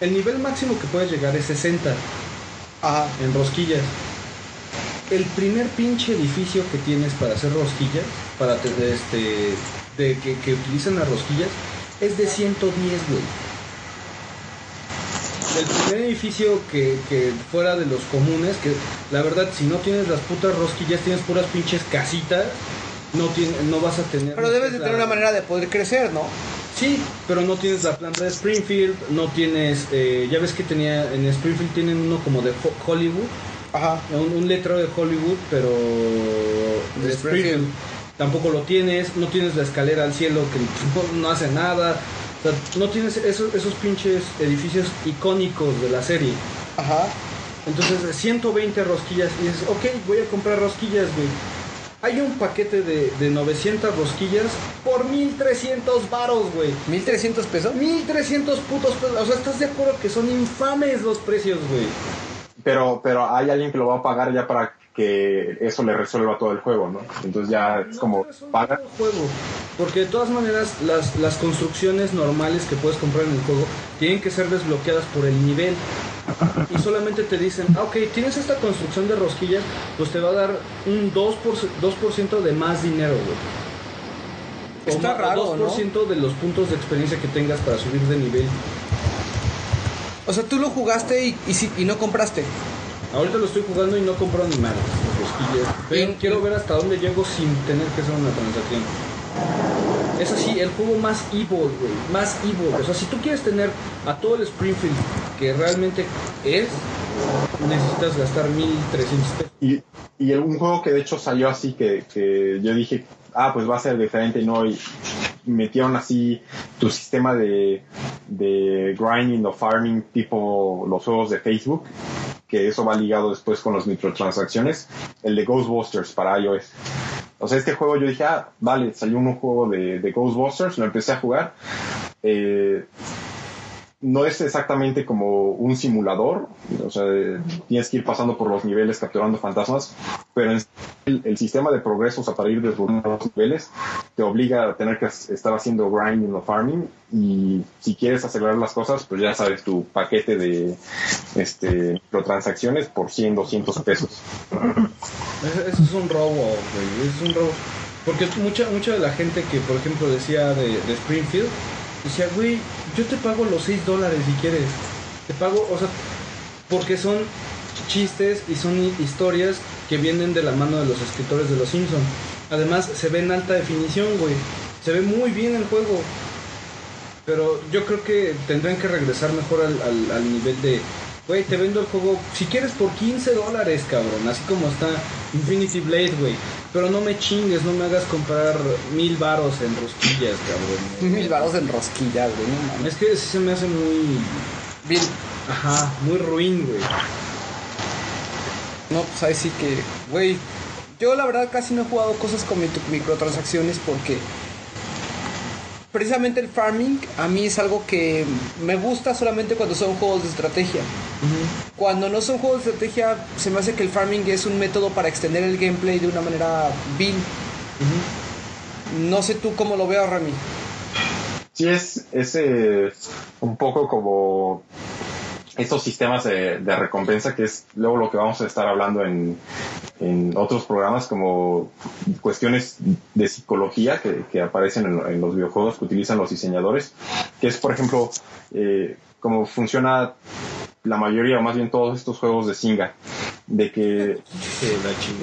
Speaker 4: El nivel máximo que puedes llegar es 60
Speaker 1: ajá.
Speaker 4: en rosquillas. El primer pinche edificio que tienes para hacer rosquillas, para te- de este, de que, que utilizan las rosquillas, es de 110, güey. El primer edificio que, que fuera de los comunes, que la verdad, si no tienes las putas rosquillas, tienes puras pinches casitas, no, tiene, no vas a tener...
Speaker 1: Pero debes de tener una manera de poder crecer, ¿no?
Speaker 4: Sí, pero no tienes la planta de Springfield, no tienes, eh, ya ves que tenía, en Springfield tienen uno como de Ho- Hollywood,
Speaker 1: Ajá.
Speaker 4: un, un letrero de Hollywood, pero de. Springfield. Tampoco lo tienes, no tienes la escalera al cielo que no, no hace nada. O sea, no tienes esos, esos pinches edificios icónicos de la serie.
Speaker 1: Ajá.
Speaker 4: Entonces, 120 rosquillas. Y dices, ok, voy a comprar rosquillas, güey. Hay un paquete de, de 900 rosquillas por 1300 varos, güey.
Speaker 1: 1300 pesos.
Speaker 4: 1300 putos pesos. O sea, ¿estás de acuerdo que son infames los precios, güey?
Speaker 6: Pero, pero hay alguien que lo va a pagar ya para que eso le resuelva todo el juego, ¿no? Entonces ya es como
Speaker 4: No, es un
Speaker 6: paga.
Speaker 4: solo juego. Porque de todas maneras, las, las construcciones normales que puedes comprar en el juego tienen que ser desbloqueadas por el nivel. Y solamente te dicen, ah, ok, tienes esta construcción de rosquillas, pues te va a dar un 2%, 2 de más dinero, güey. O
Speaker 1: Está raro,
Speaker 4: 2% de los puntos de experiencia que tengas para subir de nivel.
Speaker 1: O sea, tú lo jugaste y, y, y no compraste.
Speaker 4: Ahorita lo estoy jugando y no compro ni rosquillas. Pero
Speaker 1: Y-
Speaker 4: quiero ver hasta dónde llego sin tener que hacer una transacción. Es así, el juego más evil, güey. Más evil. O sea, si tú quieres tener a todo el Springfield que realmente es, necesitas gastar 1300 pesos.
Speaker 6: Y, y un juego que de hecho salió así que, que yo dije, ah, pues va a ser diferente, ¿no? Y metieron así tu sistema de, de grinding o farming tipo los juegos de Facebook, que eso va ligado después con las microtransacciones, el de Ghostbusters para iOS. O sea, este juego yo dije, ah, vale, salió un juego de, de Ghostbusters, lo empecé a jugar. Eh, no es exactamente como un simulador, o sea, tienes que ir pasando por los niveles capturando fantasmas, pero el, sistema de progreso, o sea, para ir desbloqueando los niveles, te obliga a tener que estar haciendo grinding o farming y si quieres acelerar las cosas, pues ya sabes, tu paquete de este, microtransacciones por 100, 200 pesos.
Speaker 4: Eso es un robo, güey. Es un robo. Porque mucha, mucha de la gente que, por ejemplo, decía de, de Springfield, decía, güey, yo te pago los 6 dólares si quieres. Te pago, o sea, porque son chistes y son hi- historias que vienen de la mano de los escritores de Los Simpsons. Además, se ve en alta definición, güey. Se ve muy bien el juego. Pero yo creo que tendrán que regresar mejor al, al- al nivel de, güey, te vendo el juego, si quieres, por 15 dólares, cabrón. Así como está Infinity Blade, güey. Pero no me chingues, no me hagas comprar mil varos en rosquillas, cabrón.
Speaker 1: Mil varos en rosquillas, güey, no mames.
Speaker 4: Es que sí se me hace muy,
Speaker 1: Bien,
Speaker 4: ajá, muy ruin, güey.
Speaker 1: no, pues ahí sí que, güey, yo la verdad casi no he jugado cosas con micro- microtransacciones porque precisamente el farming a mí es algo que me gusta solamente cuando son juegos de estrategia. Cuando no son juegos de estrategia, se me hace que el farming es un método para extender el gameplay de una manera vil. No sé tú cómo lo veas, Rami.
Speaker 6: Sí, es, es eh, un poco como estos sistemas de, de recompensa, que es luego lo que vamos a estar hablando en, en otros programas, como cuestiones de psicología que, que aparecen en, en los videojuegos que utilizan los diseñadores, que es, por ejemplo, eh, cómo funciona la mayoría, o más bien todos estos juegos de Singa, de que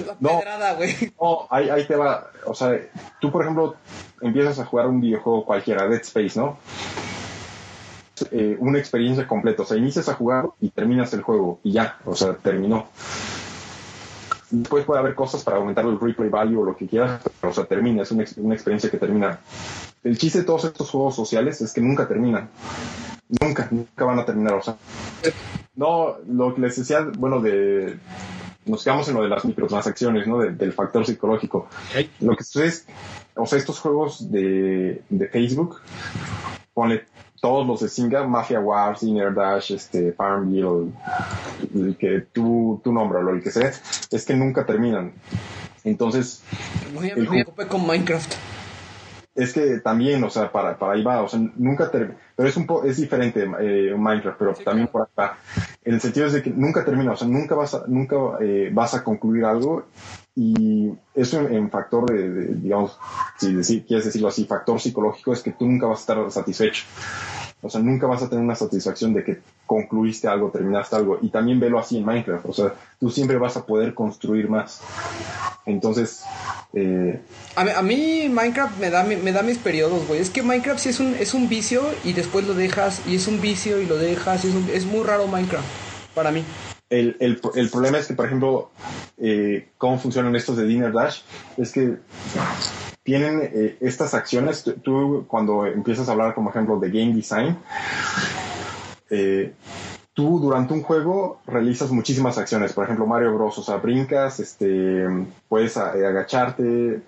Speaker 1: La
Speaker 6: No.
Speaker 1: pedrada,
Speaker 6: no, ahí, ahí te va. O sea, tú, por ejemplo, empiezas a jugar un videojuego cualquiera, Dead Space, ¿no? Eh, una experiencia completa. O sea, inicias a jugar y terminas el juego y ya. O sea, terminó. Después puede haber cosas para aumentar el replay value o lo que quieras, pero, o sea, termina. Es una, una experiencia que termina. El chiste de todos estos juegos sociales es que nunca terminan. Nunca, nunca van a terminar. O sea, no, lo que les decía, bueno, de. Nos quedamos en lo de las microtransacciones, ¿no? De- del factor psicológico. Lo que sucede es, o sea, estos juegos de, de Facebook, ponle todos los de Singa, Mafia Wars, Inner Dash, este, Farmville, el, el que tú, tú nómbralo, el que sea, es que nunca terminan. Entonces,
Speaker 1: Güey, a me ocupé con Minecraft.
Speaker 6: es que también, o sea, para, para ahí va, o sea, nunca termina, pero es un po es diferente eh, Minecraft, pero también por acá. En el sentido es de que nunca termina, o sea, nunca vas a, nunca eh, vas a concluir algo y eso en, factor de, digamos, si decir, quieres decirlo así, factor psicológico es que tú nunca vas a estar satisfecho. O sea, nunca vas a tener una satisfacción de que concluiste algo, terminaste algo. Y también velo así en Minecraft. O sea, tú siempre vas a poder construir más. Entonces, eh,
Speaker 1: A mí, Minecraft me da, me da mis periodos, güey. Es que Minecraft sí es un, es un vicio y después lo dejas y es un vicio y lo dejas. y es, un- es muy raro Minecraft para mí.
Speaker 6: El, el, problema es que, por ejemplo, eh, cómo funcionan estos de Dinner Dash, es que tienen eh, estas acciones, tú, cuando empiezas a hablar, como ejemplo, de game design, eh, tú durante un juego realizas muchísimas acciones, por ejemplo, Mario Bros, o sea, brincas, este, puedes eh, agacharte,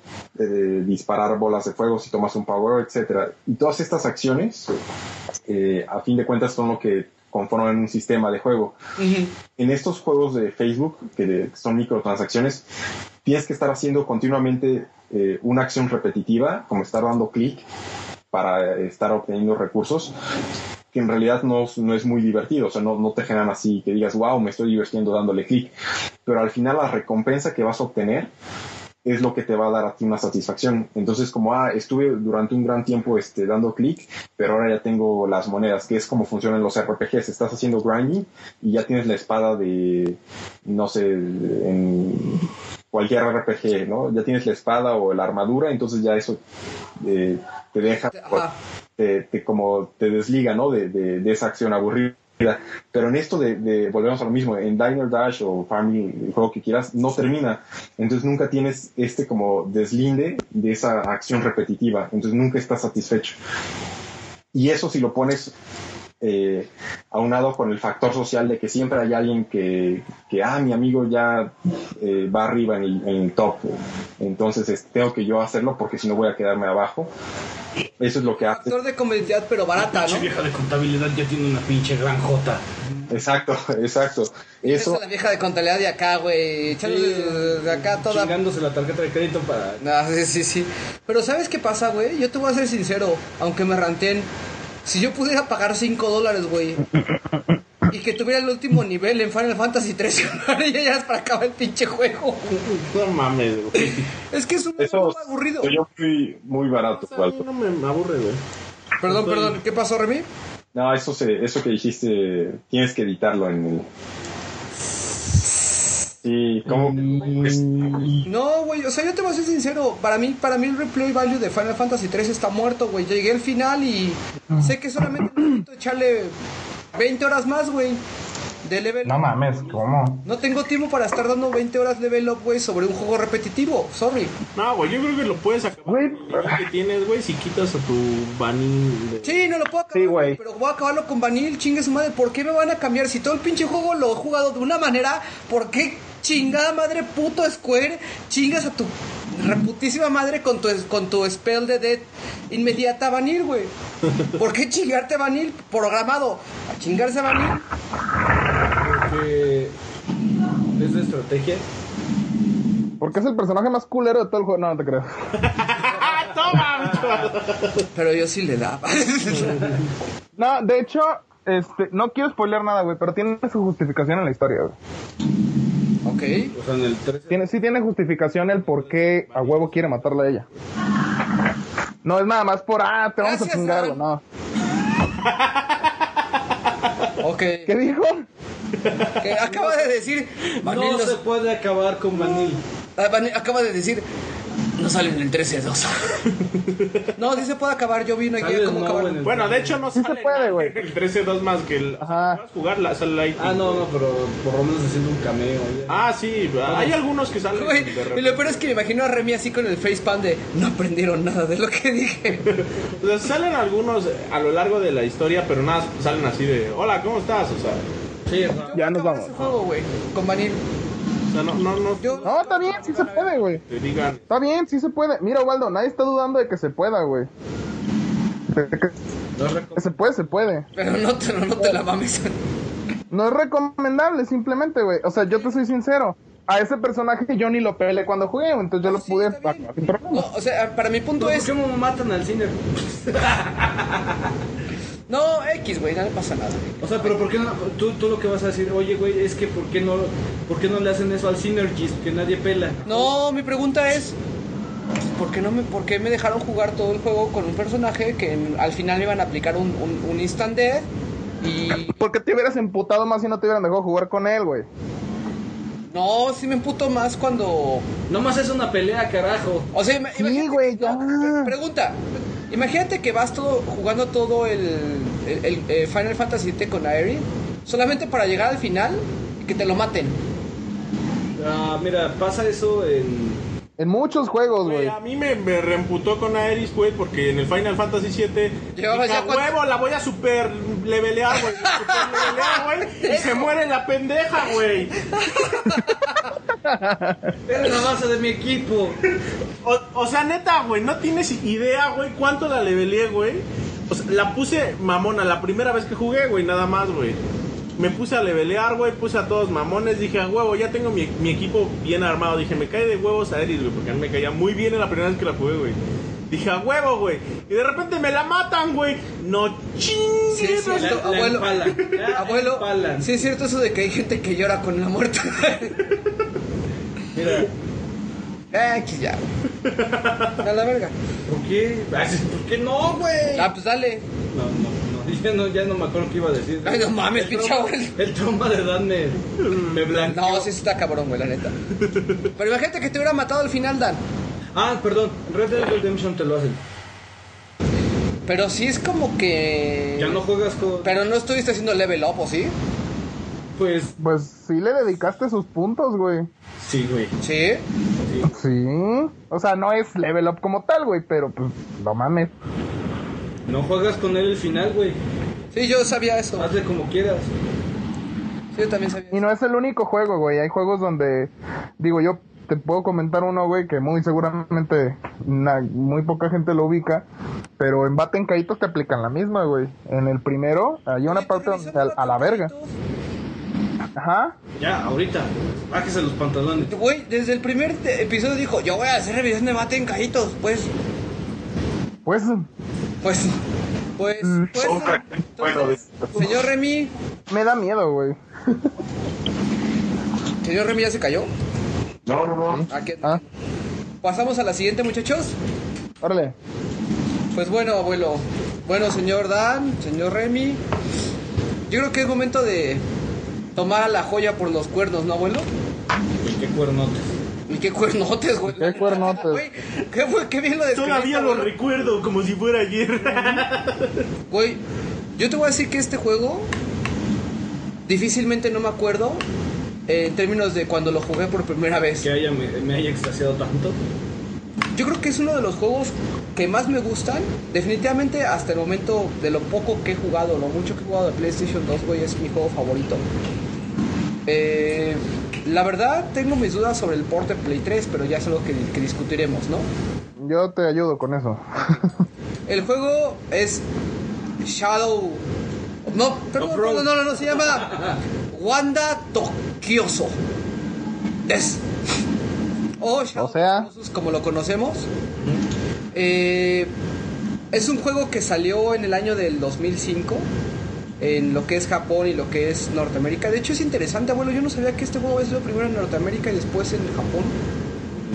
Speaker 6: disparar bolas de fuego si tomas un power, etcétera. Y todas estas acciones, a fin de cuentas, son lo que conforman un sistema de juego. En estos juegos de Facebook, que son microtransacciones, tienes que estar haciendo continuamente eh, una acción repetitiva, como estar dando clic para eh, estar obteniendo recursos, que en realidad no, no es muy divertido, o sea, no, no te generan así que digas, wow, me estoy divirtiendo dándole clic, pero al final la recompensa que vas a obtener es lo que te va a dar a ti una satisfacción. Entonces, como, ah, estuve durante un gran tiempo este, dando clic, pero ahora ya tengo las monedas, que es como funcionan los RPGs. Estás haciendo grinding y ya tienes la espada de, no sé, en cualquier RPG, ¿no? Ya tienes la espada o la armadura, entonces ya eso eh, te deja, te, te- como te desliga, ¿no? De, de, de esa acción aburrida. Pero en esto de, de- volvemos a lo mismo, en Diner Dash o Farming, el juego que quieras, no termina. Entonces nunca tienes este como deslinde de esa acción repetitiva. Entonces nunca estás satisfecho. Y eso si lo pones eh, aunado con el factor social de que siempre hay alguien que, que ah, mi amigo ya eh, va arriba en el, en el top. Entonces este, tengo que yo hacerlo porque si no voy a quedarme abajo. Eso es lo que hace.
Speaker 1: Actor de comodidad, pero barata, ¿no?
Speaker 4: vieja de contabilidad ya tiene una pinche granjota.
Speaker 6: Exacto, exacto.
Speaker 1: Esa
Speaker 6: Eso,
Speaker 1: es la vieja de contabilidad de acá, güey. Echándole de acá toda.
Speaker 4: Chingándose la tarjeta de crédito para.
Speaker 1: Ah, sí, sí, sí. Pero ¿sabes qué pasa, güey? Yo te voy a ser sincero, aunque me ranteen. Si yo pudiera pagar 5 dólares, güey, y que tuviera el último nivel en Final Fantasy 3 y ya eras para acabar el pinche juego.
Speaker 2: No mames, güey.
Speaker 1: Es que es un juego aburrido.
Speaker 6: yo fui muy barato,
Speaker 2: O sea, a mí
Speaker 6: Walter.
Speaker 2: no me, me aburre, güey.
Speaker 1: Perdón, perdón, ¿qué pasó, Remy?
Speaker 6: No, eso, se, eso que dijiste, tienes que editarlo en el... Sí, ¿cómo? es-
Speaker 1: No, güey, o sea, yo te voy a ser sincero. Para mí, para mí el replay value de Final Fantasy 3 está muerto, güey. Llegué al final y sé que solamente necesito echarle 20 horas más, güey. De level.
Speaker 3: No mames, ¿cómo?
Speaker 1: No tengo tiempo para estar dando 20 horas level up, güey, sobre un juego repetitivo. Sorry.
Speaker 2: No, güey, yo creo que lo puedes acabar
Speaker 3: Güey.
Speaker 2: que tienes, güey, si quitas a tu vanilla. de-
Speaker 1: Sí, no lo puedo acabar,
Speaker 3: Sí, güey.
Speaker 1: pero voy a acabarlo con Vanille, chingue su madre. ¿Por qué me van a cambiar? Si todo el pinche juego lo he jugado de una manera, ¿por qué chingada madre puto Square chingas a tu reputísima madre con tu, con tu spell de death inmediata Vanille, güey? ¿Por qué chingarte a Vanille programado? A chingarse a Vanille.
Speaker 4: Porque es de estrategia.
Speaker 3: Porque es el personaje más culero de todo el juego. No, no te creo.
Speaker 2: ¡Ah, toma, bicho!
Speaker 1: Pero yo sí le daba.
Speaker 3: No, de hecho, este, no quiero spoilear nada, güey, pero tiene su justificación en la historia, güey.
Speaker 1: Ok.
Speaker 4: O sea, en el 13.
Speaker 3: Tiene, sí tiene justificación el por qué a huevo quiere matarla a ella. No es nada más por, ah, te vamos
Speaker 1: Gracias,
Speaker 3: a chingar, no.
Speaker 1: Ok.
Speaker 3: ¿Qué dijo?
Speaker 1: Que acaba de decir.
Speaker 4: No
Speaker 1: no-
Speaker 4: se puede acabar con Vanille.
Speaker 1: Ah, Vanille acaba de decir. No sale en el 13-2. no, sí se puede acabar. Yo vi cómo
Speaker 4: no
Speaker 1: acabar.
Speaker 4: en el-
Speaker 2: Bueno, de hecho no
Speaker 3: Sí se puede, güey.
Speaker 2: el 13-2 más que el...
Speaker 3: Ajá.
Speaker 2: Vas a jugarla, sale.
Speaker 4: Ah, no, no, pero por lo menos haciendo un cameo.
Speaker 2: Ah, sí, hay algunos que salen
Speaker 1: Güey, y lo peor es que me imagino a Remy así con el facepalm de no aprendieron nada de lo que dije.
Speaker 2: O sea, salen algunos a lo largo de la historia, pero nada, salen así de, hola, ¿cómo estás? O sea,
Speaker 4: Sí.
Speaker 3: Ya nos vamos.
Speaker 1: ese juego, güey, con Vanille.
Speaker 2: Sea no, no, no,
Speaker 1: Yo-
Speaker 3: No, está bien, sí se puede, güey.
Speaker 2: te digan,
Speaker 3: Está bien, sí se puede. Mira, Waldo, nadie está dudando de que se pueda, güey. De Que
Speaker 4: No
Speaker 3: se puede, se puede.
Speaker 1: Pero no te, no te la mames.
Speaker 3: No es recomendable, simplemente, güey. O sea, yo te soy sincero. A ese personaje yo ni lo peleé cuando jugué, entonces yo lo
Speaker 1: Sí,
Speaker 3: pude
Speaker 1: No, o sea, para mi punto
Speaker 4: ¿Por
Speaker 1: es.
Speaker 4: me matan al cine?
Speaker 1: No, X, güey, no le pasa nada. güey.
Speaker 4: O sea, pero ¿por qué no? Tú, tú lo que vas a decir, oye, güey, es que ¿por qué no, por qué no le hacen eso al Synergist que nadie pela?
Speaker 1: No, mi pregunta es. ¿Por qué, no me, ¿Por qué me dejaron jugar todo el juego con un personaje que en- al final me iban a aplicar un, un, un instant death? Y.
Speaker 3: Porque te hubieras emputado más si no te hubieran dejado jugar con él, güey.
Speaker 1: No, sí me emputo más cuando.
Speaker 4: Nomás es una pelea, carajo.
Speaker 1: O sea,
Speaker 3: Sí,
Speaker 1: imagínate-
Speaker 3: güey, ya.
Speaker 1: pregunta. Imagínate que vas todo jugando todo el, eh, Final Fantasy VII con Aerie solamente para llegar al final y que te lo maten.
Speaker 4: Ah, mira, pasa eso en...
Speaker 3: En muchos juegos,
Speaker 2: güey, a mí me, me reemputó con Aeris, güey, porque en el Final Fantasy VII,
Speaker 1: Llevabas ya
Speaker 2: "A
Speaker 1: cuánto-
Speaker 2: huevo, la voy a super levelear, güey, super levelear, güey, y se muere la pendeja, güey.
Speaker 4: Era la base de mi equipo.
Speaker 2: O, o sea, neta, güey, no tienes idea, güey, cuánto la leveleé, güey. O sea, la puse mamona la primera vez que jugué, güey, nada más, güey. Me puse a levelear, güey, puse a todos mamones, dije, a huevo, ya tengo mi, mi equipo bien armado. Dije, me cae de huevos a Eris, güey, porque a mí me caía muy bien en la primera vez que la jugué, güey. Dije, a huevo, güey. Y de repente me la matan, güey. No chingues.
Speaker 1: Sí, es cierto,
Speaker 4: la- la
Speaker 1: abuelo.
Speaker 4: empalan,
Speaker 1: abuelo,
Speaker 4: empalan.
Speaker 1: sí es cierto eso de que hay gente que llora con la muerte.
Speaker 4: Mira,
Speaker 1: Eh, X ya. A la verga.
Speaker 4: ¿por qué? Ay, ¿Por qué no, güey?
Speaker 1: Ah, pues dale.
Speaker 4: No, no, no, ya no, ya no me acuerdo qué iba a decir.
Speaker 1: Ay, no mames,
Speaker 4: El
Speaker 1: pinche abuelo.
Speaker 4: El trauma de Dan me, me blanqueó.
Speaker 1: No, sí está cabrón, güey, la neta. Pero imagínate que te hubiera matado al final, Dan.
Speaker 4: Ah, perdón, Red Dead Redemption te lo hacen.
Speaker 1: Pero sí es como que.
Speaker 4: Ya no juegas con...
Speaker 1: Pero no estuviste haciendo level up, ¿o sí?
Speaker 4: Pues,
Speaker 3: Pues sí le dedicaste sus puntos, güey.
Speaker 4: sí, güey.
Speaker 1: Sí.
Speaker 3: Sí. O sea, no es level up como tal, güey, pero pues no mames.
Speaker 4: No juegas con él el final, güey.
Speaker 1: Sí, yo sabía eso.
Speaker 4: Hazle como quieras.
Speaker 1: Sí, yo también sabía
Speaker 3: Y
Speaker 1: eso.
Speaker 3: no es el único juego, güey. Hay juegos donde, digo, yo te puedo comentar uno, güey, que muy seguramente na- muy poca gente lo ubica. Pero en Baten Caitos te aplican la misma, güey. En el primero hay una parte
Speaker 1: ¿te
Speaker 3: donde a, a la verga. Ajá.
Speaker 4: Ya, ahorita. Bájese los pantalones.
Speaker 1: Güey, desde el primer episodio dijo, yo voy a hacer revisión de mate en cajitos. Pues,
Speaker 3: Pues
Speaker 1: pues, pues,
Speaker 3: Mm.
Speaker 1: pues. No.
Speaker 6: bueno,
Speaker 1: señor Remy,
Speaker 3: me da miedo, güey.
Speaker 1: Señor Remy ya se cayó.
Speaker 6: No, no, no.
Speaker 1: ¿A qué?
Speaker 3: Ah,
Speaker 1: Pasamos a la siguiente, muchachos.
Speaker 3: órale.
Speaker 1: Pues bueno, abuelo. Bueno, señor Dan, señor Remy. Yo creo que es momento de tomar a la joya por los cuernos, ¿no, abuelo?
Speaker 4: ¿Y qué cuernotes?
Speaker 1: Y qué cuernotes, güey.
Speaker 3: ¿Qué cuernotes?
Speaker 1: Güey, qué, fue- qué bien lo describiste,
Speaker 2: Todavía lo recuerdo como si fuera ayer.
Speaker 1: Güey, yo te voy a decir que este juego difícilmente no me acuerdo eh, en términos de cuando lo jugué por primera vez.
Speaker 4: Que haya, me, me haya extasiado tanto.
Speaker 1: Yo creo que es uno de los juegos que más me gustan. Definitivamente hasta el momento de lo poco que he jugado, lo mucho que he jugado de PlayStation 2, güey, es mi juego favorito. Eh, la verdad tengo mis dudas sobre el port de Play 3, pero ya es algo que, que discutiremos, ¿no?
Speaker 3: Yo te ayudo con eso.
Speaker 1: El juego es Shadow. No, perdón,
Speaker 4: Road.
Speaker 1: no, no, no, no, se llama Wanda Tokioso. Es. O Shadow
Speaker 3: O sea.
Speaker 1: como lo conocemos. Eh, es un juego que salió en el año del 2005 en lo que es Japón y lo que es Norteamérica. De hecho es interesante, abuelo, yo no sabía que este juego había sido primero en Norteamérica y después en Japón.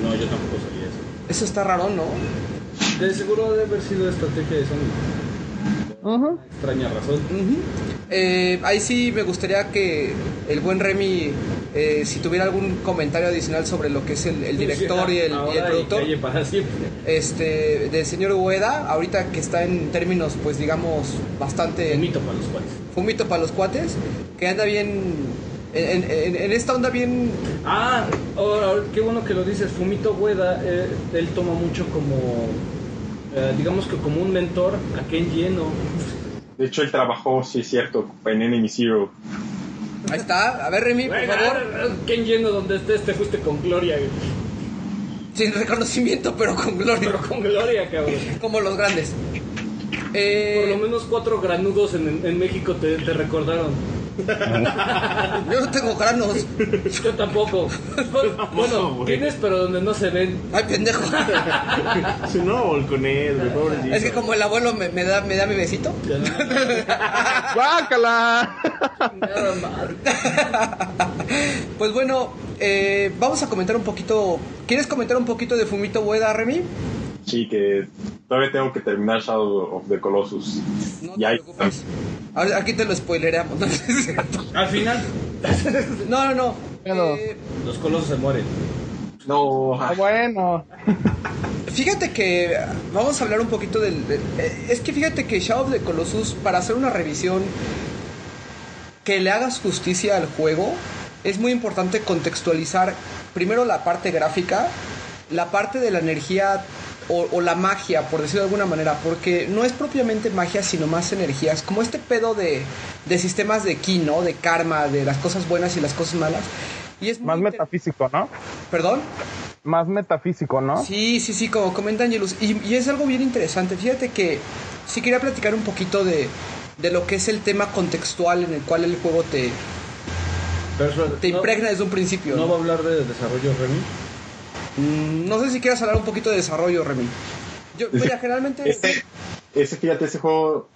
Speaker 4: No, yo tampoco sabía eso.
Speaker 1: Eso está raro, ¿no?
Speaker 4: De seguro debe haber sido estrategia de Sony. Extraña razón.
Speaker 1: Eh, ahí sí me gustaría que el buen Remy, eh, si tuviera algún comentario adicional sobre lo que es el, el director y el, y el productor,
Speaker 4: para
Speaker 1: este, del señor Ueda, ahorita que está en términos, pues digamos, bastante
Speaker 4: Mito para los cuales.
Speaker 1: fumito para los cuates, que anda bien, en, en- en esta onda bien,
Speaker 4: Ah, ahora, qué bueno que lo dices. Fumito Ueda, eh, él toma mucho como, eh, digamos que como un mentor a Ken Lleno.
Speaker 6: De hecho, él trabajó, sí es cierto, en Enemy Zero.
Speaker 1: Ahí está, a ver Remy, por favor,
Speaker 4: Ken Lleno, donde estés, te fuiste con gloria. güey.
Speaker 1: sin reconocimiento, pero con gloria,
Speaker 4: Pero con gloria, cabrón.
Speaker 1: como los grandes.
Speaker 4: Por
Speaker 1: Eh,
Speaker 4: lo menos cuatro granudos en, en México te, te recordaron.
Speaker 1: Yo no tengo granos.
Speaker 4: Yo tampoco. Bueno, tienes, pero donde no se ven.
Speaker 1: Ay, pendejo.
Speaker 2: Si no, volconés, pobrecito.
Speaker 1: Es que como el abuelo me, me da, me da mi besito.
Speaker 4: Más.
Speaker 1: Pues bueno, eh, vamos a comentar un poquito. ¿Quieres comentar un poquito de Fumito Ueda, Remy?
Speaker 6: Sí, que todavía tengo que terminar Shadow of the Colossus.
Speaker 1: No
Speaker 6: y
Speaker 1: te
Speaker 6: ahí,
Speaker 1: preocupes. Aquí te lo cierto.
Speaker 4: Al final,
Speaker 1: No, no, no.
Speaker 3: Pero-
Speaker 1: Eh,
Speaker 4: los colosos se mueren.
Speaker 6: no,
Speaker 3: Ah, bueno.
Speaker 1: fíjate que vamos a hablar un poquito del. de- eh, es que fíjate que Shadow of the Colossus, para hacer una revisión que le hagas justicia al juego, es muy importante contextualizar primero la parte gráfica, la parte de la energía o, o la magia, por decirlo de alguna manera, porque no es propiamente magia, sino más energías, como este pedo de, de sistemas de ki, ¿no? De karma, de las cosas buenas y las cosas malas. Y es
Speaker 3: Más metafísico, ¿no?
Speaker 1: ¿Perdón?
Speaker 3: Más metafísico, ¿no?
Speaker 1: Sí, sí, sí, como comenta Angelus. Y, y es algo bien interesante. Fíjate que sí quería platicar un poquito de, de lo que es el tema contextual en el cual el juego te,
Speaker 4: Pero,
Speaker 1: te
Speaker 4: no-
Speaker 1: impregna desde un principio.
Speaker 4: ¿No
Speaker 1: ¿no?
Speaker 4: va a hablar de desarrollo, Remy?
Speaker 1: Mm, no sé si quieras hablar un poquito de desarrollo, Remy. Yo, vaya, generalmente...
Speaker 6: Este, ese, fíjate, ese juego,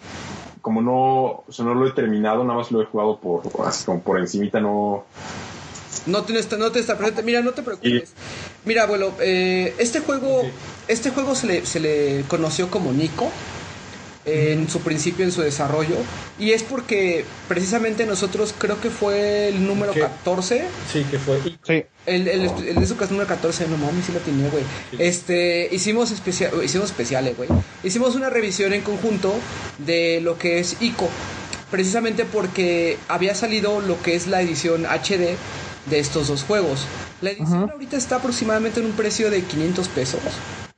Speaker 6: como no, o sea, no lo he terminado, nada más lo he jugado por, así como por encimita, no,
Speaker 1: No te, está- no te está presente. Mira, no te preocupes. Mira, abuelo, eh, este juego, este juego se le, se le conoció como Nico en su principio, en su desarrollo. Y es porque precisamente nosotros creo que fue el número
Speaker 4: ¿Qué?
Speaker 1: 14.
Speaker 4: Sí, que fue.
Speaker 3: Sí.
Speaker 1: El, el, el de Zucas número 14, no mames, sí lo tenía, güey. Este, hicimos especial, hicimos especiales, güey. Hicimos una revisión en conjunto de lo que es ICO. Precisamente porque había salido lo que es la edición HD de estos dos juegos. La edición ahorita está aproximadamente en un precio de 500 pesos.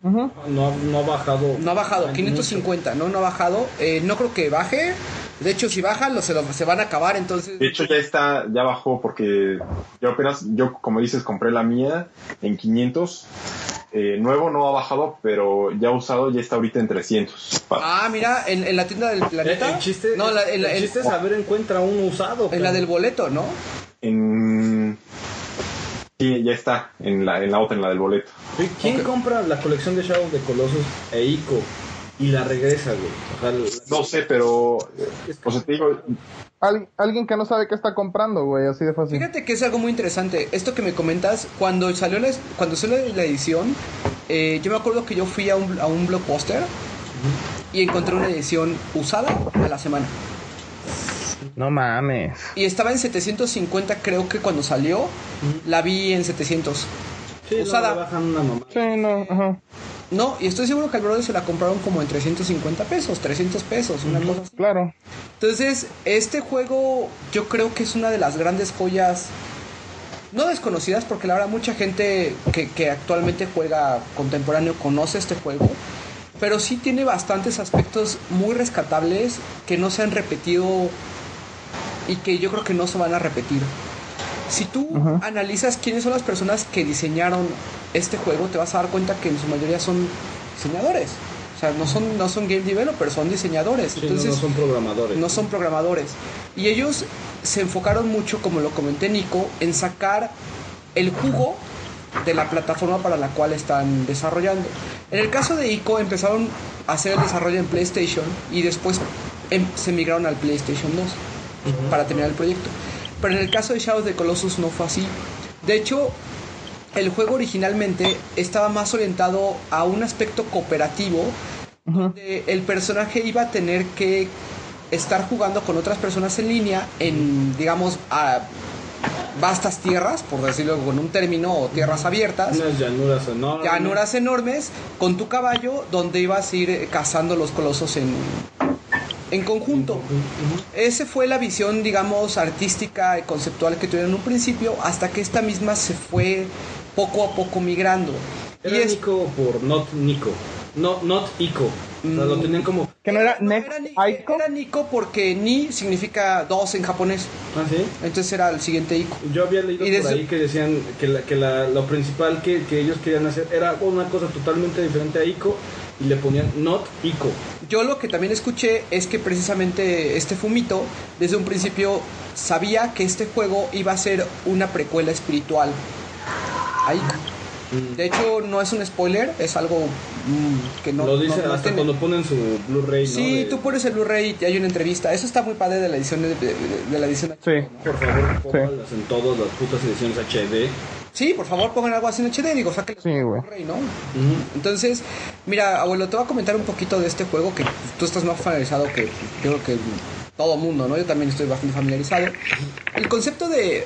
Speaker 4: No, ha- no ha bajado.
Speaker 1: No ha bajado,
Speaker 4: mucho.
Speaker 1: 550, ¿no? No ha bajado. Eh, no creo que baje. De hecho, si bajan, lo- se, lo- se van a acabar, entonces...
Speaker 6: De hecho ya está, ya bajó porque yo apenas, yo como dices, compré la mía en 500. Eh, nuevo no ha bajado, pero ya usado ya está ahorita en 300. Pa-
Speaker 1: Ah, mira, en, en la tienda del
Speaker 4: Eh,
Speaker 1: planeta...
Speaker 4: El chiste,
Speaker 1: No, la-
Speaker 4: el
Speaker 1: en-
Speaker 4: chiste es saber encuentra uno usado.
Speaker 1: en la del boleto, ¿no?
Speaker 6: En... Sí, ya está, en la, en la otra, en la del boleto.
Speaker 4: ¿Quién compra la colección de Shadow de Colossus e Ico? y la regresa, güey. O sea, la-
Speaker 6: No sé, pero.
Speaker 4: es
Speaker 6: O sea, te digo,
Speaker 3: Al- alguien que no sabe qué está comprando, güey, así de fácil.
Speaker 1: Fíjate que es algo muy interesante. Esto que me comentas, cuando salió la, cuando salió la edición, eh, yo me acuerdo que yo fui a un, a un blockbuster y encontré una edición usada a la semana.
Speaker 3: No mames.
Speaker 1: Y estaba en 750 creo que cuando salió, la vi en 700.
Speaker 4: sí, no,
Speaker 1: usada.
Speaker 4: bajan una mamá.
Speaker 3: Sí, no, ajá.
Speaker 1: No, y estoy seguro que al brother se la compraron como en 350 pesos, 300 pesos, una cosa así.
Speaker 3: Claro.
Speaker 1: Entonces, este juego yo creo que es una de las grandes joyas, no desconocidas, porque la verdad mucha gente que, que actualmente juega contemporáneo conoce este juego, pero sí tiene bastantes aspectos muy rescatables que no se han repetido y que yo creo que no se van a repetir. Si tú
Speaker 3: Ajá.
Speaker 1: analizas quiénes son las personas que diseñaron este juego, te vas a dar cuenta que en su mayoría son diseñadores. O sea, no son, no son game developers, son diseñadores.
Speaker 4: Sí, no,
Speaker 1: Entonces,
Speaker 4: no son programadores.
Speaker 1: no son programadores. Y ellos se enfocaron mucho, como lo comenté Nico, en sacar el jugo de la plataforma para la cual están desarrollando. En el caso de ICO empezaron a hacer el desarrollo en PlayStation y después em- se migraron al PlayStation 2 para terminar el proyecto. Pero en el caso de Shadow of the Colossus no fue así. De hecho, el juego originalmente estaba más orientado a un aspecto cooperativo donde el personaje iba a tener que estar jugando con otras personas en línea en, digamos, a vastas tierras, por decirlo con un término, o tierras abiertas,
Speaker 4: Unas llanuras enormes.
Speaker 1: llanuras enormes, con tu caballo, donde ibas a ir cazando los colosos en, en conjunto. Esa fue la visión, digamos, artística y conceptual que tuvieron en un principio, hasta que esta misma se fue poco a poco migrando.
Speaker 4: Era
Speaker 1: y es,
Speaker 4: Nico por not Nico. No, not Ico. O sea, lo tenían como.
Speaker 3: Que no era
Speaker 1: no,
Speaker 3: Next
Speaker 1: era, ni- era Nico porque Ni significa dos en japonés.
Speaker 4: Ah, sí.
Speaker 1: Entonces era el siguiente Ico.
Speaker 4: Yo había leído
Speaker 1: Y
Speaker 4: por
Speaker 1: desde-
Speaker 4: ahí que decían que, la, que la- lo principal que, que ellos querían hacer era una cosa totalmente diferente a Ico y le ponían not Ico.
Speaker 1: Yo lo que también escuché es que precisamente este Fumito, desde un principio, sabía que este juego iba a ser una precuela espiritual. Ahí. De hecho, no es un spoiler, es algo mm, que no.
Speaker 4: lo dice
Speaker 1: no- no
Speaker 4: hasta
Speaker 1: tiene-
Speaker 4: cuando ponen su Blu-ray. ¿no?
Speaker 1: Sí,
Speaker 4: De-
Speaker 1: tú pones el Blu-ray y hay una entrevista. Eso está muy padre de la edición de, de- de la edición.
Speaker 3: Sí.
Speaker 4: Por favor, póngalas en todas las putas ediciones HD.
Speaker 1: Sí, por favor, pongan algo así en HD, digo, sáquenlo
Speaker 3: Sí.
Speaker 1: Blu-ray, ¿no? Entonces, mira, abuelo, te voy a comentar un poquito de este juego que tú estás más familiarizado que yo creo que todo mundo, ¿no? Yo también estoy bastante familiarizado. El concepto de,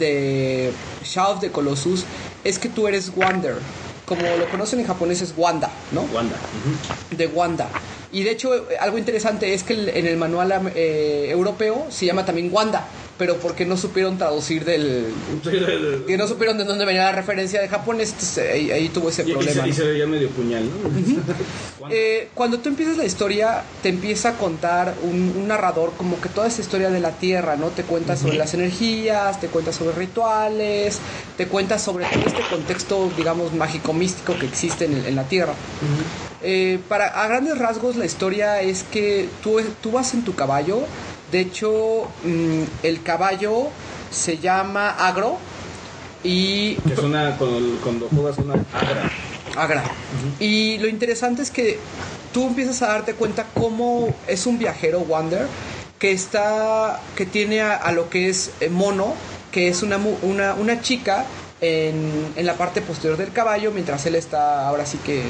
Speaker 1: de Shadow of the Colossus es que tú eres Wander. Como lo conocen en japonés es Wanda, ¿no?
Speaker 4: Wanda.
Speaker 1: de Wanda. Y de hecho, eh, algo interesante es que en el manual eh, europeo se llama también Wanda, pero porque no supieron traducir del. que no supieron de dónde venía la referencia de japonés, entonces, ahí, ahí tuvo ese
Speaker 4: Y, y
Speaker 1: problema.
Speaker 4: se, y
Speaker 1: ¿no?
Speaker 4: se veía medio puñal, ¿no?
Speaker 1: Eh, cuando tú empiezas la historia, te empieza a contar un, un narrador como que toda esa historia de la Tierra, ¿no? Te cuenta sobre las energías, te cuenta sobre rituales, te cuenta sobre todo este contexto, digamos, mágico-místico que existe en, en la Tierra. Eh, para, a grandes rasgos, la historia es que tú, tú vas en tu caballo. De hecho, mm, el caballo se llama Agro. Y
Speaker 4: que es una. Cuando, cuando juegas una agra.
Speaker 1: Agra. Y lo interesante es que tú empiezas a darte cuenta cómo es un viajero Wander que está que tiene a, a lo que es eh, Mono, que es una una, una chica en, en la parte posterior del caballo mientras él está ahora sí que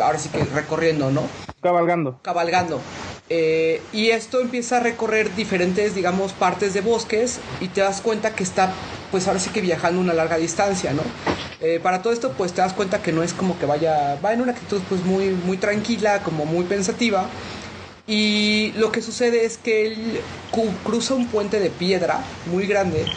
Speaker 1: ahora sí que recorriendo, ¿no?
Speaker 3: Cabalgando.
Speaker 1: cabalgando. Eh, y esto empieza a recorrer diferentes, digamos, partes de bosques y te das cuenta que está, pues ahora sí que viajando una larga distancia, ¿no? Eh, para todo esto, pues te das cuenta que no es como que vaya, va en una actitud pues muy, muy tranquila, como muy pensativa. Y lo que sucede es que él cruza un puente de piedra muy grande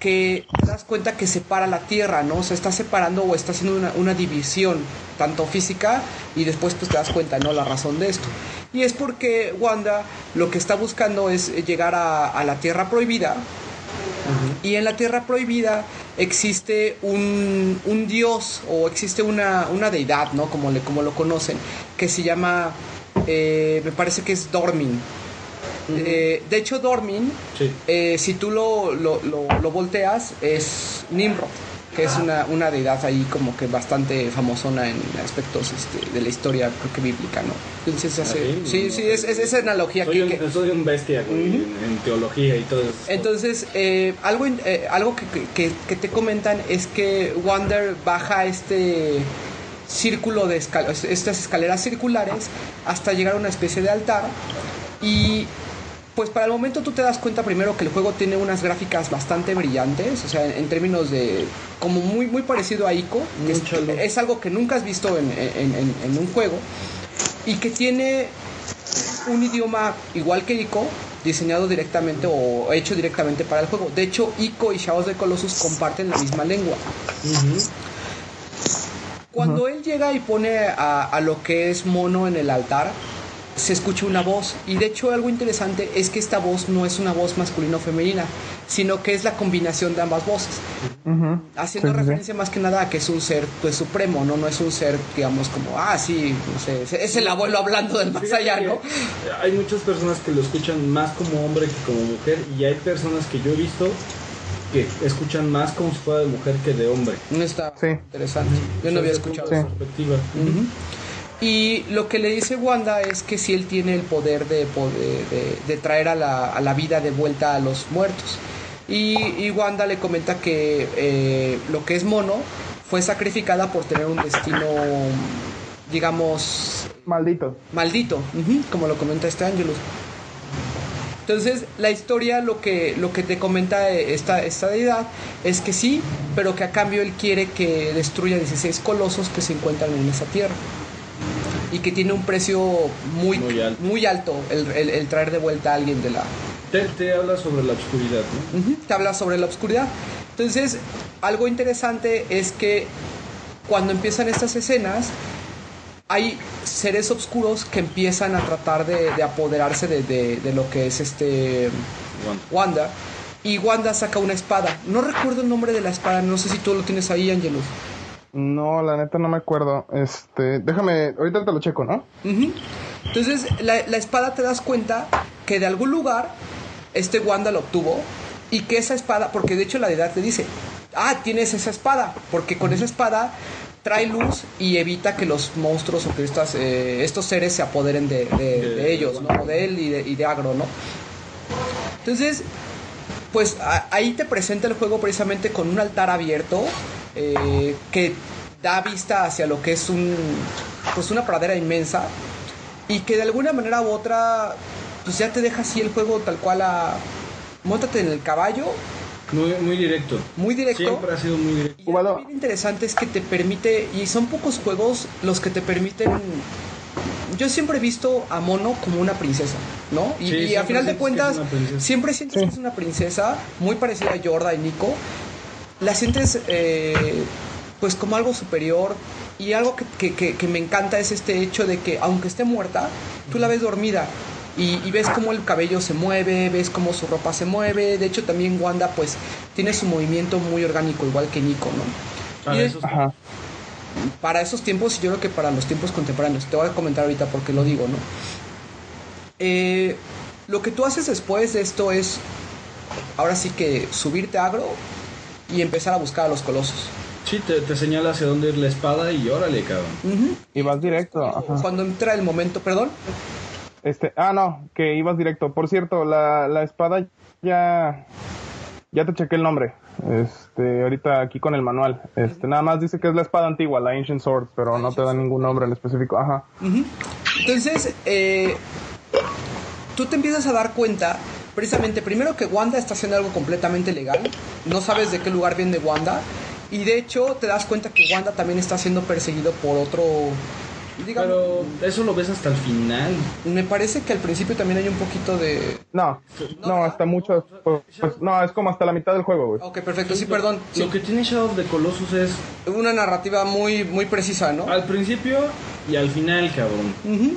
Speaker 1: que te das cuenta que separa la tierra, ¿no? O sea, está separando o está haciendo una, una división, tanto física, y después pues te das cuenta, ¿no? La razón de esto. Y es porque Wanda lo que está buscando es llegar a, a la tierra prohibida, y en la tierra prohibida existe un, un dios o existe una, una deidad, ¿no? Como, le, como lo conocen, que se llama, eh, me parece que es Dormin. Eh, de hecho, Dormin
Speaker 4: Sí.
Speaker 1: eh, si tú lo, lo, lo- lo volteas, es Nimrod. que es una, una deidad ahí como que bastante famosona en aspectos este, de la historia, creo que bíblica, ¿no? Entonces hace,
Speaker 4: ¿Ah,
Speaker 1: sí,
Speaker 4: sí?
Speaker 1: sí, es, es esa analogía
Speaker 4: Soy
Speaker 1: que,
Speaker 4: un,
Speaker 1: que-
Speaker 4: soy un bestia, en, en teología y todo eso.
Speaker 1: Entonces, eh, algo, eh, algo que- que te comentan es que Wander baja este círculo de escal- estas escaleras circulares hasta llegar a una especie de altar y pues para el momento tú te das cuenta primero que el juego tiene unas gráficas bastante brillantes, o sea, en, términos de como muy muy parecido a Ico, que es, algo que nunca has visto en, en- en- en un juego y que tiene un idioma igual que Ico, diseñado directamente o hecho directamente para el juego. De hecho, Ico y Shadows de Colossus comparten la misma lengua. Cuando él llega y pone a, a lo que es mono en el altar, se escucha una voz. Y de hecho algo interesante es que esta voz no es una voz masculina o femenina, sino que es la combinación de ambas voces. Haciendo
Speaker 3: Sí, sí, sí.
Speaker 1: referencia más que nada a que es un ser pues supremo, ¿no? No es un ser, digamos, como, ah, sí, no sé, es el abuelo hablando del más allá, ¿no?
Speaker 4: Hay muchas personas que lo escuchan más como hombre que como mujer y hay personas que yo he visto que escuchan más como si fuera de mujer que de hombre.
Speaker 1: No está
Speaker 3: Sí.
Speaker 1: interesante. Yo no había escuchado eso.
Speaker 4: perspectiva.
Speaker 1: Y lo que le dice Wanda es que si él tiene el poder de, poder- de, de traer a la, a la vida de vuelta a los muertos. Y, y Wanda le comenta que eh, lo que es mono fue sacrificada por tener un destino, digamos,
Speaker 3: Maldito.
Speaker 1: maldito, como lo comenta este Angelus. Entonces, la historia lo que, lo que te comenta eh, esta, esta deidad es que sí, pero que a cambio él quiere que destruya 16 colosos que se encuentran en esa tierra. Y que tiene un precio muy,
Speaker 4: Muy alto.
Speaker 1: muy alto el, el- el traer de vuelta a alguien de la,
Speaker 4: Te, te habla sobre la oscuridad, ¿no?
Speaker 1: Te habla sobre la oscuridad. Entonces, algo interesante es que cuando empiezan estas escenas, hay seres oscuros que empiezan a tratar de, de apoderarse de, de- de lo que es este Wanda. Y Wanda saca una espada. No recuerdo el nombre de la espada, no sé si tú lo tienes ahí, Angelus.
Speaker 3: No, la neta no me acuerdo. Este, déjame, ahorita te lo checo, ¿no?
Speaker 1: Ujú. Entonces, la, la espada te das cuenta que de algún lugar este Wanda lo obtuvo y que esa espada, porque de hecho la deidad te dice, ah, tienes esa espada, porque con esa espada trae luz y evita que los monstruos o que estas, eh, estos seres se apoderen de, de- de ellos, ¿no? De él y de, y de Agro, ¿no? Entonces, pues a- ahí te presenta el juego precisamente con un altar abierto eh, que da vista hacia lo que es un pues una pradera inmensa y que de alguna manera u otra pues ya te deja así el juego tal cual a móntate en el caballo
Speaker 4: Muy, muy directo.
Speaker 1: muy directo
Speaker 4: Siempre ha sido muy directo.
Speaker 1: y algo bien interesante es que te permite, y son pocos juegos los que te permiten. Yo siempre he visto a Mono como una princesa, ¿no? Y,
Speaker 4: Sí,
Speaker 1: y a final de cuentas, siempre sientes que es una princesa, muy parecida a Yorda y Nico. La sientes, eh, pues, como algo superior. Y algo que, que- que- que me encanta es este hecho de que, aunque esté muerta, tú la ves dormida. Y, y ves cómo el cabello se mueve, ves cómo su ropa se mueve. De hecho, también Wanda, pues, tiene su movimiento muy orgánico, igual que Nico, ¿no?
Speaker 4: Para
Speaker 1: Y
Speaker 4: esos-
Speaker 3: Ajá.
Speaker 1: para esos tiempos y yo creo que para los tiempos contemporáneos. Te voy a comentar ahorita por qué lo digo, ¿no? Eh, lo que tú haces después de esto es, ahora sí que subirte agro y empezar a buscar a los colosos.
Speaker 4: Sí, te, te señala hacia dónde ir la espada y órale, cabrón.
Speaker 3: Y vas directo. Ajá.
Speaker 1: Cuando entra el momento, perdón,
Speaker 3: Este, ah, no, que ibas directo. Por cierto, la, la espada ya, ya te chequé el nombre. Este, ahorita aquí con el manual. Este, nada más dice que es la espada antigua, la Ancient Sword, pero no te da ningún nombre en específico. Ajá.
Speaker 1: Entonces, eh, tú te empiezas a dar cuenta, precisamente, primero que Wanda está haciendo algo completamente legal, no sabes de qué lugar viene Wanda, y de hecho te das cuenta que Wanda también está siendo perseguido por otro, digamos,
Speaker 4: Pero eso lo ves hasta el final.
Speaker 1: me parece que al principio también hay un poquito de...
Speaker 3: No, no, hasta mucho. Pues, pues, no, es como hasta la mitad del juego, güey.
Speaker 1: Ok, perfecto, sí, perdón. Sí,
Speaker 4: Lo que tiene Shadow of the Colossus es
Speaker 1: una narrativa muy, muy precisa, ¿no?
Speaker 4: al principio y al final, cabrón.
Speaker 1: Ujú.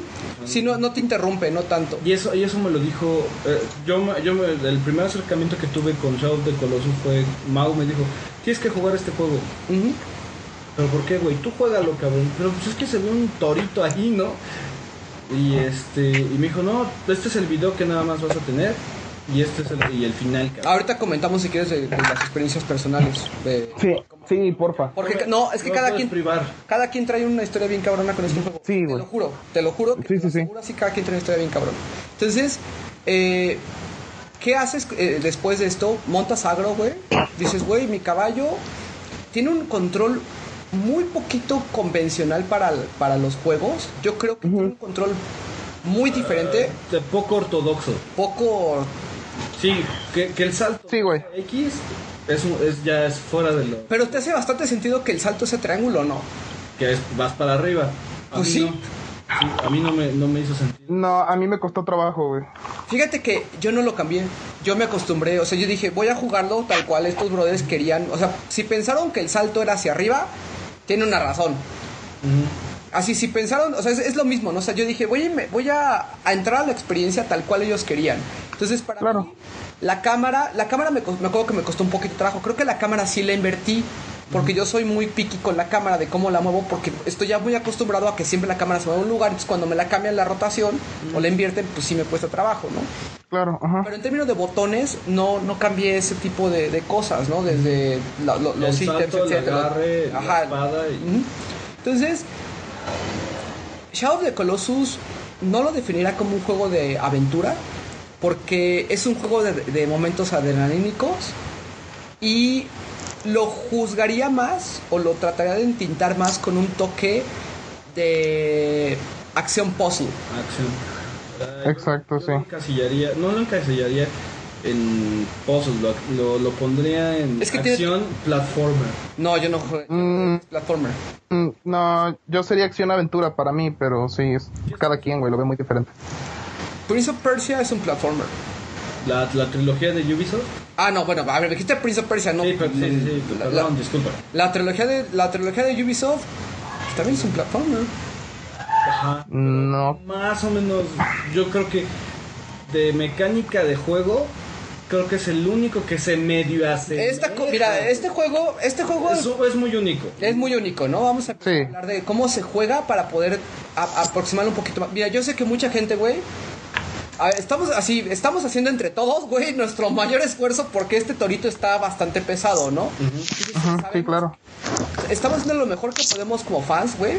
Speaker 1: Sí, no, no te interrumpe, no tanto.
Speaker 4: Y eso, y eso me lo dijo. eh, yo, yo me- el primer acercamiento que tuve con Shadow of the Colossus fue. Mau me dijo: Tienes que jugar este juego. ¿Pero por qué, güey? Tú juégalo, cabrón. Pero pues es que se ve un torito ahí, ¿no? Y este. Y me dijo: No, este es el video que nada más vas a tener. Y este es el, y el final, cabrón.
Speaker 1: Ahorita comentamos si quieres de, de las experiencias personales. de-
Speaker 3: Sí, sí, porfa.
Speaker 1: Porque no, es que
Speaker 4: No
Speaker 1: cada quien
Speaker 4: privar.
Speaker 1: cada quien trae una historia bien cabrona con este juego.
Speaker 3: Sí,
Speaker 1: Te
Speaker 3: güey.
Speaker 1: lo juro, te lo juro. Que
Speaker 3: Sí,
Speaker 1: te lo
Speaker 3: sí, sí.
Speaker 1: así cada quien trae una historia bien cabrona. Entonces, eh, ¿qué haces eh, después de esto? Montas agro, güey. Dices, güey, mi caballo tiene un control muy poquito convencional para, para los juegos. Yo creo que tiene un control muy diferente,
Speaker 4: De poco ortodoxo.
Speaker 1: poco
Speaker 4: Sí, que, que el salto
Speaker 3: Sí, güey.
Speaker 4: X es, un- es ya es fuera de lo
Speaker 1: Pero te hace bastante sentido que el salto ese triángulo, ¿no?
Speaker 4: que es vas para arriba. A
Speaker 1: Pues
Speaker 4: mí
Speaker 1: sí.
Speaker 4: no. Sí, a mí no me, no me hizo sentido.
Speaker 3: No, a mí me costó trabajo, güey.
Speaker 1: Fíjate que yo no lo cambié. Yo me acostumbré. O sea, yo dije, voy a jugarlo tal cual estos brothers querían. O sea, si pensaron que el salto era hacia arriba, tiene una razón. Así, si pensaron, o sea, es, es lo mismo, ¿no? O sea, yo dije, voy, a, me- voy a, a entrar a la experiencia tal cual ellos querían. Entonces, para
Speaker 3: Claro.
Speaker 1: mí, la cámara, la cámara me, me acuerdo que me costó un poquito de trabajo. Creo que la cámara sí la invertí. Porque yo soy muy picky con la cámara de cómo la muevo, porque estoy ya muy acostumbrado a que siempre la cámara se mueve a un lugar, entonces cuando me la cambian la rotación o la invierten, pues sí me cuesta trabajo, ¿no?
Speaker 3: Claro, ajá.
Speaker 1: Pero en términos de botones, no, no cambié ese tipo de, de cosas, ¿no? Desde la- lo- los ítems,
Speaker 4: salto,
Speaker 1: etcétera.
Speaker 4: agarre, la
Speaker 1: Ajá.
Speaker 4: espada y-.
Speaker 1: Entonces, Shadow of the Colossus no lo definiría como un juego de aventura, porque es un juego de, de momentos adrenalínicos y lo juzgaría más o lo trataría de entintar más con un toque de acción puzzle.
Speaker 4: Acción.
Speaker 3: Exacto,
Speaker 4: yo
Speaker 3: sí.
Speaker 4: Lo encasillaría, no lo encasillaría en puzzle, lo, lo, lo pondría en
Speaker 1: Es que tiene-
Speaker 4: acción platformer.
Speaker 1: No, yo no juego
Speaker 3: Mm.
Speaker 1: platformer.
Speaker 3: Mm, No, yo sería acción-aventura para mí, pero sí, es cada quien, güey, lo ve muy diferente.
Speaker 1: Prince of Persia es un platformer.
Speaker 4: La, la trilogía de Ubisoft.
Speaker 1: Ah, no, bueno, a ver, dijiste Prince of Persia, no.
Speaker 4: sí, pero, sí, sí, sí,
Speaker 1: la,
Speaker 4: perdón,
Speaker 1: la-
Speaker 4: disculpa.
Speaker 1: la trilogía de la trilogía de Ubisoft también es un platformer.
Speaker 4: Ajá.
Speaker 3: No,
Speaker 4: Más o menos, yo creo que de mecánica de juego, creo que es el único que se medio hace.
Speaker 1: Esta, mira, este juego, este juego es,
Speaker 4: es muy único.
Speaker 1: muy único, ¿no? Vamos a
Speaker 3: Sí.
Speaker 1: hablar de cómo se juega para poder a- aproximarlo un poquito más. Mira, yo sé que mucha gente, güey, a estamos así, estamos haciendo entre todos, güey, nuestro mayor esfuerzo porque este torito está bastante pesado, ¿no? Entonces,
Speaker 3: Ajá, sí, claro.
Speaker 1: estamos haciendo lo mejor que podemos como fans, güey.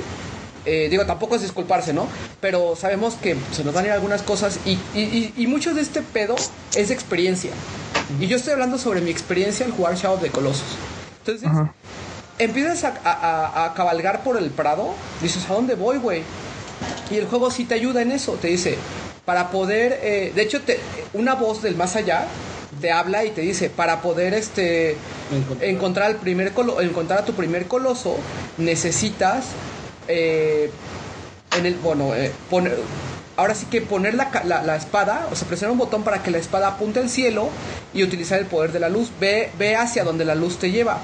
Speaker 1: Eh, digo, tampoco es disculparse, ¿no? Pero sabemos que se nos van a ir algunas cosas y, y, y, y mucho de este pedo es de experiencia. Y yo estoy hablando sobre mi experiencia al jugar Shadow of the Colossus. Entonces,
Speaker 3: Ajá.
Speaker 1: empiezas a, a- a- a cabalgar por el prado, dices, ¿a dónde voy, güey? Y el juego sí te ayuda en eso, te dice, para poder, eh, de hecho, te, una voz del más allá te habla y te dice, para poder este,
Speaker 4: Encontrar.
Speaker 1: encontrar, al primer colo- encontrar a tu primer coloso, necesitas, eh, en el, bueno, eh, poner, ahora sí que poner la, la, la espada, o sea, presionar un botón para que la espada apunte al cielo y utilizar el poder de la luz, ve, ve hacia donde la luz te lleva.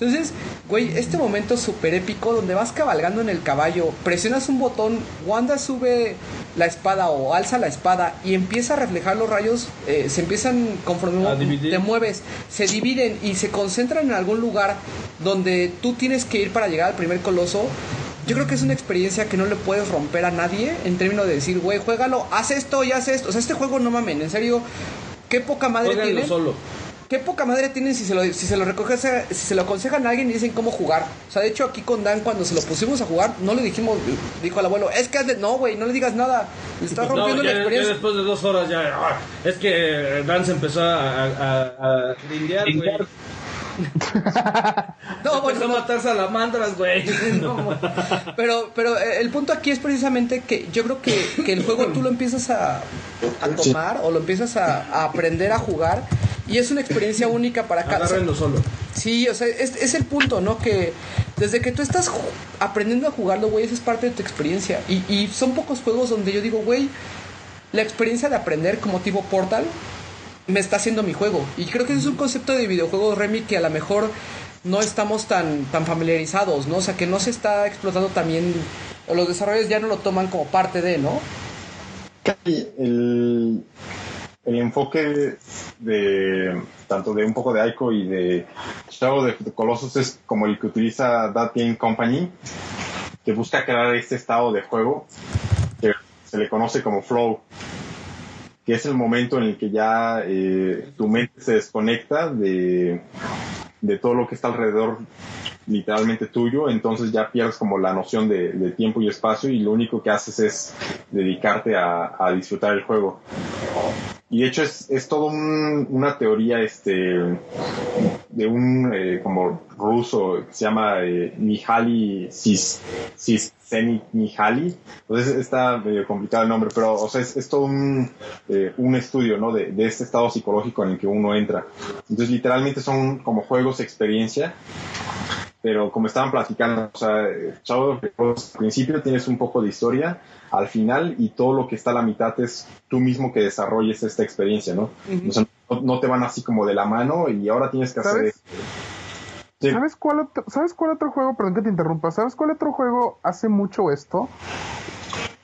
Speaker 1: Entonces, güey, este momento súper épico donde vas cabalgando en el caballo, presionas un botón, Wanda sube la espada o alza la espada y empieza a reflejar los rayos, eh, se empiezan conforme te mueves, se dividen y se concentran en algún lugar donde tú tienes que ir para llegar al primer coloso. Yo creo que es una experiencia que no le puedes romper a nadie en términos de decir, güey, juégalo, haz esto y haz esto. O sea, este juego no mamen, en serio, qué poca madre tiene.
Speaker 4: solo.
Speaker 1: Qué poca madre tienen si se lo, si se lo recoges, si se lo aconsejan a alguien y dicen cómo jugar. O sea, de hecho aquí con Dan cuando se lo pusimos a jugar, no le dijimos, dijo el abuelo, es que hazle- no, güey, no le digas nada. Le estás
Speaker 4: Pues no,
Speaker 1: rompiendo
Speaker 4: ya-
Speaker 1: la
Speaker 4: ya
Speaker 1: experiencia.
Speaker 4: después de dos horas ya. ah, es que Dan se empezó a, a, a, a grindear, güey.
Speaker 1: No, bueno,
Speaker 4: a matar salamandras, güey. No,
Speaker 1: Pero, pero eh, el punto aquí es precisamente que yo creo que, que el juego tú lo empiezas a, a tomar o lo empiezas a, a aprender a jugar y es una experiencia única para cada...
Speaker 4: agárrenlo solo.
Speaker 1: Sí, o sea, es, es el punto, ¿no? Que desde que tú estás aprendiendo a jugarlo, güey, esa es parte de tu experiencia. Y, y son pocos juegos donde yo digo, güey, la experiencia de aprender como tipo Portal me está haciendo mi juego. Y creo que ese es un concepto de videojuegos, Remy, que a lo mejor no estamos tan, tan familiarizados, ¿no? O sea, que no se está explotando también, o los desarrolladores ya no lo toman como parte de, ¿no?
Speaker 6: el, el enfoque de tanto de un poco de Ico y de Shadow de Colossus es como el que utiliza That Game Company, que busca crear este estado de juego que se le conoce como flow. que es el momento en el que ya eh, tu mente se desconecta de, de todo lo que está alrededor literalmente tuyo, entonces ya pierdes como la noción de, de tiempo y espacio y lo único que haces es dedicarte a, a disfrutar el juego. Y de hecho es, es todo un- una teoría este de un eh, como ruso que se llama eh, Mihaly Cis, Csikszentmihalyi. Entonces está medio complicado el nombre, pero o sea, es, es todo un, eh, un estudio ¿no? de, de este estado psicológico en el que uno entra. Entonces literalmente son como juegos experiencia pero como estaban platicando, o sea, Colossus, al principio tienes un poco de historia, al final y todo lo que está a la mitad es tú mismo que desarrolles esta experiencia, ¿no? O sea, no, no te van así como de la mano y ahora tienes que hacer...
Speaker 3: ¿Sabes?
Speaker 6: Sí.
Speaker 3: ¿Sabes cuál, otro, ¿Sabes cuál otro juego? Perdón que te interrumpa. ¿Sabes cuál otro juego hace mucho esto?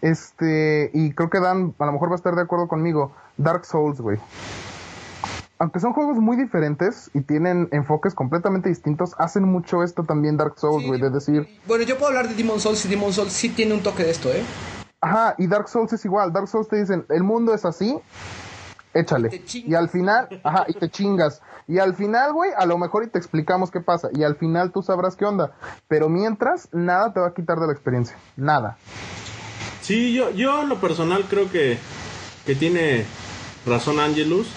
Speaker 3: Este, y creo que Dan a lo mejor va a estar de acuerdo conmigo. Dark Souls, güey. Aunque son juegos muy diferentes y tienen enfoques completamente distintos, hacen mucho esto también Dark Souls,
Speaker 1: Sí,
Speaker 3: güey. de decir,
Speaker 1: Bueno, yo puedo hablar de Demon Souls y Demon Souls sí tiene un toque de esto, ¿eh?
Speaker 3: Ajá, y Dark Souls es igual. Dark Souls te dicen, el mundo es así, échale. Y al final, ajá, y te chingas. Y al final, güey, a lo mejor y te explicamos qué pasa. Y al final tú sabrás qué onda. Pero mientras, nada te va a quitar de la experiencia. Nada.
Speaker 2: Sí, yo, yo en lo personal creo que, que tiene razón Angelus.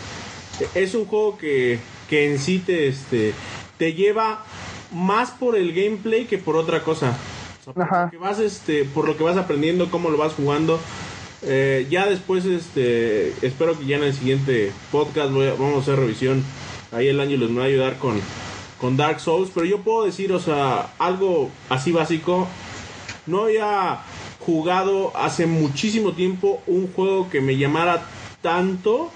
Speaker 2: Es un juego que, que en sí te, este, te lleva más por el gameplay que por otra cosa. Sea, por,
Speaker 3: Ajá.
Speaker 2: lo que vas, este, por lo que vas aprendiendo, cómo lo vas jugando. Eh, ya después, este, espero que ya en el siguiente podcast voy a- vamos a hacer revisión. Ahí el Angelus me va a ayudar con, con Dark Souls. Pero yo puedo decir, o sea, algo así básico. No había jugado hace muchísimo tiempo un juego que me llamara tanto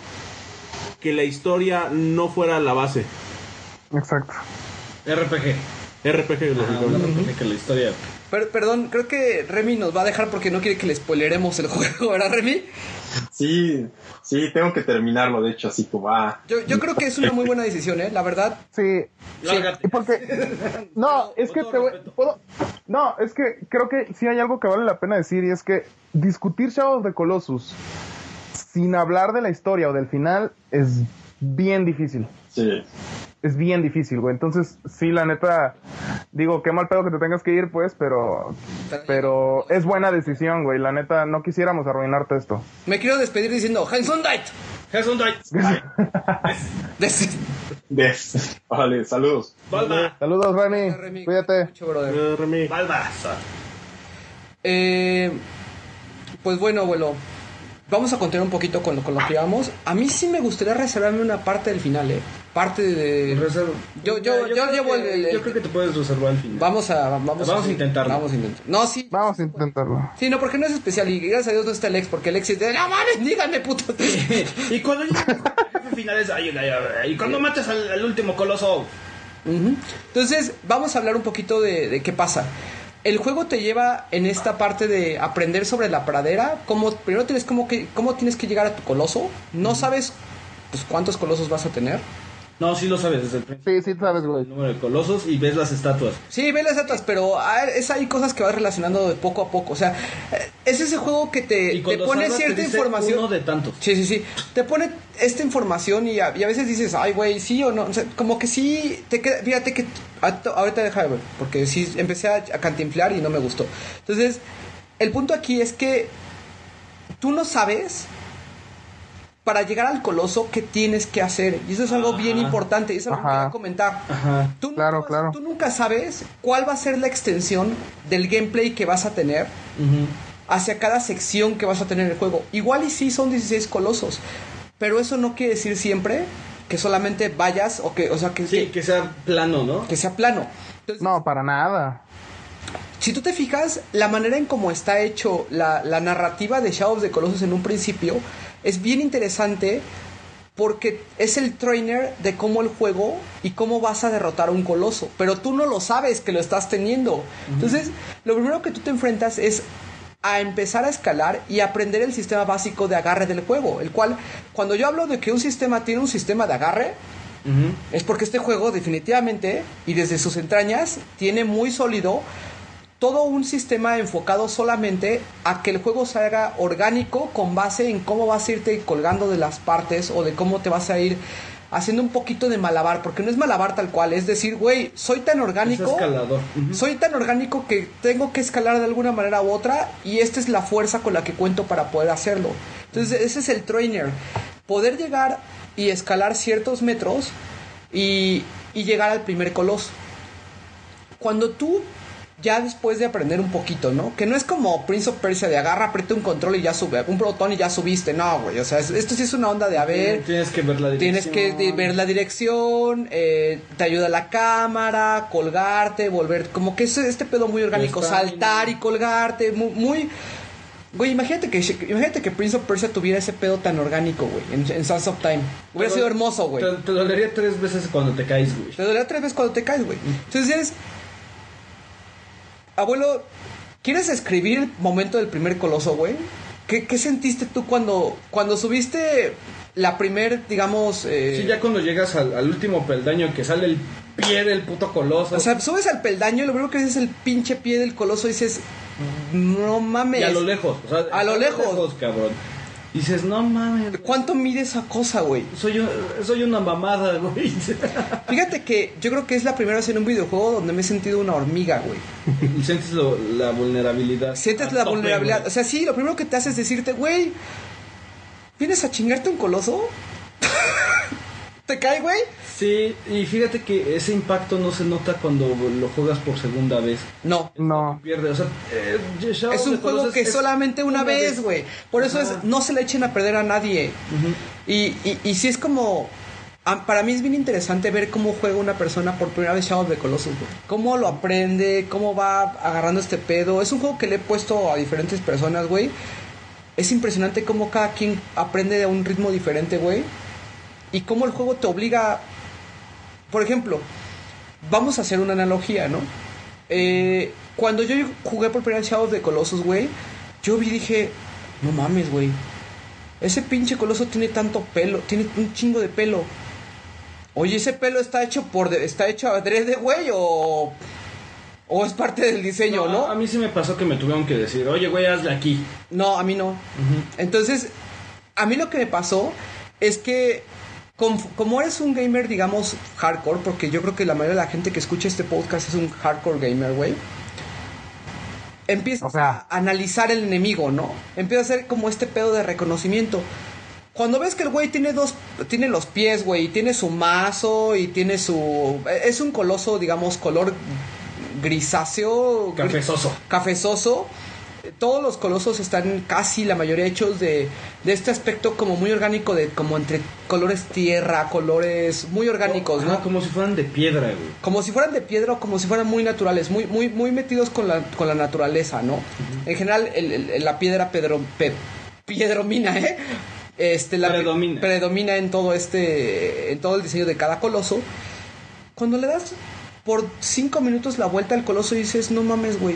Speaker 2: que la historia no fuera la base.
Speaker 3: Exacto.
Speaker 4: RPG.
Speaker 2: RPG,
Speaker 4: RPG que la historia.
Speaker 1: Per- perdón, creo que Remy nos va a dejar porque no quiere que le spoileremos el juego, ¿verdad, Remy?
Speaker 6: Sí, sí, tengo que terminarlo, de hecho, así como, ah,
Speaker 1: Yo, yo creo que es una muy buena decisión, ¿eh? La verdad.
Speaker 3: Sí.
Speaker 4: Lárgate.
Speaker 3: Y porque. No, es que te voy. puedo- No, es que creo que sí hay algo que vale la pena decir y es que discutir Shadow of the Colossus sin hablar de la historia o del final es bien difícil.
Speaker 6: sí.
Speaker 3: Es bien difícil, güey. Entonces, sí, la neta, digo, qué mal pedo que te tengas que ir, pues, pero, pero es buena decisión, güey. La neta, no quisiéramos arruinarte esto.
Speaker 1: Me quiero despedir diciendo Hensundait.
Speaker 4: Hesundait.
Speaker 1: Des-
Speaker 6: Des. Vale, saludos.
Speaker 4: Balba.
Speaker 3: Saludos, Remy.
Speaker 1: Remy,
Speaker 3: Cuídate.
Speaker 1: mucho, brother.
Speaker 2: Remy.
Speaker 4: Balbazar.
Speaker 1: Eh, pues bueno, abuelo. Vamos a continuar un poquito con lo, con lo que íbamos. A mí sí me gustaría reservarme una parte del final, ¿eh? Parte de...
Speaker 4: Reserva.
Speaker 1: Yo- yo- yo
Speaker 4: creo
Speaker 1: llevo
Speaker 4: que-
Speaker 1: el- el-
Speaker 4: Yo creo que te puedes reservar al final.
Speaker 1: Vamos a... Vamos,
Speaker 4: Vamos a intentarlo.
Speaker 1: Vamos a intentar. No, sí.
Speaker 3: Vamos a intentarlo.
Speaker 1: Sí, no, porque no es especial. Y gracias a Dios no está el ex, porque el ex es de... ¡No mames, díganme, puto!
Speaker 4: y cuando llegas al jefe final es. Ay, ay, ay, y cuando matas al, al último coloso.
Speaker 1: Entonces, vamos a hablar un poquito de, de qué pasa. El juego te lleva en esta parte de aprender sobre la pradera. Cómo, primero tienes como que, cómo tienes que llegar a tu coloso. No sabes pues, cuántos colosos vas a tener.
Speaker 4: No, sí lo sabes desde el principio.
Speaker 3: Sí, sí, sabes, güey.
Speaker 4: El número de colosos y ves las estatuas.
Speaker 1: Sí, ve las datas, pero es hay cosas que vas relacionando de poco a poco. O sea, eh, es ese juego que te, te pone
Speaker 4: salvas, te
Speaker 1: cierta
Speaker 4: dice
Speaker 1: información.
Speaker 4: Uno de tantos.
Speaker 1: Sí, sí, sí. Te pone esta información y a, y a veces dices, ay, güey, sí o no. O sea, como que sí, te queda, fíjate que a- ahorita deja de ver, porque sí empecé a, a cantinflar y no me gustó. Entonces, el punto aquí es que tú no sabes para llegar al coloso qué tienes que hacer. Y eso es algo bien importante, y es algo que voy a comentar.
Speaker 4: Ajá.
Speaker 1: Tú nunca,
Speaker 3: Claro,
Speaker 1: vas-
Speaker 3: claro.
Speaker 1: tú nunca sabes cuál va a ser la extensión del gameplay que vas a tener hacia cada sección que vas a tener en el juego. Igual y sí son 16 colosos, pero eso no quiere decir siempre que solamente vayas o que, o sea, que,
Speaker 4: Sí,
Speaker 1: que,
Speaker 4: que sea plano, ¿no?
Speaker 1: que sea plano. Entonces,
Speaker 3: No, para nada.
Speaker 1: si tú te fijas, la manera en cómo está hecho la, la narrativa de Shadow of the Colossus en un principio es bien interesante porque es el trainer de cómo el juego y cómo vas a derrotar a un coloso, pero tú no lo sabes que lo estás teniendo. Entonces, lo primero que tú te enfrentas es a empezar a escalar y aprender el sistema básico de agarre del juego, el cual cuando yo hablo de que un sistema tiene un sistema de agarre, es porque este juego definitivamente y desde sus entrañas tiene muy sólido todo un sistema enfocado solamente a que el juego se haga orgánico con base en cómo vas a irte colgando de las partes o de cómo te vas a ir haciendo un poquito de malabar, porque no es malabar tal cual, es decir, güey, soy tan
Speaker 4: Es
Speaker 1: orgánico, soy tan orgánico que tengo que escalar de alguna manera u otra y esta es la fuerza con la que cuento para poder hacerlo. Entonces ese es el trainer, poder llegar y escalar ciertos metros y, y llegar al primer coloso. Cuando tú ya después de aprender un poquito, ¿no? Que no es como Prince of Persia de agarra, aprieta un control y ya sube, un botón y ya subiste, no, güey, o sea, es- esto sí es una onda de a ver,
Speaker 4: Tienes que ver la dirección.
Speaker 1: Tienes que ver la dirección, eh, te ayuda la cámara, colgarte, volver, como que es este pedo muy orgánico, saltar y colgarte, muy, muy- güey, imagínate que, imagínate que Prince of Persia tuviera ese pedo tan orgánico, güey, en, en Sons of Time, hubiera sido
Speaker 4: do-
Speaker 1: hermoso, güey.
Speaker 4: Te, te dolería tres veces cuando te caes, güey.
Speaker 1: Te dolía tres veces cuando te caes, güey. Entonces eres... Abuelo, ¿quieres escribir el momento del primer coloso, güey? ¿Qué, qué sentiste tú cuando, cuando subiste la primer, digamos... eh,
Speaker 4: Sí, ya cuando llegas al, al último peldaño que sale el pie del puto coloso.
Speaker 1: O sea, subes al peldaño y lo primero que ves es el pinche pie del coloso y dices, no mames.
Speaker 4: y a lo lejos. O sea,
Speaker 1: A lo lejos.
Speaker 4: cabrón. Y dices, no mames.
Speaker 1: ¿Cuánto mide esa cosa, güey?
Speaker 4: Soy, un- soy una mamada, güey.
Speaker 1: Fíjate que yo creo que es la primera vez en un videojuego donde me he sentido una hormiga, güey.
Speaker 4: y sientes lo- la vulnerabilidad.
Speaker 1: Sientes la
Speaker 4: tope,
Speaker 1: vulnerabilidad.
Speaker 4: güey.
Speaker 1: O sea, sí, lo primero que te hace es decirte, güey, ¿vienes a chingarte un coloso? ¿Te cae, güey?
Speaker 4: Sí, y fíjate que ese impacto no se nota cuando lo juegas por segunda vez.
Speaker 1: No.
Speaker 3: No.
Speaker 4: Pierde, o sea, eh, Shadow
Speaker 1: Es un juego que solamente una vez, güey. Por eso
Speaker 4: Ajá.
Speaker 1: es, no se le echen a perder a nadie. y, y, y sí es como, para mí es bien interesante ver cómo juega una persona por primera vez Shadow of the Colossus, güey. Cómo lo aprende, cómo va agarrando este pedo. Es un juego que le he puesto a diferentes personas, güey. Es impresionante cómo cada quien aprende a un ritmo diferente, güey. Y cómo el juego te obliga... Por ejemplo, vamos a hacer una analogía, ¿no? Eh, cuando yo jugué por primera vez Shadow the Colossus, güey, yo vi y dije, no mames, güey. Ese pinche coloso tiene tanto pelo, tiene un chingo de pelo. Oye, ese pelo está hecho por de- está hecho adrede, güey, o o es parte del diseño, ¿no?
Speaker 4: A mí sí me pasó que me tuvieron que decir, oye, güey, hazle aquí.
Speaker 1: No, a mí no. Entonces, a mí lo que me pasó es que com- como eres un gamer, digamos, hardcore, porque yo creo que la mayoría de la gente que escucha este podcast es un hardcore gamer, güey.
Speaker 3: O sea-
Speaker 1: a analizar el enemigo, ¿no? Empieza a hacer como este pedo de reconocimiento. Cuando ves que el güey tiene dos, tiene los pies, güey, y tiene su mazo y tiene su, es un coloso, digamos, color grisáceo, gri-
Speaker 4: Cafezoso.
Speaker 1: cafezoso. Todos los colosos están casi la mayoría hechos de, de este aspecto como muy orgánico de como entre colores tierra, colores muy orgánicos,
Speaker 4: Ajá,
Speaker 1: ¿no?
Speaker 4: como si fueran de piedra, güey.
Speaker 1: Como si fueran de piedra o como si fueran muy naturales, muy muy muy metidos con la, con la naturaleza, ¿no? En general el- el- la piedra pedro, pe- piedromina, ¿eh? Este, la
Speaker 4: Predomina.
Speaker 1: predomina en todo este en todo el diseño de cada coloso. Cuando le das por cinco minutos la vuelta al coloso y dices, no mames, güey,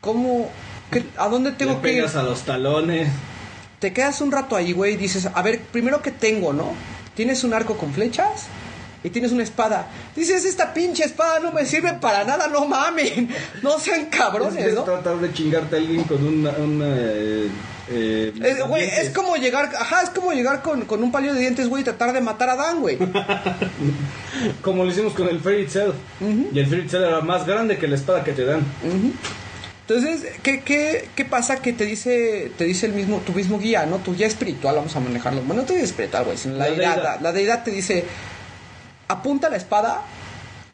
Speaker 1: ¿cómo? Qué- ¿A dónde tengo
Speaker 4: Le
Speaker 1: que ir?
Speaker 4: pegas a los talones.
Speaker 1: te quedas un rato ahí, güey, y dices, a ver, primero que tengo, ¿no? Tienes un arco con flechas y tienes una espada. Dices, esta pinche espada no me sirve para nada, no mamen. No sean
Speaker 4: Es,
Speaker 1: cabrones,
Speaker 4: es
Speaker 1: ¿no?
Speaker 4: tratar de chingarte a alguien con una... una eh, eh,
Speaker 1: Es, güey,
Speaker 4: dientes.
Speaker 1: es como llegar, ajá, es como llegar con, con un palillo de dientes, güey, y tratar de matar a Dan, güey.
Speaker 4: Como lo hicimos con el Fairy Tail. Y el Fairy Tail era más grande que la espada que te dan.
Speaker 1: Entonces, ¿qué, qué, qué pasa que te dice, te dice el mismo, tu mismo guía, ¿no? Tu guía espiritual, vamos a manejarlo. Bueno, no tu guía espiritual, güey, sino la,
Speaker 4: La
Speaker 1: deidad. La, la deidad te dice, apunta la espada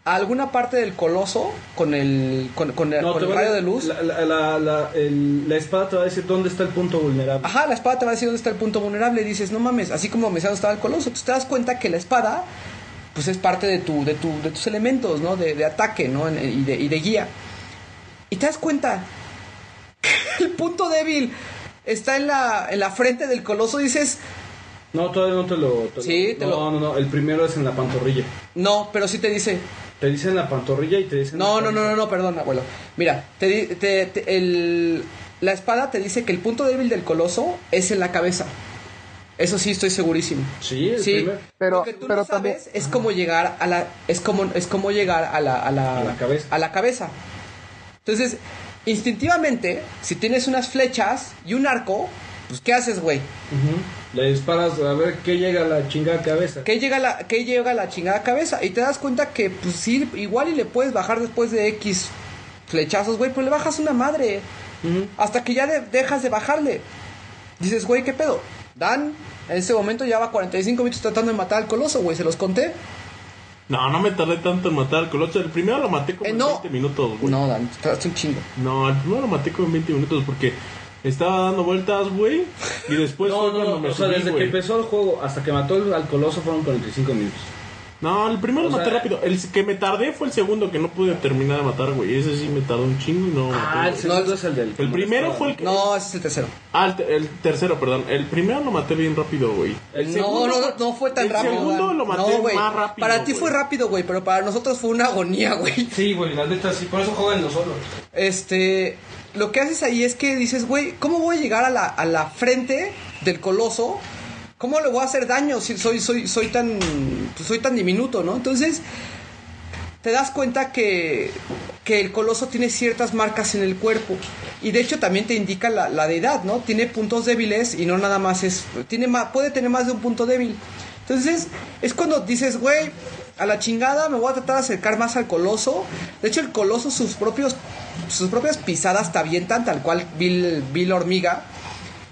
Speaker 1: a alguna parte del coloso con el, con, con el,
Speaker 4: No,
Speaker 1: con
Speaker 4: te
Speaker 1: el rayo de luz.
Speaker 4: La, la, la, la- el- la espada te va a decir dónde está el punto vulnerable.
Speaker 1: Ajá, la espada te va a decir dónde está el punto vulnerable y dices, no mames, así como me estaba el coloso. Entonces te das cuenta que la espada, pues es parte de, tu, de, tu, de tus elementos, ¿no? De, de ataque, ¿no? En- y, de, y de guía. Y te das cuenta que el punto débil está en la, en la frente del coloso. Dices,
Speaker 4: No, todavía no te lo... te
Speaker 1: Sí,
Speaker 4: lo-
Speaker 1: te
Speaker 4: no,
Speaker 1: lo-
Speaker 4: no, no, el primero es en la pantorrilla.
Speaker 1: no, pero sí te dice,
Speaker 4: Te dicen la pantorrilla y te dicen...
Speaker 1: no,
Speaker 4: la
Speaker 1: no, no, no, no, perdón, abuelo. Mira, te, di- te- te- el, la espada te dice que el punto débil del coloso es en la cabeza. Eso sí, estoy segurísimo.
Speaker 4: Sí, el
Speaker 1: Sí,
Speaker 4: primer-
Speaker 3: Pero-
Speaker 1: lo que tú
Speaker 3: pero
Speaker 1: no sabes
Speaker 3: también-
Speaker 1: es cómo llegar a la es como es como llegar a la a la,
Speaker 4: A la cabeza.
Speaker 1: a la cabeza. Entonces, instintivamente, si tienes unas flechas y un arco, pues ¿qué haces, güey?
Speaker 4: Le disparas a ver qué llega a la chingada cabeza.
Speaker 1: ¿Qué llega, a la, ¿Qué llega a la chingada cabeza? Y te das cuenta que, pues sí, igual y le puedes bajar después de X flechazos, güey, pero le bajas una madre. Hasta que ya de- dejas de bajarle. Dices, güey, ¿qué pedo? Dan, en ese momento ya va 45 minutos tratando de matar al coloso, güey, se los conté.
Speaker 2: No, no me tardé tanto en matar al coloso. El primero lo maté como
Speaker 1: Eh,
Speaker 2: en
Speaker 1: no.
Speaker 2: 20 minutos, güey.
Speaker 1: No, Dan, tardaste un chingo.
Speaker 2: No, el primero lo maté como en 20 minutos porque estaba dando vueltas, güey. Y después
Speaker 4: no,
Speaker 2: fue
Speaker 4: no,
Speaker 2: cuando
Speaker 4: no,
Speaker 2: me
Speaker 4: o sea,
Speaker 2: subí,
Speaker 4: desde que empezó el juego hasta que mató al al coloso fueron 45 minutos.
Speaker 2: No, el primero
Speaker 4: O
Speaker 2: lo maté
Speaker 4: sea-
Speaker 2: rápido. El que me tardé fue el segundo que no pude terminar de matar, güey. Ese sí me tardó un chingo y no.
Speaker 4: Ah,
Speaker 2: maté,
Speaker 4: el segundo
Speaker 1: No,
Speaker 4: es el del...
Speaker 2: el primero fue el que.
Speaker 1: No, ese es el tercero.
Speaker 2: Ah, el, el tercero, perdón. El primero lo maté bien rápido, güey. El
Speaker 1: No,
Speaker 2: segundo
Speaker 1: no,
Speaker 2: fue-
Speaker 1: no fue tan
Speaker 2: el
Speaker 1: rápido.
Speaker 2: segundo
Speaker 1: Dan.
Speaker 2: lo maté
Speaker 1: no, güey.
Speaker 2: más rápido.
Speaker 1: Para ti
Speaker 2: güey.
Speaker 1: fue rápido, güey, pero para nosotros fue una agonía, güey.
Speaker 7: Sí, güey, la neta sí. Por eso juegan solo.
Speaker 1: Este, lo que haces ahí es que dices, güey, ¿cómo voy a llegar a la, a la frente del coloso? ¿Cómo le voy a hacer daño si soy, soy, soy tan, soy tan diminuto, ¿no? Entonces, te das cuenta que, que el coloso tiene ciertas marcas en el cuerpo. Y de hecho también te indica la, la deidad, ¿no? Tiene puntos débiles y no nada más es... Tiene más, puede tener más de un punto débil. Entonces, es cuando dices, güey, a la chingada me voy a tratar de acercar más al coloso. De hecho, el coloso sus propios sus propias pisadas te avientan, tal cual Bill, Bill Hormiga.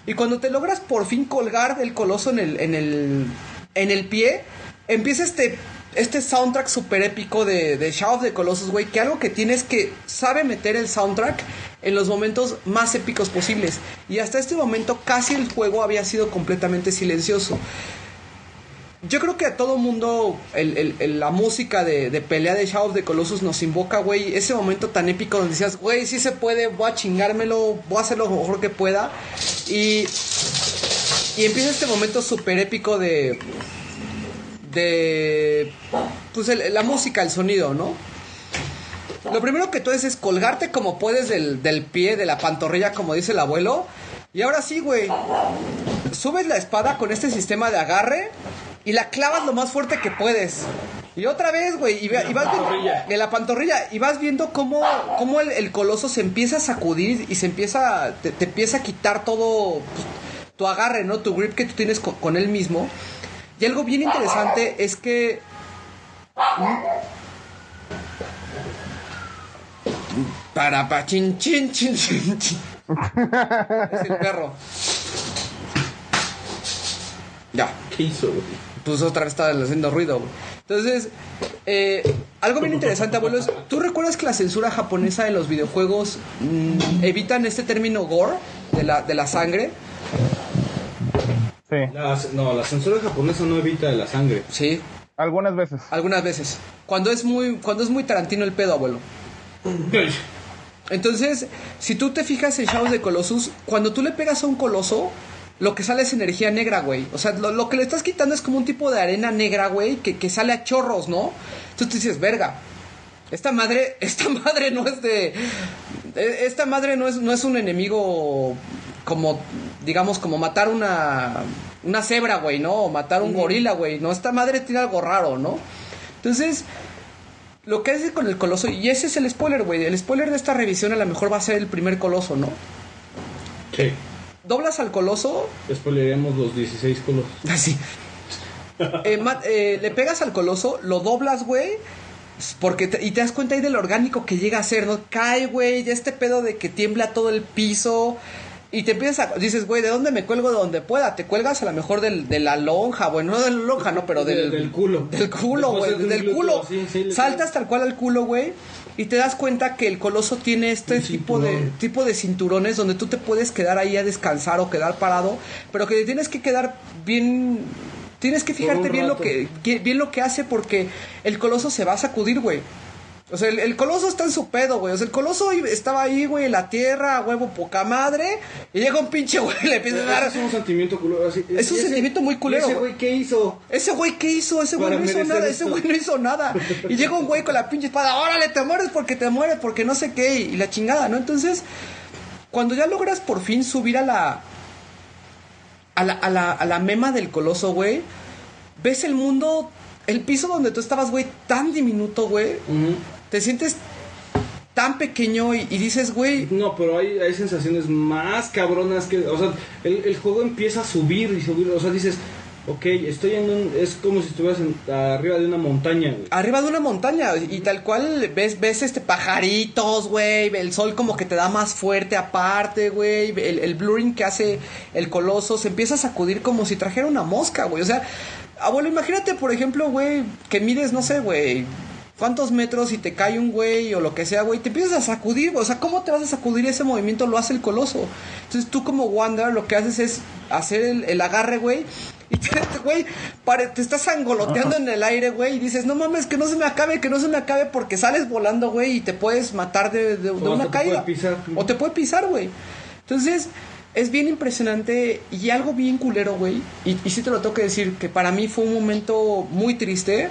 Speaker 1: Y cuando te logras por fin colgar del coloso en el, en el, en el pie, empieza este, este soundtrack super épico de, de Shadow of the Colossus, güey. Que algo que tiene es que sabe meter el soundtrack en los momentos más épicos posibles. Y hasta este momento casi el juego había sido completamente silencioso. Yo creo que a todo mundo la música de, pelea de Shadow of the Colossus nos invoca, güey. Ese momento tan épico donde decías, güey, sí se puede, voy a chingármelo, voy a hacer lo mejor que pueda. Y, y empieza este momento súper épico de... De... Pues la música, el sonido, ¿no? Lo primero que tú haces es colgarte como puedes del, del pie, de la pantorrilla, como dice el abuelo. Y ahora sí, güey. Subes la espada con este sistema de agarre y la clavas lo más fuerte que puedes. Y otra vez, güey, y, ve- y vas viendo en la pantorrilla y vas viendo cómo, cómo el, el coloso se empieza a sacudir y se empieza, te, te empieza a quitar todo pues, tu agarre, ¿no? Tu grip que tú tienes con, con él mismo. Y algo bien interesante es que para pa chin chin chin chin chin. Es el perro. Ya.
Speaker 2: ¿Qué hizo, güey?
Speaker 1: Pues otra vez está haciendo ruido, güey. Entonces, eh, algo bien interesante, abuelo, es, ¿tú recuerdas que la censura japonesa de los videojuegos mm, evitan este término gore de la, de la sangre?
Speaker 3: Sí,
Speaker 4: La- no, la censura japonesa no evita la sangre.
Speaker 1: Sí,
Speaker 3: algunas veces.
Speaker 1: algunas veces. Cuando es muy, cuando es muy tarantino el pedo, abuelo. Entonces, si tú te fijas en Shadows de Colossus, cuando tú le pegas a un coloso, lo que sale es energía negra, güey. O sea, lo, lo que le estás quitando es como un tipo de arena negra, güey, que, que sale a chorros, ¿no? Entonces tú dices, verga. Esta madre, esta madre no es de. eh, Esta madre no es, no es un enemigo como, digamos, como matar una. Una cebra, güey, ¿no? O matar un gorila, güey. No, esta madre tiene algo raro, ¿no? Entonces, lo que hace con el coloso, y ese es el spoiler, güey. El spoiler de esta revisión a lo mejor va a ser el primer coloso, ¿no?
Speaker 4: Sí.
Speaker 1: Doblas al coloso,
Speaker 4: Spoileremos los 16 colos.
Speaker 1: así. Eh, eh, le pegas al coloso, lo doblas, güey. Porque te- y te das cuenta ahí del orgánico que llega a ser, ¿no? Cae, güey, ya este pedo de que tiembla todo el piso. Y te empiezas a. Dices, güey, ¿de dónde me cuelgo? De donde pueda. Te cuelgas a lo mejor del, de la lonja, güey. No de la lonja, no, pero del,
Speaker 4: Del- culo.
Speaker 1: Del culo, güey. Del
Speaker 4: glúteo,
Speaker 1: culo.
Speaker 4: sí, sí, le-
Speaker 1: Saltas tal cual al culo, güey. Y te das cuenta que el coloso tiene este tipo de, tipo de cinturones donde tú te puedes quedar ahí a descansar o quedar parado. Pero que tienes que quedar bien. Tienes que fijarte bien lo que, que- bien lo que hace porque el coloso se va a sacudir, güey. O sea, el, el coloso está en su pedo, güey. O sea, el coloso estaba ahí, güey, en la tierra, huevo, poca madre. Y llega un pinche güey y le empieza a dar.
Speaker 4: Es un sentimiento culero. así.
Speaker 1: Es un
Speaker 4: ¿Y ese-
Speaker 1: sentimiento muy culero,
Speaker 4: ¿y ese
Speaker 1: güey.
Speaker 4: qué hizo?
Speaker 1: Ese güey, ¿qué hizo? Ese güey no hizo nada.
Speaker 4: esto.
Speaker 1: Ese güey no hizo nada. Y llega un güey con la pinche espada. Órale, te mueres porque te mueres, porque no sé qué. Y la chingada, ¿no? Entonces, cuando ya logras por fin subir a la. A la, a la, a la mema del coloso, güey. Ves el mundo. El piso donde tú estabas, güey, tan diminuto, güey.
Speaker 4: Ujú.
Speaker 1: Te sientes tan pequeño y, y dices, güey,
Speaker 4: No, pero hay, hay sensaciones más cabronas que. O sea, el, el juego empieza a subir y subir. O sea, dices, ok, estoy en un. Es como si estuvieras en- arriba de una montaña, güey.
Speaker 1: arriba de una montaña y tal cual ves ves este pajaritos, güey, el sol como que te da más fuerte aparte, güey, el, el blurring que hace el coloso se empieza a sacudir como si trajera una mosca, güey, o sea, abuelo, imagínate, por ejemplo, güey, que mides, no sé, güey, cuántos metros y te cae un güey o lo que sea, güey, te empiezas a sacudir, o sea, ¿cómo te vas a sacudir ese movimiento? Lo hace el coloso. Entonces tú como Wander lo que haces es hacer el, el agarre, güey, y te, te- güey, pare- te estás angoloteando en el aire, güey, y dices, no mames, que no se me acabe, que no se me acabe, porque sales volando, güey, y te puedes matar de, de- de
Speaker 4: O
Speaker 1: una
Speaker 4: te
Speaker 1: caída.
Speaker 4: puede pisar.
Speaker 1: O te puede pisar, güey. Entonces, es bien impresionante y algo bien culero, güey. Y, y sí te lo tengo que decir, que para mí fue un momento muy triste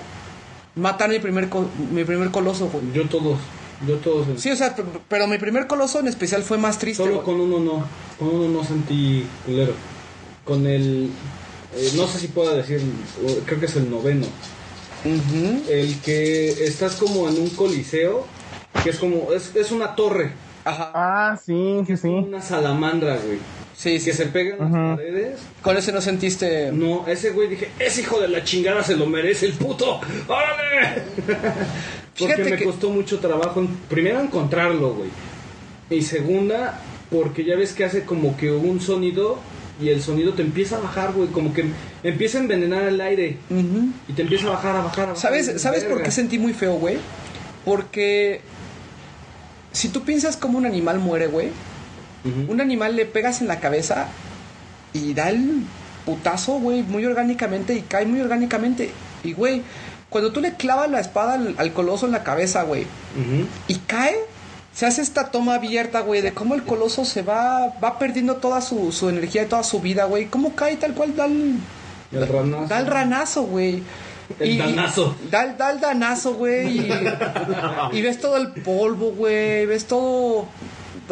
Speaker 1: matar mi primer, co- mi primer coloso, güey.
Speaker 4: Yo todos. Yo todos.
Speaker 1: Sí, o sea, pero mi primer coloso en especial fue más triste.
Speaker 4: Solo
Speaker 1: güey.
Speaker 4: con uno no. Con uno no sentí culero. Con el. eh, no sé si puedo decir. Creo que es el noveno.
Speaker 1: Ujú.
Speaker 4: El que estás como en un coliseo. Que es como. Es, es una torre.
Speaker 1: Ajá.
Speaker 3: Ah, sí, sí, sí.
Speaker 4: Una salamandra, güey.
Speaker 1: Sí, sí.
Speaker 4: Que se pega en las paredes.
Speaker 1: Con ese no sentiste.
Speaker 4: No, ese güey dije, ese hijo de la chingada se lo merece el puto. ¡Órale! Porque
Speaker 1: Fíjate
Speaker 4: me
Speaker 1: que-
Speaker 4: costó mucho trabajo, en- primero encontrarlo, güey. Y segunda, porque ya ves que hace como que un sonido y el sonido te empieza a bajar, güey. Como que empieza a envenenar el aire
Speaker 1: Ujú.
Speaker 4: y te empieza a bajar, a bajar, a bajar.
Speaker 1: ¿Sabes, ¿sabes por
Speaker 4: Verga.
Speaker 1: qué sentí muy feo, güey? Porque si tú piensas cómo un animal muere, güey, Un animal le pegas en la cabeza y da el putazo, güey, muy orgánicamente y cae muy orgánicamente. Y, güey, cuando tú le clavas la espada al, al coloso en la cabeza, güey, y cae, se hace esta toma abierta, güey, de cómo el coloso se va, va perdiendo toda su, su energía y toda su vida, güey. ¿Cómo cae tal cual da el,
Speaker 4: El ranazo.
Speaker 1: da el ranazo, güey?
Speaker 4: El
Speaker 1: Y- y-
Speaker 4: danazo.
Speaker 1: Da, el- da el danazo, güey. Y, y ves todo el polvo, güey. Ves todo.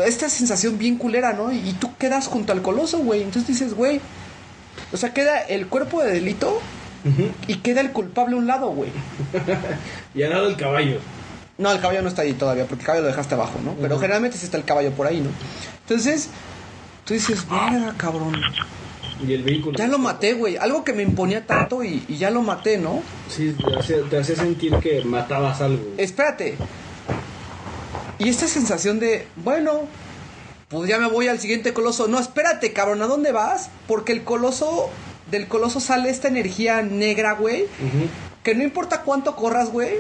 Speaker 1: Esta sensación bien culera, ¿no? Y, tú quedas junto al coloso, güey. Entonces dices, güey. O sea, queda el cuerpo de delito y queda el culpable a un lado, güey.
Speaker 4: Y al lado el caballo.
Speaker 1: No, el caballo no está ahí todavía, porque el caballo lo dejaste abajo, ¿no? Pero generalmente sí está el caballo por ahí, ¿no? Entonces, tú dices, verga, cabrón.
Speaker 4: Y el vehículo.
Speaker 1: Ya lo maté, güey. Algo que me imponía tanto y, y ya lo maté, ¿no?
Speaker 4: Sí, te hacía, sentir que matabas algo.
Speaker 1: Espérate. Y esta sensación de, bueno, pues ya me voy al siguiente coloso. No, espérate, cabrón, ¿a dónde vas? Porque el coloso, del coloso sale esta energía negra, güey. Que no importa cuánto corras, güey,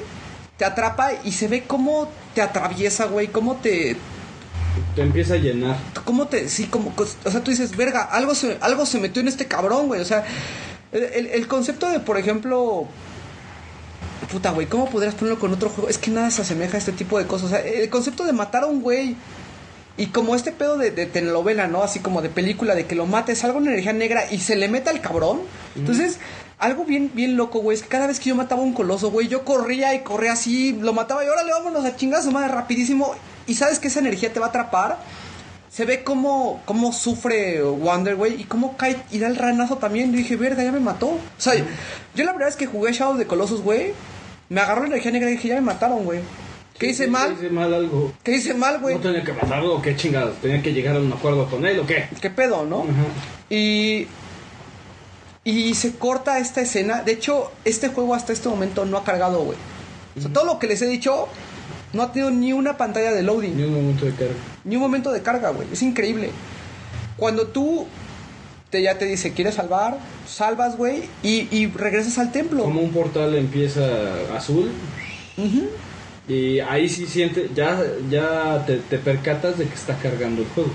Speaker 1: te atrapa y se ve cómo te atraviesa, güey, cómo te,
Speaker 4: Te empieza a llenar.
Speaker 1: ¿Cómo te.? Sí, como. O sea, tú dices, verga, algo se, algo se metió en este cabrón, güey. O sea, el concepto de, por ejemplo. Puta, güey, ¿cómo podrías ponerlo con otro juego? Es que nada se asemeja a este tipo de cosas. O sea, el concepto de matar a un güey. Y como este pedo de, de telenovela, ¿no? Así como de película, de que lo mates, algo en energía negra y se le meta al cabrón. Entonces, algo bien, bien loco, güey, es que cada vez que yo mataba a un coloso, güey, yo corría y corría así, lo mataba y órale, vámonos a chingar a su madre rapidísimo. Y sabes que esa energía te va a atrapar. Se ve cómo, cómo sufre Wonder, güey, y cómo cae y da el ranazo también. Yo dije, verga, ya me mató. O sea, yo la verdad es que jugué Shadow de Colossus, güey. Me agarró la energía negra y dije, ya me mataron, güey. ¿Qué hice mal?
Speaker 4: Hice mal algo.
Speaker 1: ¿Qué hice mal, güey?
Speaker 4: ¿No tenía que matarlo o qué chingados? ¿Tenía que llegar a un acuerdo con él o qué?
Speaker 1: ¿Qué pedo, no?
Speaker 4: Ajá.
Speaker 1: Y. Y se corta esta escena. De hecho, este juego hasta este momento no ha cargado, güey. O sea, todo lo que les he dicho no ha tenido ni una pantalla de loading.
Speaker 4: Ni un momento de carga.
Speaker 1: Ni un momento de carga, güey. Es increíble. Cuando tú te, ya te dice, ¿quieres salvar? Salvas, güey, y, y regresas al templo.
Speaker 4: Como un portal empieza azul. Y ahí sí siente, ya, ya te, te percatas de que está cargando el juego.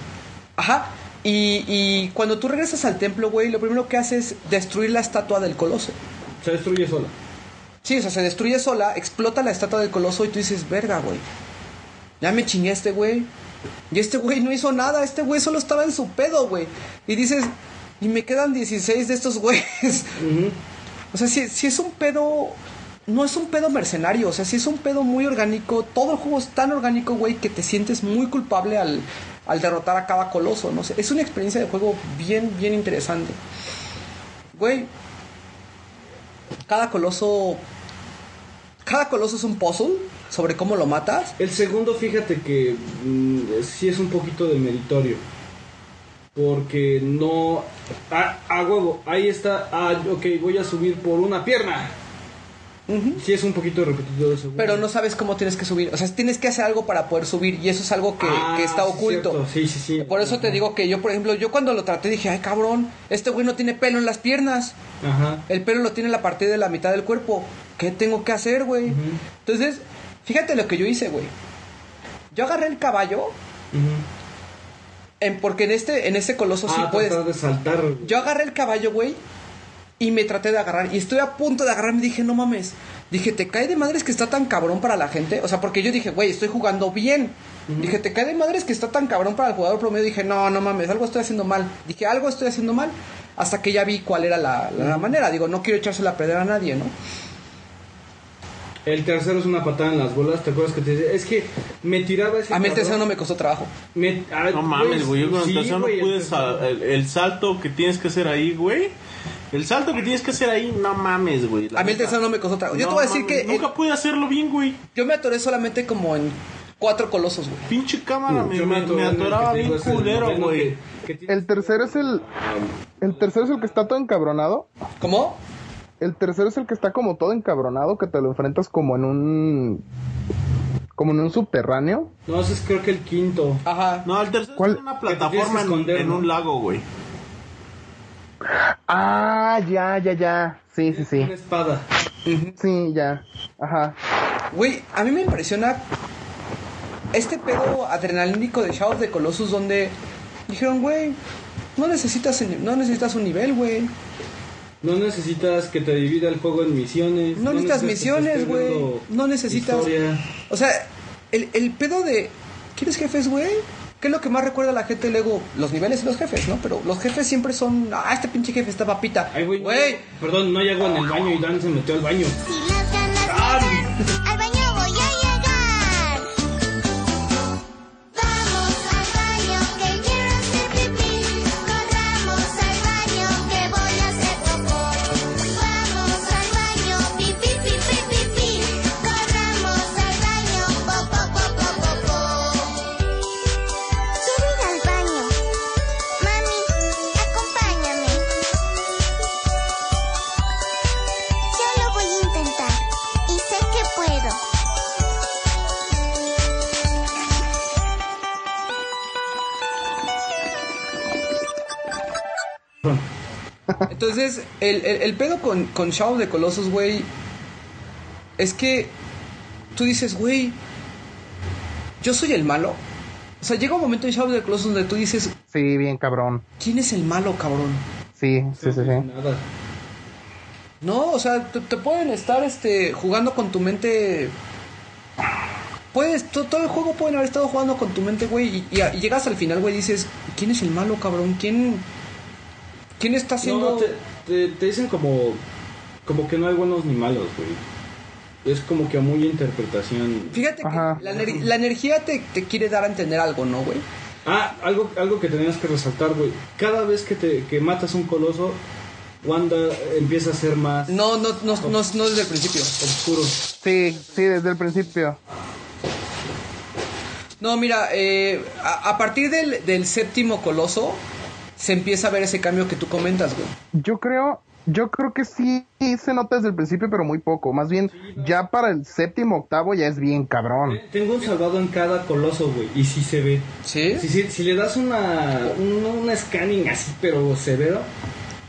Speaker 1: Ajá. Y, y cuando tú regresas al templo, güey, lo primero que haces es destruir la estatua del coloso.
Speaker 4: Se destruye sola.
Speaker 1: Sí, o sea, se destruye sola, explota la estatua del coloso y tú dices, verga, güey. Ya me chingué este güey. Y este güey no hizo nada, este güey solo estaba en su pedo, güey. Y dices, y me quedan 16 de estos güeyes. O sea, si, si es un pedo. No es un pedo mercenario, o sea, si es un pedo muy orgánico. Todo el juego es tan orgánico, güey, que te sientes muy culpable al, al derrotar a cada coloso. No sé, es una experiencia de juego bien, bien interesante. Güey, cada coloso. Cada coloso es un puzzle. Sobre cómo lo matas.
Speaker 4: El segundo, fíjate que mm, sí es un poquito de meritorio. Porque no. A, a huevo, ahí está. Ah, ok, voy a subir por una pierna. Sí es un poquito repetitivo el segundo.
Speaker 1: Pero no sabes cómo tienes que subir. O sea, tienes que hacer algo para poder subir. Y eso es algo que,
Speaker 4: Ah,
Speaker 1: que está
Speaker 4: sí,
Speaker 1: oculto.
Speaker 4: Sí, sí, sí.
Speaker 1: Por eso te digo que yo, por ejemplo, yo cuando lo traté dije, ay cabrón, este güey no tiene pelo en las piernas.
Speaker 4: Ajá.
Speaker 1: El pelo lo tiene en la parte de la mitad del cuerpo. ¿Qué tengo que hacer, güey? Entonces, fíjate lo que yo hice, güey. Yo agarré el caballo, en, porque en este, en este coloso sí
Speaker 4: ah,
Speaker 1: puedes.
Speaker 4: tratar de saltar.
Speaker 1: Yo agarré el caballo, güey, y me traté de agarrar. Y estoy a punto de agarrarme. Dije, no mames. Dije, ¿te cae de madres que está tan cabrón para la gente? O sea, porque yo dije, güey, estoy jugando bien. Dije, ¿te cae de madres que está tan cabrón para el jugador promedio? Dije, no, no mames, algo estoy haciendo mal. Dije, algo estoy haciendo mal. Hasta que ya vi cuál era la, la manera. Digo, no quiero echársela a perder a nadie, ¿no?
Speaker 4: El tercero es una patada en las bolas. ¿Te acuerdas que te decía? Es que me tiraba ese.
Speaker 1: A mí el tercero no me costó trabajo.
Speaker 4: Me- ah,
Speaker 2: No mames, güey. Yo con el
Speaker 4: sí,
Speaker 2: tercero no
Speaker 4: güey, el
Speaker 2: pude. El, el salto que tienes que hacer ahí, güey. El salto que tienes que hacer ahí, no mames, güey.
Speaker 1: A mí el tercero no me costó trabajo. Yo
Speaker 2: No
Speaker 1: te voy a decir
Speaker 2: mames,
Speaker 1: que
Speaker 2: Nunca pude hacerlo bien, güey.
Speaker 1: yo me atoré solamente como en cuatro colosos, güey.
Speaker 2: Pinche cámara, me, me, me atoraba bien culero, güey.
Speaker 3: El tercero es el. El tercero es el que está todo encabronado.
Speaker 1: ¿Cómo?
Speaker 3: El tercero es el que está como todo encabronado, que te lo enfrentas como en un. como en un subterráneo.
Speaker 4: No, ese es creo que el quinto.
Speaker 1: Ajá.
Speaker 2: No, el tercero
Speaker 3: ¿Cuál?
Speaker 2: es una plataforma en,
Speaker 4: esconder,
Speaker 2: en un lago, güey.
Speaker 3: Ah, ya, ya, ya. Sí, sí, sí.
Speaker 4: Una espada.
Speaker 3: Sí, ya. Ajá.
Speaker 1: Güey, a mí me impresiona este pedo adrenalínico de Shadow the Colossus donde dijeron, güey, no necesitas, no necesitas un nivel, güey.
Speaker 4: No necesitas que te divida el juego en misiones.
Speaker 1: No necesitas misiones, güey. No necesitas...
Speaker 4: historia.
Speaker 1: O sea, el, el pedo de... ¿Quieres jefes, güey? ¿Qué es lo que más recuerda a la gente Lego? Los niveles y los jefes, ¿no? Pero los jefes siempre son... Ah, este pinche jefe está papita.
Speaker 4: Ay, güey. Perdón, no hay agua en el baño y Dan se metió al baño.
Speaker 8: Si las ganas al baño
Speaker 1: Entonces, el, el, el pedo con, con Shadow the Colossus, güey, es que tú dices, güey, yo soy el malo. O sea, llega un momento en Shadow the Colossus donde tú dices,
Speaker 3: Sí, bien cabrón.
Speaker 1: ¿quién es el malo, cabrón?
Speaker 3: Sí, sí, sí, sí.
Speaker 4: Nada.
Speaker 1: No, o sea, te, te pueden estar este, jugando con tu mente. Puedes, to- todo el juego pueden haber estado jugando con tu mente, güey. Y, y llegas al final, güey, y dices, ¿quién es el malo, cabrón? ¿Quién, quién está haciendo.?
Speaker 4: No, te, te- te dicen como, como que no hay buenos ni malos, güey. Es como que a muy interpretación.
Speaker 1: Fíjate que
Speaker 3: Ajá.
Speaker 1: la, ener- la energía te, te quiere dar a entender algo, ¿no, güey?
Speaker 4: Ah, algo, algo que tenías que resaltar, güey. Cada vez que, te, que matas un coloso, Wanda empieza a ser más
Speaker 1: No, no, no, no, no desde el principio.
Speaker 4: oscuro.
Speaker 3: Sí, sí, desde el principio.
Speaker 1: No, mira, eh, a, a partir del, del séptimo coloso se empieza a ver ese cambio que tú comentas, güey.
Speaker 3: Yo creo, yo creo que sí se nota desde el principio, pero muy poco. Más bien, ya para el séptimo, octavo ya es bien cabrón.
Speaker 4: Tengo un salvado en cada coloso, güey. Y sí se ve.
Speaker 1: ¿Sí?
Speaker 4: Si, si, si le das una, un, un scanning así, pero severo,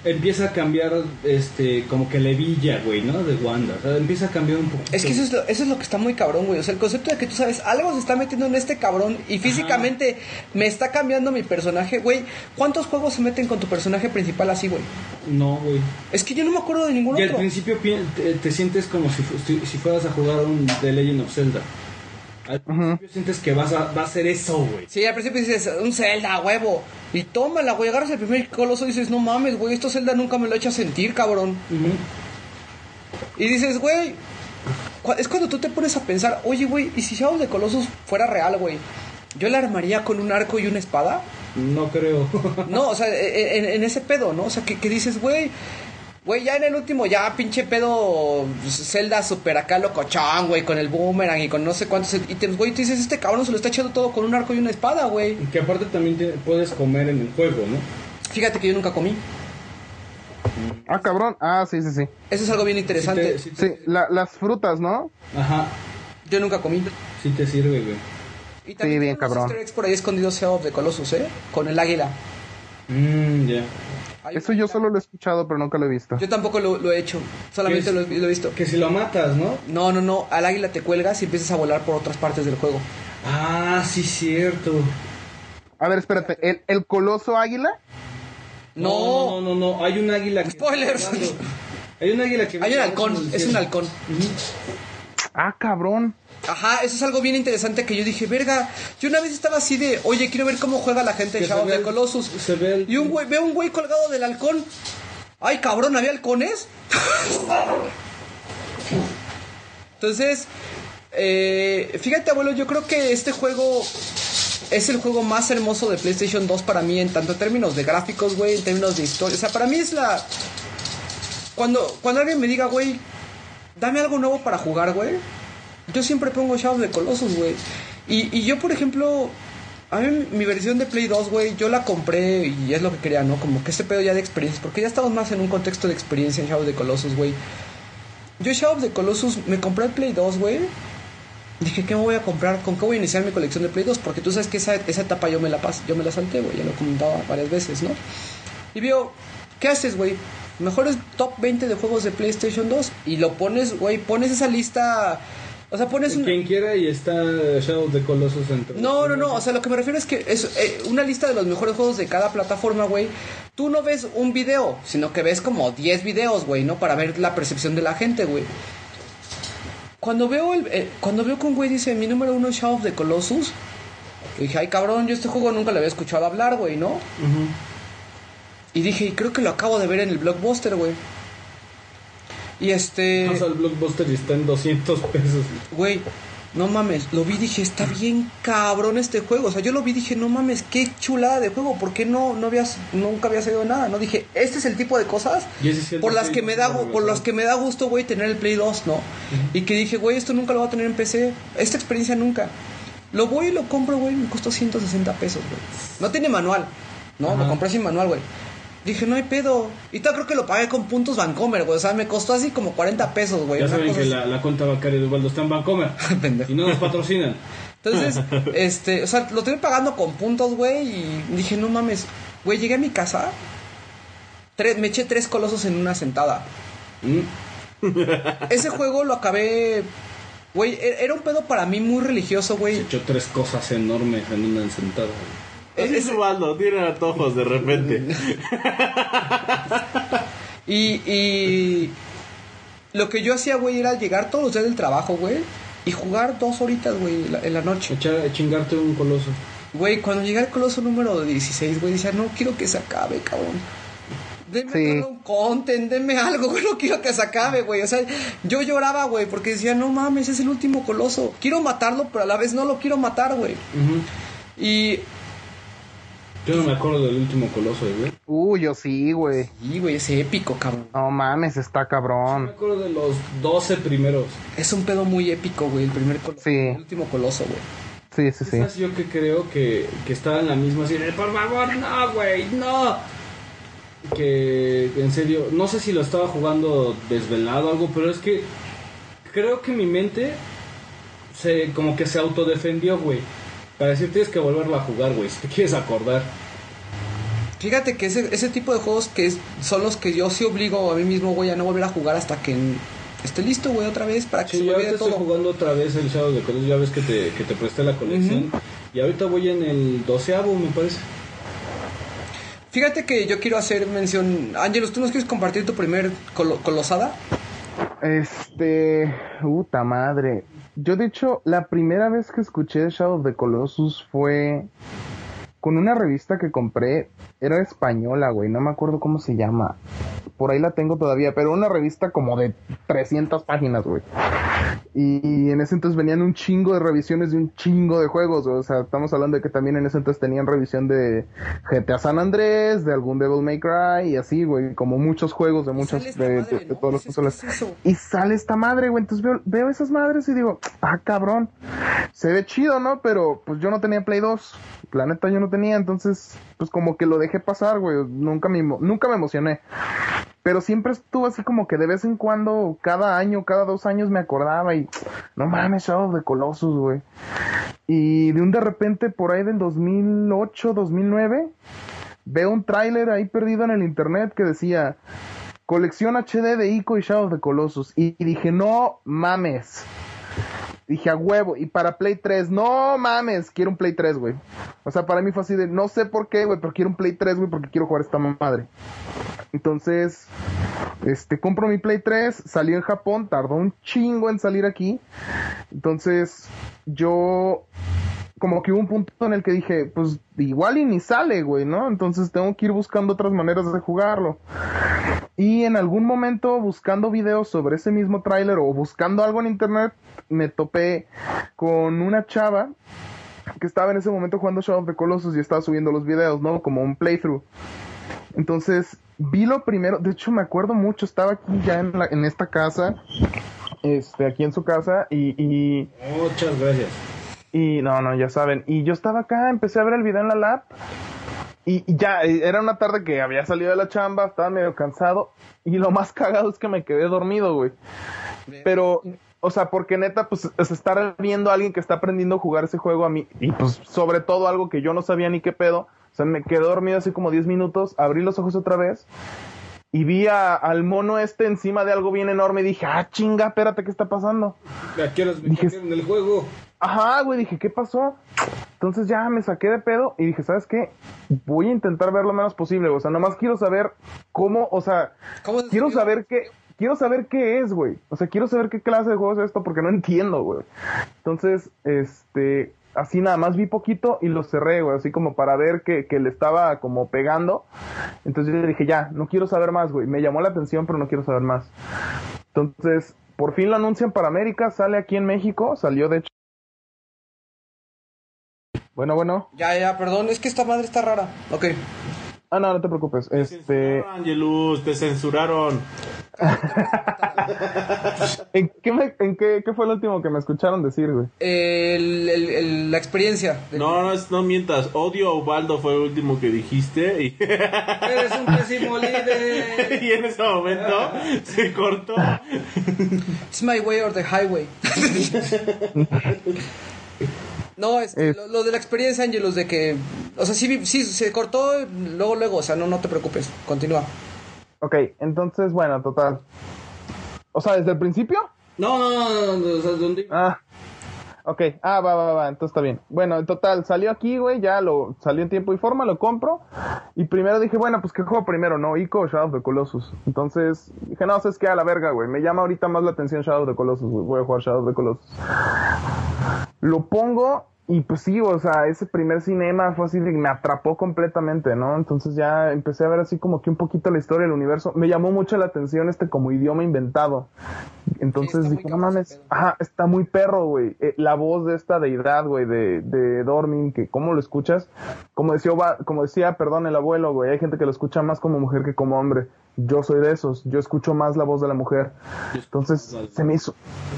Speaker 4: empieza a cambiar, este, como que la hebilla, güey, ¿no? De Wanda. O sea, empieza a cambiar un poquito.
Speaker 1: Es que eso es, lo, eso es lo que está muy cabrón, güey. O sea, el concepto de que tú sabes, algo se está metiendo en este cabrón y físicamente me está cambiando mi personaje, güey. ¿Cuántos juegos se meten con tu personaje principal así, güey?
Speaker 4: No, güey.
Speaker 1: Es que yo no me acuerdo de ningún
Speaker 4: Y al
Speaker 1: otro.
Speaker 4: principio pi- te, te sientes como si, si, si fueras a jugar un The Legend of Zelda. Al principio sientes que vas a, va a ser eso, güey.
Speaker 1: Sí, al principio dices, un Zelda, huevo. Y tómala, güey. Agarras el primer coloso y dices, no mames, güey, esto Zelda nunca me lo echa a sentir, cabrón. Y dices, güey, es cuando tú te pones a pensar, oye, güey, ¿y si Shadow de Colossus fuera real, güey? ¿Yo la armaría con un arco y una espada?
Speaker 4: No creo.
Speaker 1: No, o sea, e- e- en, en ese pedo, ¿no? O sea, que, que dices, güey, Güey, ya en el último, ya pinche pedo Zelda super acá locochón, güey, con el boomerang y con no sé cuántos ítems, güey, tú dices, este cabrón se lo está echando todo con un arco y una espada, güey.
Speaker 4: Que aparte también te- puedes comer en el juego, ¿no?
Speaker 1: Fíjate que yo nunca comí.
Speaker 3: Ah, cabrón. Ah, sí, sí, sí.
Speaker 1: Eso es algo bien interesante.
Speaker 4: Sí te- sí te-
Speaker 3: Sí, la- las frutas, ¿no?
Speaker 4: Ajá,
Speaker 1: Yo nunca comí.
Speaker 4: sí te sirve, güey.
Speaker 1: Y también
Speaker 3: Sí, bien cabrón.
Speaker 1: easter eggs por ahí escondidos Shadow of the Colossus, ¿eh? Con el águila.
Speaker 4: Mmm, ya.
Speaker 3: Eso yo solo lo he escuchado, pero nunca lo he visto.
Speaker 1: Yo tampoco lo, lo he hecho, solamente lo he visto.
Speaker 4: Que si lo matas, ¿no?
Speaker 1: No, no, no, al águila te cuelgas y empiezas a volar por otras partes del juego.
Speaker 4: Ah, sí, cierto.
Speaker 3: A ver, espérate. ¿El, el coloso águila?
Speaker 1: No,
Speaker 4: no, no, no, hay un águila que.
Speaker 1: Spoilers.
Speaker 4: Hay un águila que.
Speaker 1: hay un halcón, es un halcón.
Speaker 3: Ah, cabrón.
Speaker 1: Ajá, eso es algo bien interesante que yo dije, verga, yo una vez estaba así de, oye, quiero ver cómo juega la gente de Shadow of the Colossus.
Speaker 4: se ve el-
Speaker 1: Y un güey, veo un güey colgado del halcón. Ay, cabrón, ¿había halcones? Entonces, eh, fíjate, abuelo, yo creo que este juego es el juego más hermoso de PlayStation 2 para mí, en tanto en términos de gráficos, güey, en términos de historia. O sea, para mí es la... Cuando, cuando alguien me diga, güey, dame algo nuevo para jugar, güey, yo siempre pongo Shadow the Colossus, güey. Y, yo, por ejemplo, a mí mi versión de Play 2, güey, yo la compré y es lo que quería, ¿no? Como que este pedo ya de experiencia, porque ya estamos más en un contexto de experiencia en Shadow the Colossus, güey. Yo Shadow of the Colossus me compré el Play 2, güey. Dije, ¿qué me voy a comprar? ¿Con qué voy a iniciar mi colección de Play 2? Porque tú sabes que esa, esa etapa yo me la pas, yo me la salté, güey. Ya lo comentaba varias veces, ¿no? Y veo, ¿qué haces, güey? Mejores top 20 de juegos de PlayStation 2. Y lo pones, güey, pones esa lista. O sea, pones un.
Speaker 4: Quien quiera y está Shadow of the Colossus entre
Speaker 1: No, no, no, o sea, lo que me refiero es que es eh, una lista de los mejores juegos de cada plataforma, güey. Tú no ves un video, sino que ves como 10 videos, güey, ¿no? Para ver la percepción de la gente, güey. Cuando veo el, eh, cuando veo que un güey dice, mi número uno es Shadow of the Colossus, yo dije, ay, cabrón, yo este juego nunca le había escuchado hablar, güey, ¿no? Y dije, y creo que lo acabo de ver en el Blockbuster, güey. Y este...
Speaker 4: Vas al Blockbuster y está en 200 pesos.
Speaker 1: Güey, no mames, lo vi y dije, está bien cabrón este juego. O sea, yo lo vi y dije, no mames, qué chulada de juego. ¿Por qué no, no habías, nunca había salido nada? No dije, este es el tipo de cosas por
Speaker 4: el
Speaker 1: las que me da, por las que me da gusto, güey, tener el Play 2, ¿no? Y que dije, güey, esto nunca lo voy a tener en PC. Esta experiencia nunca. Lo voy y lo compro, güey, me costó 160 pesos, güey. No tiene manual, ¿no? Lo compré sin manual, güey. Dije, no hay pedo. Y tal creo que lo pagué con puntos Vancomer, güey. O sea, me costó así como 40 pesos, güey.
Speaker 4: Ya saben que la, la cuenta bancaria de Ubaldo está en Vancomer. Y no nos patrocinan.
Speaker 1: Entonces, este, o sea, lo estoy pagando con puntos, güey, y dije, no mames, güey, llegué a mi casa, tres, me eché tres colosos en una sentada.
Speaker 4: Mm.
Speaker 1: Ese juego lo acabé, güey, e- era un pedo para mí muy religioso,
Speaker 4: Se
Speaker 1: güey.
Speaker 4: echó tres cosas enormes en una sentada.
Speaker 2: Así es Ubaldo, tiene antojos de repente.
Speaker 1: Y, y lo que yo hacía, güey, era llegar todos los días del trabajo, güey, y jugar dos horitas, güey, en la- en la noche.
Speaker 4: Echar, chingarte un coloso.
Speaker 1: Güey, cuando llegué al coloso número 16, güey, decía, no quiero que se acabe, cabrón. Denme
Speaker 3: Sí.
Speaker 1: un content, denme algo, güey, no quiero que se acabe, güey. O sea, yo lloraba, güey, porque decía, no mames, es el último coloso. Quiero matarlo, pero a la vez no lo quiero matar, güey. Y,
Speaker 4: Yo no me acuerdo del último coloso, güey.
Speaker 3: Uy, yo sí, güey.
Speaker 1: y, güey, ese épico, cabrón.
Speaker 3: No mames, está
Speaker 4: No me
Speaker 3: cabrón.
Speaker 4: acuerdo de los 12 primeros.
Speaker 1: Es un pedo muy épico, güey, el primer coloso.
Speaker 3: Sí.
Speaker 1: El último coloso, güey.
Speaker 3: Sí, sí, sí.
Speaker 4: Yo que creo que, que estaba en la misma así de, por favor, no, güey, no. Que en serio, no sé si lo estaba jugando desvelado o algo, pero es que creo que mi mente se como que se autodefendió, güey. Para decir, tienes que volverlo a jugar, güey, si te quieres acordar.
Speaker 1: Fíjate que ese, ese tipo de juegos que es- son los que yo sí obligo a mí mismo, güey, a no volver a jugar hasta que esté listo, güey, otra vez, para que
Speaker 4: Sí,
Speaker 1: se me olvide
Speaker 4: estoy
Speaker 1: todo.
Speaker 4: jugando otra vez el Shadow de Colossus, ya ves que te, que te presté la colección. Y ahorita voy en el doceavo, me parece.
Speaker 1: Fíjate que yo quiero hacer mención. Ángelos, ¿tú nos quieres compartir tu primer colo- colosada?
Speaker 3: Este, puta madre. Yo de hecho, la primera vez que escuché Shadow of the Colossus fue con una revista que compré. Era española, güey, no me acuerdo cómo se llama. Por ahí la tengo todavía, pero una revista como de 300 páginas, güey. Y, en ese entonces venían un chingo de revisiones de un chingo de juegos. O sea, estamos hablando de que también en ese entonces tenían revisión de GTA San Andrés, de algún Devil May Cry y así, güey. Como muchos juegos de
Speaker 1: esta
Speaker 3: de,
Speaker 1: madre,
Speaker 3: de- de
Speaker 1: ¿no?
Speaker 3: todas las
Speaker 1: Dices, ¿qué
Speaker 3: consolas.
Speaker 1: es?
Speaker 3: Y sale esta madre, güey. Entonces veo, veo esas madres y digo, ah, cabrón. Se ve chido, ¿no? Pero pues yo no tenía Play 2. La neta yo no tenía. Entonces, pues como que lo dejé pasar, güey. Nunca me, nunca me emocioné. Pero siempre estuvo así como que de vez en cuando, cada año, cada dos años me acordaba y no mames, Shadow the Colossus, güey. Y de un de repente, por ahí del 2008, 2009, veo un tráiler ahí perdido en el internet que decía colección HD de Ico y Shadow the Colossus. Y dije, no mames. Dije a huevo. Y para Play 3, no mames, quiero un Play 3, güey. O sea, para mí fue así de, no sé por qué, güey, pero quiero un Play 3, güey, porque quiero jugar esta madre. Entonces, este, compro mi Play 3, salió en Japón, tardó un chingo en salir aquí. Entonces, yo como que hubo un punto en el que dije, pues igual y ni sale, güey, ¿no? Entonces tengo que ir buscando otras maneras de jugarlo. Y en algún momento buscando videos sobre ese mismo tráiler o buscando algo en internet, me topé con una chava que estaba en ese momento jugando Shadow of the Colossus y estaba subiendo los videos, ¿no? Como un playthrough. Entonces, vi lo primero, de hecho me acuerdo mucho, estaba aquí ya en, la- en esta casa, este, aquí en su casa, y, y,
Speaker 4: Muchas gracias.
Speaker 3: y no, no, ya saben, y yo estaba acá, empecé a ver el video en la lap, y, y ya, eh, era una tarde que había salido de la chamba, estaba medio cansado, y lo más cagado es que me quedé dormido, güey. Pero, o sea, porque neta, pues, es estar viendo a alguien que está aprendiendo a jugar ese juego a mí, y pues, sobre todo algo que yo no sabía ni qué pedo. O sea, me quedé dormido así como 10 minutos, abrí los ojos otra vez, y vi a- al mono este encima de algo bien enorme, y dije, ah, chinga, espérate, ¿qué está pasando?
Speaker 4: ¿A qué horas me
Speaker 3: Dije-
Speaker 4: metieron en el juego?
Speaker 3: Ajá, güey, dije, ¿qué pasó? Entonces ya me saqué de pedo y dije, ¿sabes qué? Voy a intentar ver lo menos posible, o sea, nomás quiero saber cómo, o sea,
Speaker 1: ¿Cómo se
Speaker 3: quiero saber qué, quiero saber qué es, güey. O sea, quiero saber qué clase de juego es esto porque no entiendo, güey. Entonces, este, así nada más vi poquito y lo cerré, güey, así como para ver que, que le estaba como pegando. Entonces yo dije, ya, no quiero saber más, güey. Me llamó la atención, pero no quiero saber más. Entonces, por fin lo anuncian para América, sale aquí en México, salió de hecho. Bueno, bueno.
Speaker 1: Ya, ya, perdón, es que esta madre está rara. Ok.
Speaker 3: Ah, no, no te preocupes. Este,
Speaker 2: Censuraron, Angelus, te censuraron.
Speaker 3: ¿en, qué, me- en qué, qué fue el último que me escucharon decir, güey?
Speaker 1: El- el- el- la experiencia. de-
Speaker 2: No, no, no mientas. Odio a Ubaldo fue el último que dijiste. Y,
Speaker 4: Eres un pésimo líder.
Speaker 2: y en ese momento se cortó.
Speaker 1: It's my way or the highway. no, este,
Speaker 3: Es-
Speaker 1: lo, lo de la experiencia, Angelus, de que. O sea, sí, vi- sí, se cortó luego, luego. O sea, no, no te preocupes. Continúa.
Speaker 3: Ok, entonces, bueno, total. O sea, desde el principio.
Speaker 4: No, no, no, no, no, o sea, ¿dónde?
Speaker 3: Ah, ok. Ah, va, va, va, entonces está bien. Bueno, en total, salió aquí, güey, ya lo salió en tiempo y forma, lo compro. Y primero dije, bueno, pues ¿qué juego primero, no? Ico o Shadow of the Colossus. Entonces dije, no, sabes qué, a la verga, güey. Me llama ahorita más la atención Shadow of the Colossus, güey. Voy a jugar Shadow of the Colossus. Lo pongo y pues sí, o sea, ese primer cinema fue así de me atrapó completamente, ¿no? Entonces ya empecé a ver así como que un poquito la historia del universo. Me llamó mucho la atención este como idioma inventado. Entonces
Speaker 1: Sí,
Speaker 3: dije, no mames, ajá, está muy perro, güey. Eh, la voz de esta deidad, güey, de, de Dormin, que cómo lo escuchas, como decía, como decía, perdón, el abuelo, güey, hay gente que lo escucha más como mujer que como hombre. Yo soy de esos, yo escucho más la voz de la mujer. Entonces se me hizo,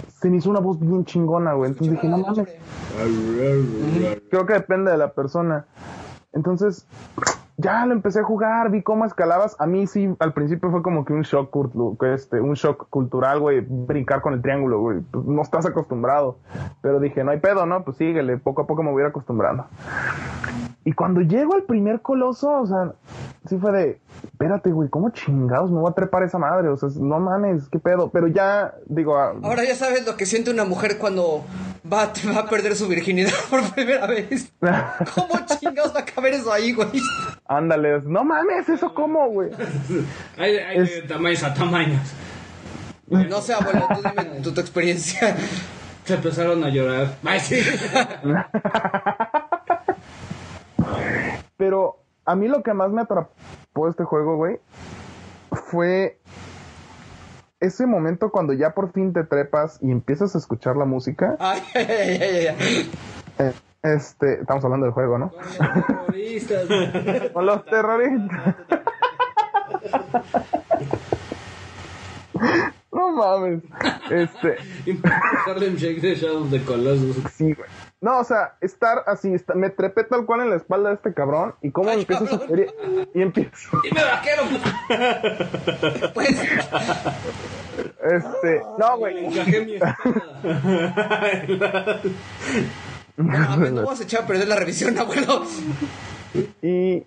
Speaker 3: se me hizo una voz bien chingona, güey. Entonces dije, no mames, creo que depende de la persona. Entonces, ya lo empecé a jugar, vi cómo escalabas. A mí sí, al principio fue como que un shock, este, un shock cultural, güey, brincar con el triángulo, güey. Pues no estás acostumbrado. Pero dije, no hay pedo, ¿no? Pues síguele, poco a poco me voy a ir acostumbrando. Y cuando llego al primer coloso, o sea, sí fue de, espérate, güey, ¿cómo chingados me voy a trepar esa madre? O sea, no mames, qué pedo. Pero ya, digo, ah,
Speaker 1: Ahora ya sabes lo que siente una mujer cuando va, va a perder su virginidad por primera vez. ¿Cómo chingados va a caber eso ahí, güey?
Speaker 3: ándale, no mames, ¿eso cómo, güey?
Speaker 4: Hay, hay de tamaños a tamaños.
Speaker 1: No sé, abuelo, tú dime tu, tu experiencia.
Speaker 4: Se empezaron a llorar. Ay, sí.
Speaker 3: Pero a mí lo que más me atrapó de este juego, güey, fue ese momento cuando ya por fin te trepas y empiezas a escuchar la música,
Speaker 1: Ay, ay, ay, ay, ay.
Speaker 3: eh, este, estamos hablando del juego, ¿no?
Speaker 4: Terroristas.
Speaker 3: Con los terroristas. No mames. Este,
Speaker 4: Harlem Shake de Shadow the Colossus.
Speaker 3: sí, güey. No, o sea, estar así, está- me trepé tal cual en la espalda de este cabrón y cómo
Speaker 1: Ay,
Speaker 3: empiezo a
Speaker 1: cabrón.
Speaker 3: subir y, y empiezo,
Speaker 1: Dime vaquero. Pues,
Speaker 3: este, no, güey.
Speaker 4: Encajé mi
Speaker 1: no no vas a echar a perder la revisión, abuelo.
Speaker 3: Y,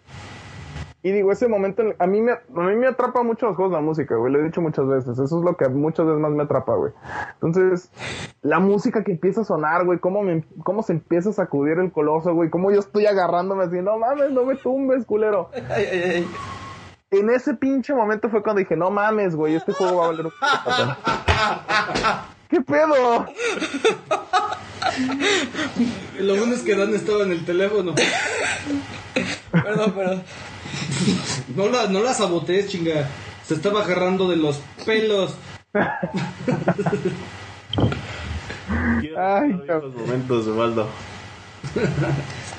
Speaker 3: y digo, ese momento, a mí, me, a mí me atrapa mucho los juegos la música, güey. Lo he dicho muchas veces. Eso es lo que muchas veces más me atrapa, güey. Entonces, la música que empieza a sonar, güey, cómo, me, cómo se empieza a sacudir el coloso, güey. Cómo yo estoy agarrándome así, no mames, no me tumbes, culero.
Speaker 1: Ay, ay, ay.
Speaker 3: En ese pinche momento fue cuando dije, no mames, güey, este juego va a valer un. ¿Qué pedo?
Speaker 4: Lo bueno es que Dan estaba en el teléfono.
Speaker 1: Perdón, perdón.
Speaker 4: No la, no la sabotees, chinga. Se estaba agarrando de los pelos.
Speaker 3: Ay,
Speaker 2: los momentos, Osvaldo.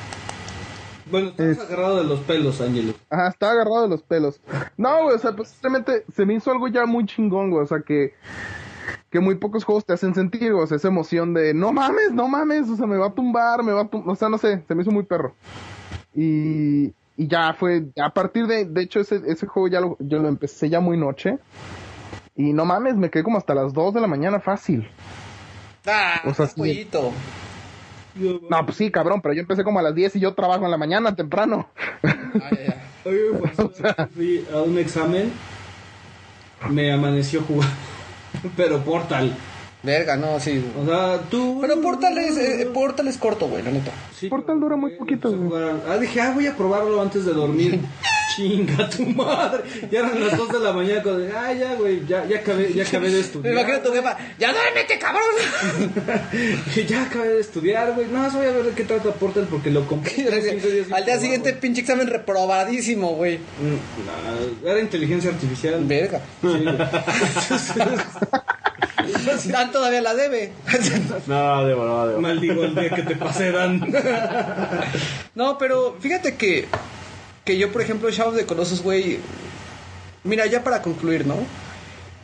Speaker 4: Bueno, estabas agarrado de los pelos, Ángelo.
Speaker 3: Ajá, estaba agarrado de los pelos. No, güey, o sea, pues simplemente se me hizo algo ya muy chingón, güey. O sea, que, que muy pocos juegos te hacen sentir, güey. O sea, esa emoción de no mames, no mames, o sea, me va a tumbar, me va a tumbar. O sea, no sé, se me hizo muy perro. Y, y ya fue, a partir de, de hecho, ese, ese juego ya lo, yo lo empecé ya muy noche. Y no mames, me quedé como hasta las 2 de la mañana fácil.
Speaker 1: Ah,
Speaker 3: O sea, sí.
Speaker 1: pollito.
Speaker 3: No, pues sí, cabrón, pero yo empecé como a las 10 y yo trabajo en la mañana temprano.
Speaker 1: Ay, ay.
Speaker 4: Oye, pues, fui a un examen. Me amaneció jugando. Pero Portal.
Speaker 1: Verga, no, sí.
Speaker 4: O sea, tú.
Speaker 1: Pero Portal es, eh, Portal es corto, güey, la neta.
Speaker 4: Sí,
Speaker 3: Portal dura muy poquito, güey.
Speaker 4: Ah, dije, ah, voy a probarlo antes de dormir. Chinga tu madre. Ya eran las 2 de la mañana. Cuando, ah, ya, güey, ya, ya, acabé, ya acabé de
Speaker 1: Me
Speaker 4: estudiar.
Speaker 1: imagino a tu jefa, ¡ya duérmete, cabrón!
Speaker 4: Dije, ya acabé de estudiar, güey. No, más voy a ver de qué trata Portal porque lo compré.
Speaker 1: Y yo le decía,
Speaker 4: 15 días sin
Speaker 1: Al día siguiente, pinche examen reprobadísimo, güey.
Speaker 4: Mm, no, era inteligencia artificial.
Speaker 1: Verga.
Speaker 4: Sí.
Speaker 1: Dan todavía la debe.
Speaker 2: No, debo, no, debo.
Speaker 4: Maldigo el día que te pasé, Dan.
Speaker 1: No, pero fíjate que, que yo, por ejemplo, Shadow of the Colossus, güey. Mira, ya para concluir, ¿no?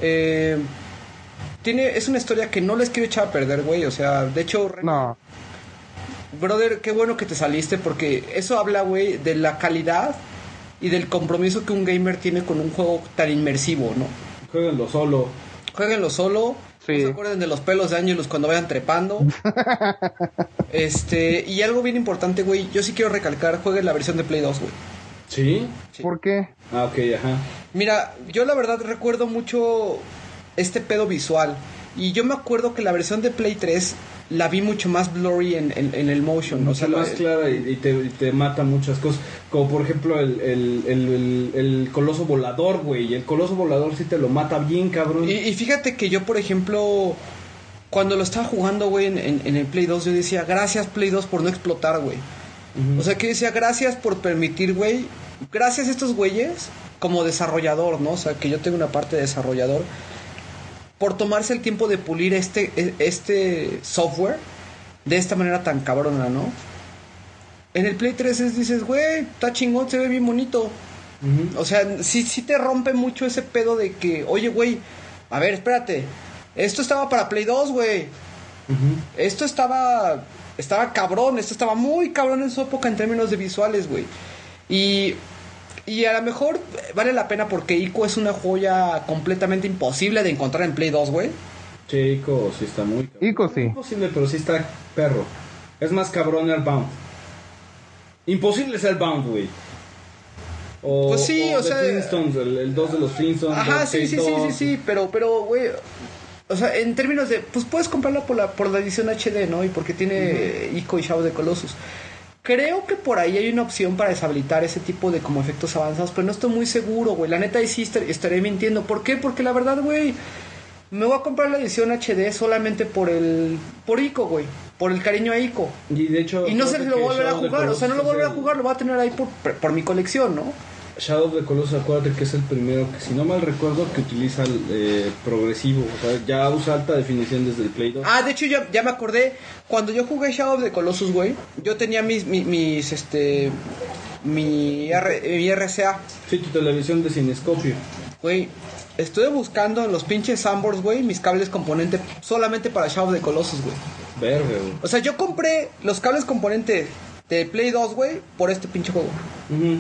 Speaker 1: Eh, tiene, es una historia que no les quiero echar a perder, güey. O sea, de hecho,
Speaker 3: No.
Speaker 1: brother, qué bueno que te saliste porque eso habla, güey, de la calidad y del compromiso que un gamer tiene con un juego tan inmersivo, ¿no?
Speaker 4: Jueguenlo solo.
Speaker 1: Jueguenlo solo.
Speaker 3: Sí.
Speaker 1: No se acuerden de los pelos de Ángelus cuando vayan trepando. este, y algo bien importante, güey. Yo sí quiero recalcar, jueguen la versión de Play 2, güey.
Speaker 4: ¿Sí?
Speaker 1: Sí.
Speaker 3: ¿Por qué?
Speaker 4: Ah, ok, ajá.
Speaker 1: Mira, yo la verdad recuerdo mucho este pedo visual. Y yo me acuerdo que la versión de Play 3 la vi mucho más blurry en, en- en el motion.
Speaker 4: Mucho
Speaker 1: o sea,
Speaker 4: más
Speaker 1: la-
Speaker 4: clara y, y te, y te mata muchas cosas. Como por ejemplo el, el, el, el- coloso volador, güey. El coloso volador sí te lo mata bien, cabrón.
Speaker 1: Y, y fíjate que yo, por ejemplo, cuando lo estaba jugando, güey, en, en- el Play 2, yo decía, gracias Play 2 por no explotar, güey.
Speaker 4: Ujú.
Speaker 1: O sea, que yo decía, gracias por permitir, güey. Gracias a estos güeyes, como desarrollador, ¿no? O sea, que yo tengo una parte de desarrollador. Por tomarse el tiempo de pulir este, e- este software de esta manera tan cabrona, ¿no? En el Play 3 es, dices, güey, está chingón, se ve bien bonito. O sea, sí, sí te rompe mucho ese pedo de que, oye, güey, a ver, espérate. Esto estaba para Play 2, güey. Esto estaba. Estaba cabrón. Esto estaba muy cabrón en su época en términos de visuales, güey. Y. Y a lo mejor vale la pena porque Ico es una joya completamente imposible de encontrar en Play 2, güey.
Speaker 4: Chico, sí está muy.
Speaker 3: Ico sí.
Speaker 4: Imposible, pero sí está perro. Es más cabrón Airbound. Imposible es Airbound, güey. O,
Speaker 1: Pues sí, o
Speaker 4: The
Speaker 1: sea-
Speaker 4: Flintstones, el, el 2 de los Flintstones.
Speaker 1: Ajá, sí, sí, sí, sí,
Speaker 4: 2.
Speaker 1: sí, pero, pero, güey, o sea, en términos de, pues puedes comprarla por la, por la edición HD, ¿no? Y porque tiene Ico y Shadow de Colossus. Creo que por ahí hay una opción para deshabilitar ese tipo de como efectos avanzados, pero no estoy muy seguro, güey. La neta ahí sí estar- estaré mintiendo. ¿Por qué? Porque la verdad, güey, me voy a comprar la edición HD solamente por el, por Ico, güey. Por el cariño a Ico.
Speaker 4: Y de hecho.
Speaker 1: Y no se lo volverá a jugar, o sea, no lo volverá a jugar, lo va a tener ahí por, por mi colección, ¿no?
Speaker 4: Shadow of the Colossus, acuérdate que es el primero que, si no mal recuerdo, que utiliza el eh, progresivo. O sea, ya usa alta definición desde el Play 2.
Speaker 1: Ah, de hecho ya, ya me acordé, cuando yo jugué Shadow of the Colossus, güey, yo tenía mis, mis, mis, este, mi, R- mi RCA,
Speaker 4: Sí, tu televisión de cinescopio.
Speaker 1: güey. Estuve buscando en los pinches Sambors, güey, mis cables componente solamente para Shadow of the Colossus, güey.
Speaker 4: Verga, güey.
Speaker 1: O sea, yo compré los cables componente de Play 2, güey, por este pinche juego.
Speaker 4: Ujú,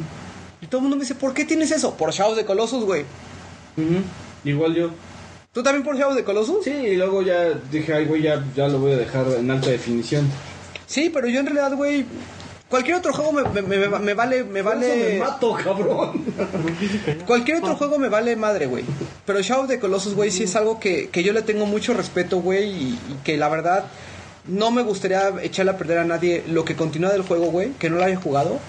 Speaker 1: Y todo el mundo me dice, ¿por qué tienes eso? Por Shadow the Colossus, güey.
Speaker 4: ujú. Igual yo.
Speaker 1: ¿Tú también por Shadow the Colossus?
Speaker 4: Sí, y luego ya dije, ay, güey, ya, ya lo voy a dejar en alta definición.
Speaker 1: Sí, pero yo en realidad, güey, cualquier otro juego me, me- me- me vale, me
Speaker 4: Por eso
Speaker 1: vale...
Speaker 4: me mato, cabrón.
Speaker 1: Cualquier otro juego me vale madre, güey. Pero Shadow the Colossus, güey, sí es algo que, que yo le tengo mucho respeto, güey, y, y que la verdad no me gustaría echarle a perder a nadie lo que continúa del juego, güey, que no lo haya jugado.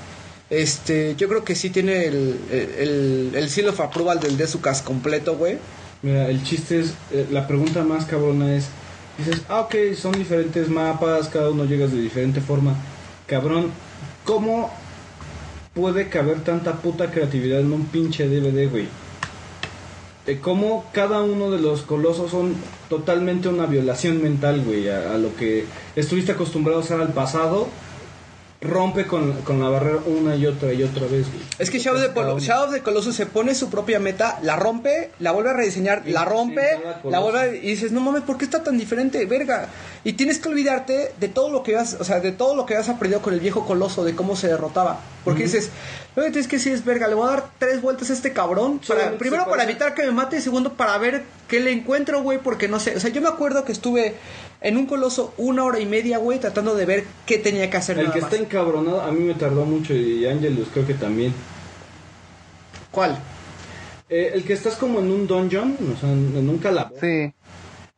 Speaker 1: Este, yo creo que sí tiene el, el, el seal of approval del Desucas completo, güey.
Speaker 4: Mira, el chiste es, eh, la pregunta más cabrona es, dices, ah, ok, son diferentes mapas, cada uno llegas de diferente forma. Cabrón, ¿cómo puede caber tanta puta creatividad en un pinche DVD, güey? Eh, ¿Cómo cada uno de los colosos son totalmente una violación mental, güey, a, lo que estuviste acostumbrado a hacer al pasado? Rompe con, con la barrera una y otra y otra vez, güey.
Speaker 1: Es que Shadow of, the Shadow of the Colossus se pone su propia meta, la rompe, la vuelve a rediseñar, la rompe, la vuelve a- y dices, no mames, ¿por qué está tan diferente, verga? Y tienes que olvidarte de todo lo que has, o sea, de todo lo que has aprendido con el viejo coloso, de cómo se derrotaba. Porque dices, lo que tienes que decir es, verga, le voy a dar tres vueltas a este cabrón. Para, primero para evitar que me mate y segundo para ver qué le encuentro, güey, porque no sé. O sea, yo me acuerdo que estuve en un coloso una hora y media, güey, tratando de ver qué tenía que hacer.
Speaker 4: El
Speaker 1: nada
Speaker 4: que
Speaker 1: más.
Speaker 4: está encabronado, a mí me tardó mucho y Angelus creo que también.
Speaker 1: ¿Cuál?
Speaker 4: Eh, el que estás como en un dungeon, o sea, en, un calabozo.
Speaker 3: Sí.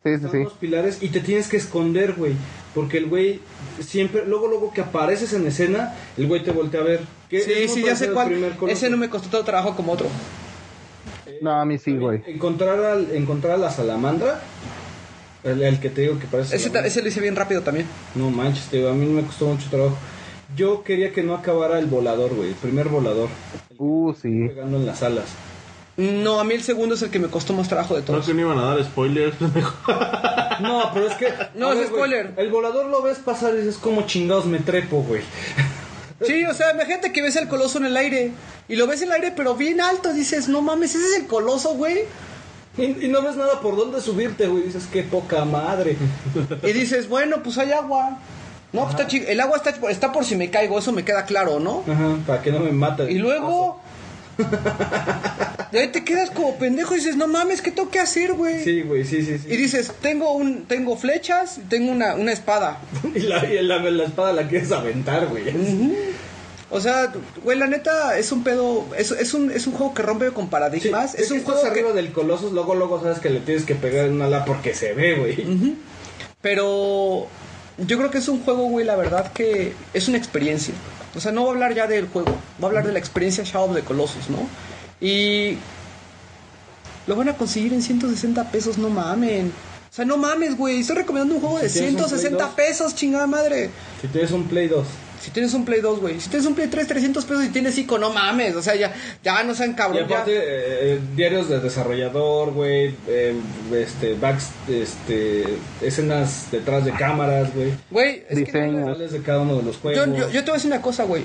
Speaker 3: Sí, sí, sí.
Speaker 4: los pilares y te tienes que esconder, güey. Porque el güey siempre, luego, luego que apareces en escena, el güey te voltea a ver.
Speaker 1: Sí, sí, ya sé cuál. Ese no me costó tanto trabajo como otro.
Speaker 3: No, a mí sí, güey.
Speaker 4: Encontrar, al, encontrar a la salamandra, el, el que te digo que parece.
Speaker 1: Ese, lo hice bien rápido también.
Speaker 4: No manches, te digo, a mí me costó mucho trabajo. Yo quería que no acabara el volador, güey. El primer volador.
Speaker 3: Uh, sí.
Speaker 4: Pegando en las alas.
Speaker 1: No, a mí el segundo es el que me costó más trabajo de
Speaker 2: No
Speaker 1: todos.
Speaker 2: que no iban a dar spoilers.
Speaker 4: No, pero es que.
Speaker 1: No, es
Speaker 4: ver,
Speaker 1: spoiler.
Speaker 4: El volador lo ves pasar y dices, como chingados me trepo, güey.
Speaker 1: Sí, o sea, imagínate que ves el coloso en el aire. Y lo ves en el aire, pero bien alto. Dices, no mames, ese es el coloso, güey.
Speaker 4: Y, y no ves nada por dónde subirte, güey. Dices, qué poca madre.
Speaker 1: Y dices, bueno, pues hay agua. No, pues está chi- El agua está, está por si me caigo, eso me queda claro, ¿no?
Speaker 4: Ajá, para que no me mate.
Speaker 1: Y luego. Y ahí te quedas como pendejo y dices, no mames, ¿qué tengo que hacer, güey?
Speaker 4: Sí, güey, sí, sí, sí.
Speaker 1: Y dices, tengo un, tengo flechas, tengo una, una espada.
Speaker 4: Y la, y la, la espada la quieres aventar, güey.
Speaker 1: O sea, güey, la neta es un pedo, es, es un, es un juego que rompe con paradigmas.
Speaker 4: Sí,
Speaker 1: es un juego que,
Speaker 4: del Colossus, luego, luego sabes que le tienes que pegar en una ala porque se ve, güey.
Speaker 1: pero yo creo que es un juego, güey, la verdad que es una experiencia. O sea, no voy a hablar ya del juego, voy a hablar de la experiencia Shadow of the Colossus, ¿no? Y lo van a conseguir en 160 pesos, no mamen. O sea, no mames, güey, estoy recomendando un juego de
Speaker 4: Si tienes un Play
Speaker 1: 160
Speaker 4: 2.
Speaker 1: pesos, chingada madre.
Speaker 4: Si tienes un Play 2.
Speaker 1: Si tienes un Play 2, güey. Si tienes un Play 3, 300 pesos y tienes icono, no mames. O sea, ya, ya no sean
Speaker 4: Y
Speaker 1: cabrón. ya.
Speaker 4: aparte, eh, diarios de desarrollador, güey, eh, este, backs, este, escenas detrás de cámaras, güey.
Speaker 1: Güey, es que
Speaker 4: de cada uno de los juegos.
Speaker 1: yo, yo, yo te voy a decir una cosa, güey.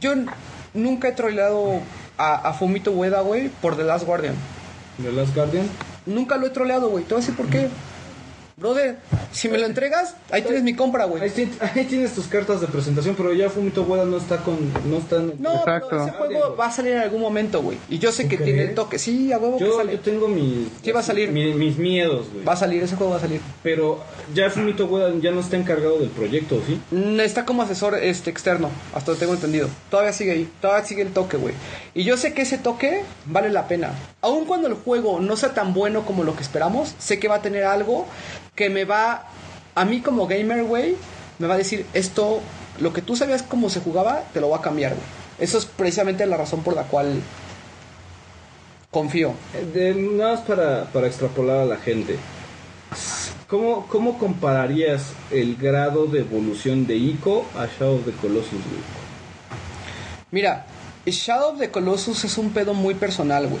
Speaker 1: Yo nunca he troleado a, a Fumito Ueda, güey, por The Last Guardian.
Speaker 4: The Last Guardian.
Speaker 1: Nunca lo he troleado, güey. Te voy a decir por qué. Brother, si me lo entregas, ahí tienes mi compra, güey.
Speaker 4: ahí tienes tus cartas de presentación, pero ya Fumito Ueda no está con, no está en-
Speaker 1: No,
Speaker 3: Exacto.
Speaker 1: pero ese juego va a salir en algún momento, güey. Y yo sé
Speaker 4: ¿Tú
Speaker 1: que tiene el toque. Sí, a huevo que
Speaker 4: Yo,
Speaker 1: sale.
Speaker 4: yo tengo mis,
Speaker 1: Sí va a salir.
Speaker 4: mi- mis miedos, güey.
Speaker 1: Va a salir, ese juego va a salir.
Speaker 4: Pero ya Fumito Ueda ya no está encargado del proyecto, ¿sí?
Speaker 1: Mm, Está como asesor este externo, hasta donde tengo entendido. Todavía sigue ahí, todavía sigue el toque, güey. Y yo sé que ese toque vale la pena. Aun cuando el juego no sea tan bueno como lo que esperamos, sé que va a tener algo que me va, a mí como gamer, güey, me va a decir, esto, lo que tú sabías cómo se jugaba, te lo va a cambiar, güey. Eso es precisamente la razón por la cual confío.
Speaker 4: De- nada más para, para extrapolar a la gente. ¿Cómo, ¿Cómo compararías el grado de evolución de Ico a Shadow of the Colossus, güey?
Speaker 1: Mira, Shadow of the Colossus es un pedo muy personal, güey.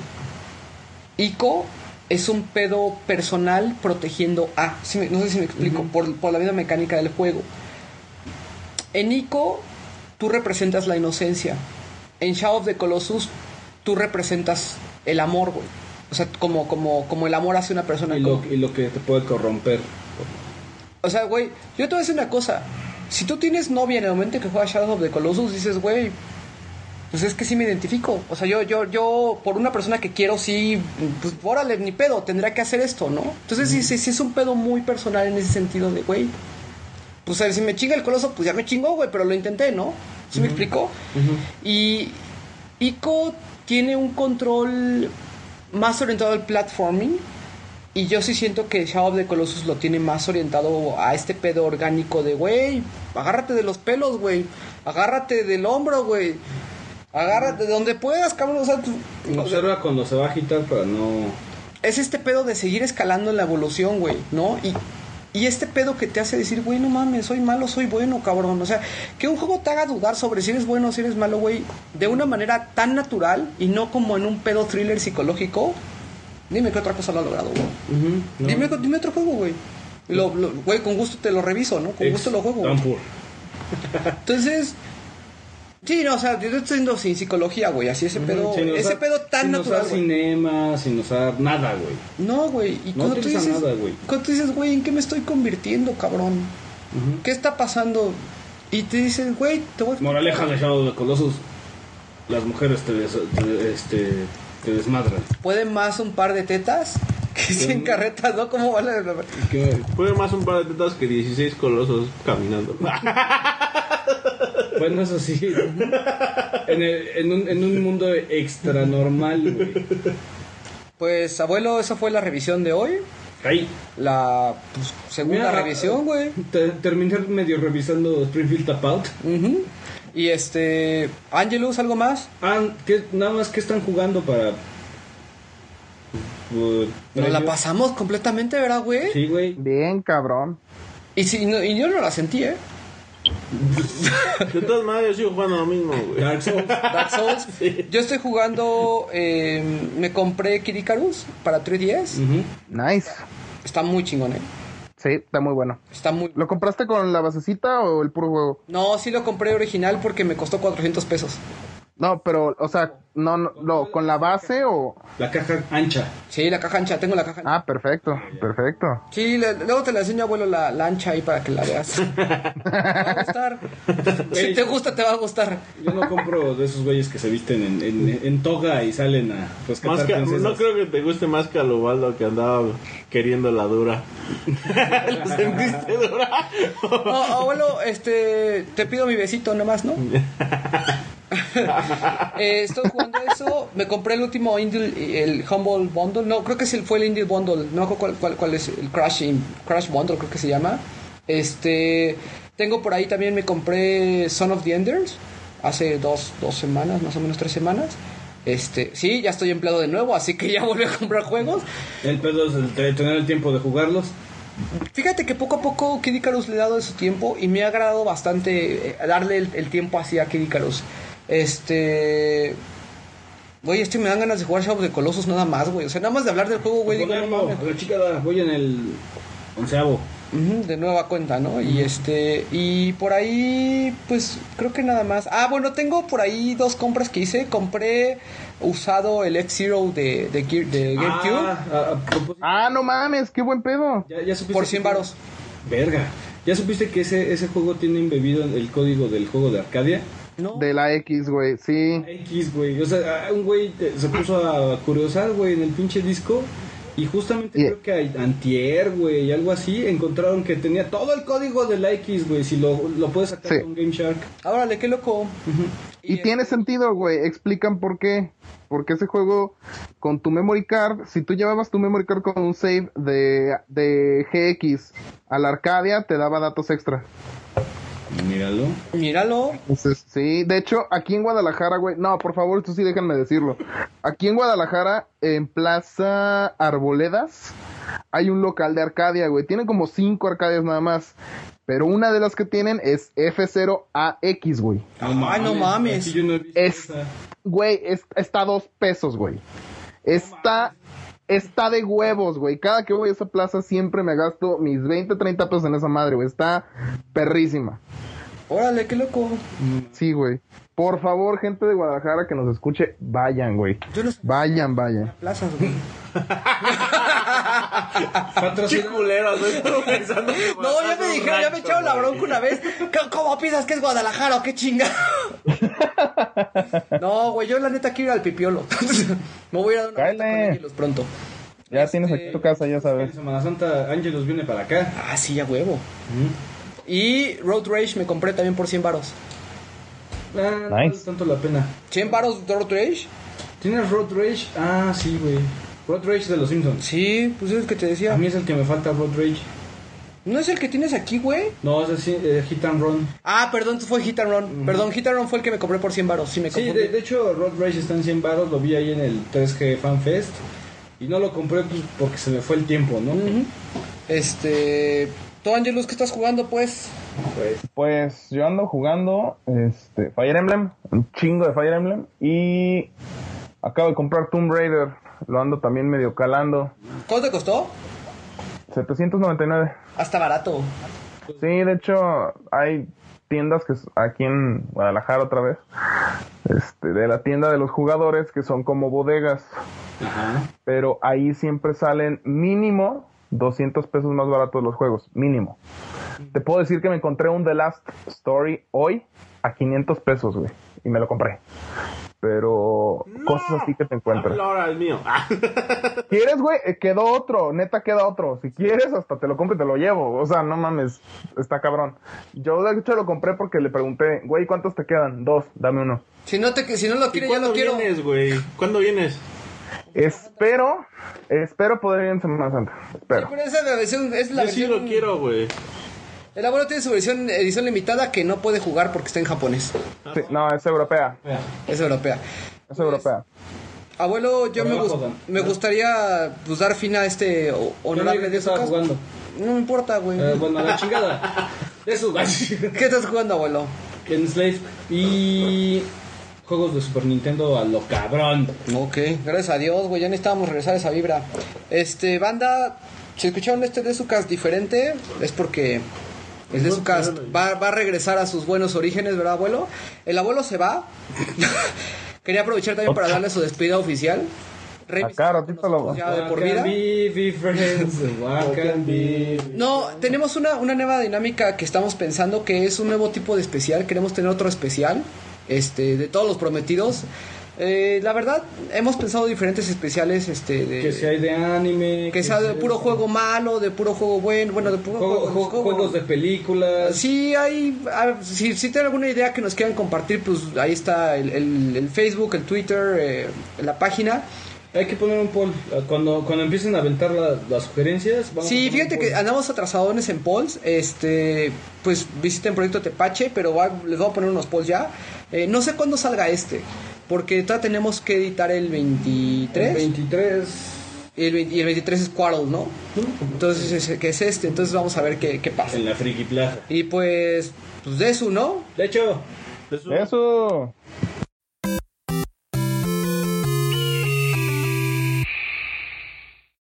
Speaker 1: Ico es un pedo personal protegiendo a. Me- no sé si me explico, por, por la misma mecánica del juego. En Ico, tú representas la inocencia. En Shadow of the Colossus, tú representas el amor, güey. O sea, como, como, como el amor hacia una persona.
Speaker 4: Y lo,
Speaker 1: como-
Speaker 4: y lo que te puede corromper.
Speaker 1: o sea, güey, yo te voy a decir una cosa. Si tú tienes novia en el momento que juegas Shadow of the Colossus, dices, güey, pues es que sí me identifico. O sea, yo, yo, yo, por una persona que quiero, sí, pues órale, ni pedo, tendría que hacer esto, ¿no? Entonces, sí, sí, sí es un pedo muy personal en ese sentido de, güey, pues a ver, si me chinga el coloso, pues ya me chingó, güey, pero lo intenté, ¿no? ¿Sí me explicó? Y Ico tiene un control más orientado al platforming. Y yo sí siento que Shadow of the Colossus lo tiene más orientado a este pedo orgánico de, güey, agárrate de los pelos, güey. Agárrate del hombro, güey. Agárrate de donde puedas, cabrón. O sea, tú-
Speaker 4: Observa cuando se va a agitar para no.
Speaker 1: es este pedo de seguir escalando en la evolución, güey, ¿no? Y, y este pedo que te hace decir, güey, no mames, soy malo, soy bueno, cabrón. O sea, que un juego te haga dudar sobre si eres bueno o si eres malo, güey, de una manera tan natural y no como en un pedo thriller psicológico. Dime qué otra cosa lo ha logrado, güey.
Speaker 4: no.
Speaker 1: Dime, dime otro juego, güey. Lo, lo- güey, con gusto te lo reviso, ¿no? Con gusto lo juego. güey. Entonces, sí, no, o sea, yo estoy diciendo sin psicología, güey, así ese pedo,
Speaker 4: Sin
Speaker 1: ese
Speaker 4: usar-
Speaker 1: pedo tan
Speaker 4: sin
Speaker 1: natural,
Speaker 4: usar
Speaker 1: güey.
Speaker 4: cinema, sin usar nada, güey.
Speaker 1: No, güey. Y
Speaker 4: No
Speaker 1: cuando tú dices,
Speaker 4: nada, güey.
Speaker 1: cuando tú dices, güey, ¿en qué me estoy convirtiendo, cabrón? ¿Qué está pasando? Y te dices, güey, te voy a...
Speaker 4: Moraleja de Shadow the Colossus. Las mujeres te, des- te- este, te desmadran.
Speaker 1: Puede más un par de tetas que 100 carretas, ¿no? ¿Cómo vale?
Speaker 2: Puede más un par de tetas que 16 colosos caminando.
Speaker 4: Bueno, eso sí. En, el- en un, en un mundo extra normal, güey.
Speaker 1: Pues, abuelo, esa fue la revisión de hoy.
Speaker 4: Ahí.
Speaker 1: La pues, segunda
Speaker 4: Mira,
Speaker 1: revisión, güey.
Speaker 4: te- Terminé medio revisando Springfield Tap Out.
Speaker 1: Ujú. Y este... Angelus, ¿algo más?
Speaker 4: Ah, ¿qué- nada más que están jugando para. Uh,
Speaker 1: Nos la pasamos completamente, ¿verdad, güey?
Speaker 4: Sí, güey.
Speaker 3: Bien, cabrón.
Speaker 1: Y, si, no- y yo no la sentí, ¿eh?
Speaker 2: De todas maneras, yo sigo jugando lo mismo, güey.
Speaker 4: Dark Souls.
Speaker 1: Dark Souls. Yo estoy jugando. eh, me compré Kid Icarus para 3DS.
Speaker 4: Ujú.
Speaker 3: Nice.
Speaker 1: Está muy chingón, ¿eh?
Speaker 3: Sí, está muy bueno.
Speaker 1: Está muy.
Speaker 3: ¿Lo compraste con la basecita o el puro juego?
Speaker 1: No, sí lo compré original porque me costó 400 pesos.
Speaker 3: No, pero, o sea, no, no, no, con la base o...
Speaker 4: La caja ancha.
Speaker 1: Sí, la caja ancha, tengo la caja ancha.
Speaker 3: Ah, perfecto, perfecto.
Speaker 1: Sí, le- luego te la enseño, abuelo, la, la ancha ahí para que la veas. Te va a gustar. Si te gusta, te va a gustar.
Speaker 4: Yo no compro de esos güeyes que se visten en, en, en toga y salen a rescatar
Speaker 2: Más que- no creo que te guste más que a Lobaldo que andaba queriendo la dura. ¿Lo sentiste dura?
Speaker 1: No, abuelo, este, te pido mi besito nomás, ¿no? Eh, estoy jugando eso. Me compré el último Indie, el Humble Bundle. No, creo que fue el Indie Bundle. No me acuerdo cuál, cuál, cuál es el Crash, Crash Bundle, creo que se llama. Este, tengo por ahí también me compré Son of the Enders hace dos, dos semanas, más o menos tres semanas. Este, sí, ya estoy empleado de nuevo, así que ya volví a comprar juegos.
Speaker 4: El pedo es el tener el tiempo de jugarlos.
Speaker 1: Fíjate que poco a poco Kid Icarus le he dado de su tiempo y me ha agradado bastante eh, darle el, el tiempo así a Kid Icarus. Este. Güey, este me dan ganas de jugar Shadow of the Colossus nada más, güey. O sea, nada más de hablar del juego, güey. digo, no
Speaker 4: Ponerlo,
Speaker 1: mames.
Speaker 4: la chica voy en el onceavo.
Speaker 1: De nueva cuenta, ¿no? Y este. Y por ahí, pues creo que nada más. Ah, bueno, tengo por ahí dos compras que hice. Compré usado el F-Zero de, de, Gear- de GameCube
Speaker 4: Ah,
Speaker 3: Ah, no mames, qué buen pedo.
Speaker 4: ya, ya supiste
Speaker 1: por
Speaker 4: que-
Speaker 1: 100 varos.
Speaker 4: Verga. ¿Ya supiste que ese, ese juego tiene embebido el código del juego de Arcadia?
Speaker 1: ¿No?
Speaker 3: De la X, güey, sí.
Speaker 4: X, güey. O sea, un güey se puso a curiosar, güey, en el pinche disco. Y justamente creo que antier, güey, y algo así, encontraron que tenía todo el código de la X, güey. Si lo, lo puedes sacar
Speaker 3: Sí.
Speaker 4: con Game Shark.
Speaker 1: Órale, qué loco.
Speaker 3: Y tiene sentido, güey. Explican por qué. Porque ese juego, con tu memory card, si tú llevabas tu memory card con un save de, de GX a la Arcadia, te daba datos extra.
Speaker 4: Míralo.
Speaker 1: Míralo.
Speaker 3: Entonces, sí, de hecho, aquí en Guadalajara, güey, no, por favor, esto sí déjenme decirlo. Aquí en Guadalajara, en Plaza Arboledas, hay un local de Arcadia, güey. Tienen como cinco Arcadias nada más. Pero una de las que tienen es F0AX, güey.
Speaker 1: Ay, no mames.
Speaker 4: Yo no he visto
Speaker 3: Es,
Speaker 4: esa.
Speaker 3: güey, es- está a dos pesos, güey. Está, está de huevos, güey. Cada que voy a esa plaza siempre me gasto mis 20, 30 pesos en esa madre, güey. Está perrísima.
Speaker 1: Órale, qué loco.
Speaker 3: Sí, güey. Por favor, gente de Guadalajara que nos escuche, vayan, güey.
Speaker 1: Yo no sé
Speaker 3: Vayan, vayan.
Speaker 1: plazas, güey.
Speaker 2: Qué
Speaker 4: Patrocina-
Speaker 2: culero, no
Speaker 1: ya me dijeron, ya me echaron la bronca una vez. ¿Cómo- ¿Cómo piensas que es Guadalajara o qué chinga? No, güey, yo la neta quiero ir al pipiolo. Me voy a ir a dar una vuelta con. Ángelos pronto.
Speaker 3: Ya tienes aquí tu casa, ya sabes.
Speaker 4: Semana Santa, Ángelos viene para acá.
Speaker 1: Ah, sí, ya huevo. Y Road Rage me compré también por 100 varos.
Speaker 4: Ah, no
Speaker 3: Nice.
Speaker 4: tanto la pena.
Speaker 1: ¿100 varos Road Rage?
Speaker 4: ¿Tienes Road Rage? Ah, sí, güey. Road Rage de los Simpsons.
Speaker 1: Sí, pues es el que te
Speaker 4: A
Speaker 1: decía.
Speaker 4: mí es el que me falta Road Rage.
Speaker 1: ¿No es el que tienes aquí, güey?
Speaker 4: No, es así, eh, Hit and Run.
Speaker 1: Ah, perdón, fue Hit and Run. Perdón, Hit and Run fue el que me compré por 100 varos. Sí, me
Speaker 4: Sí, de, de hecho, Road Rage está en 100 baros. Lo vi ahí en el 3G Fan Fest. Y no lo compré pues, porque se me fue el tiempo, ¿no?
Speaker 1: Este. ¿Tú, Angelus, qué estás jugando, pues?
Speaker 4: Pues,
Speaker 3: Pues yo ando jugando este Fire Emblem, un chingo de Fire Emblem y acabo de comprar Tomb Raider, lo ando también medio calando,
Speaker 1: ¿Cuánto te costó?
Speaker 3: 799.
Speaker 1: Hasta barato.
Speaker 3: Sí, de hecho hay tiendas que aquí en Guadalajara otra vez, este, de la tienda de los jugadores que son como bodegas,
Speaker 4: ajá.
Speaker 3: pero ahí siempre salen mínimo 200 pesos más baratos los juegos, mínimo. Te puedo decir que me encontré un The Last Story hoy a 500 pesos, güey, y me lo compré. Pero cosas así que te encuentras.
Speaker 2: Ahora el mío.
Speaker 3: ¿Quieres, güey? Eh, Quedó otro, neta queda otro. Si quieres, hasta te lo compro y te lo llevo. O sea, no mames, está cabrón. Yo de hecho lo compré porque le pregunté, güey, ¿cuántos te quedan? Dos, dame uno.
Speaker 1: Si no, te, si no lo
Speaker 2: ¿Y
Speaker 1: quieres, ya
Speaker 2: cuándo
Speaker 1: lo quiero.
Speaker 2: vienes, güey? ¿Cuándo vienes?
Speaker 3: Espero, espero poder ir en Semana Santa. Espero.
Speaker 1: Pero esa es la versión. Es la
Speaker 2: Yo sí
Speaker 1: versión
Speaker 2: lo quiero, güey.
Speaker 1: El abuelo tiene su versión edición limitada que no puede jugar porque está en japonés.
Speaker 3: Sí, no, es europea.
Speaker 1: Es europea.
Speaker 3: Es europea.
Speaker 1: Abuelo, yo me, gust- me gustaría pues, dar fin a este honorable
Speaker 4: ¿Qué
Speaker 1: de su
Speaker 4: estaba jugando?
Speaker 1: No me importa, güey.
Speaker 4: Eh, bueno, a la chingada. Eso,
Speaker 1: ¿Qué estás jugando, abuelo?
Speaker 4: En Slave. Y. Juegos de Super Nintendo a lo cabrón.
Speaker 1: Ok, gracias a Dios, güey, ya necesitábamos regresar a esa vibra. Este, banda, si escucharon este de su cast diferente, es porque el de su cast va, va a regresar a sus buenos orígenes, ¿verdad, abuelo? El abuelo se va. Quería aprovechar también para darle su despedida oficial.
Speaker 3: Acá, ratito lo-
Speaker 1: ya de por vida. No, tenemos una, una nueva dinámica que estamos pensando que es un nuevo tipo de especial. Queremos tener otro especial, este, de todos los prometidos. Eh, la verdad, hemos pensado diferentes especiales, este, de,
Speaker 4: Que sea de anime.
Speaker 1: que sea de puro juego malo, de puro juego bueno, bueno, de puro
Speaker 4: Juego-
Speaker 1: juego,
Speaker 4: ju-
Speaker 1: juego-
Speaker 4: juegos de películas.
Speaker 1: Sí, hay, ah, si, si tienen alguna idea que nos quieran compartir, pues ahí está el, el- el Facebook, el Twitter, eh, la página.
Speaker 4: Hay que poner un poll. Cuando, cuando empiecen a aventar la- las sugerencias. vamos a
Speaker 1: Sí, fíjate que andamos atrasadones en polls. Este, pues visiten Proyecto Tepache, pero va- les voy a poner unos polls ya. Eh, no sé cuándo salga este, porque todavía tenemos que editar el 23.
Speaker 4: El 23.
Speaker 1: y, el 20 y el 23 es Quarrel, ¿no? Entonces, es- que es este. Entonces vamos a ver qué, qué pasa.
Speaker 4: En la Friki Plaza.
Speaker 1: Y pues, pues de eso, ¿no?
Speaker 4: De hecho,
Speaker 3: Eso.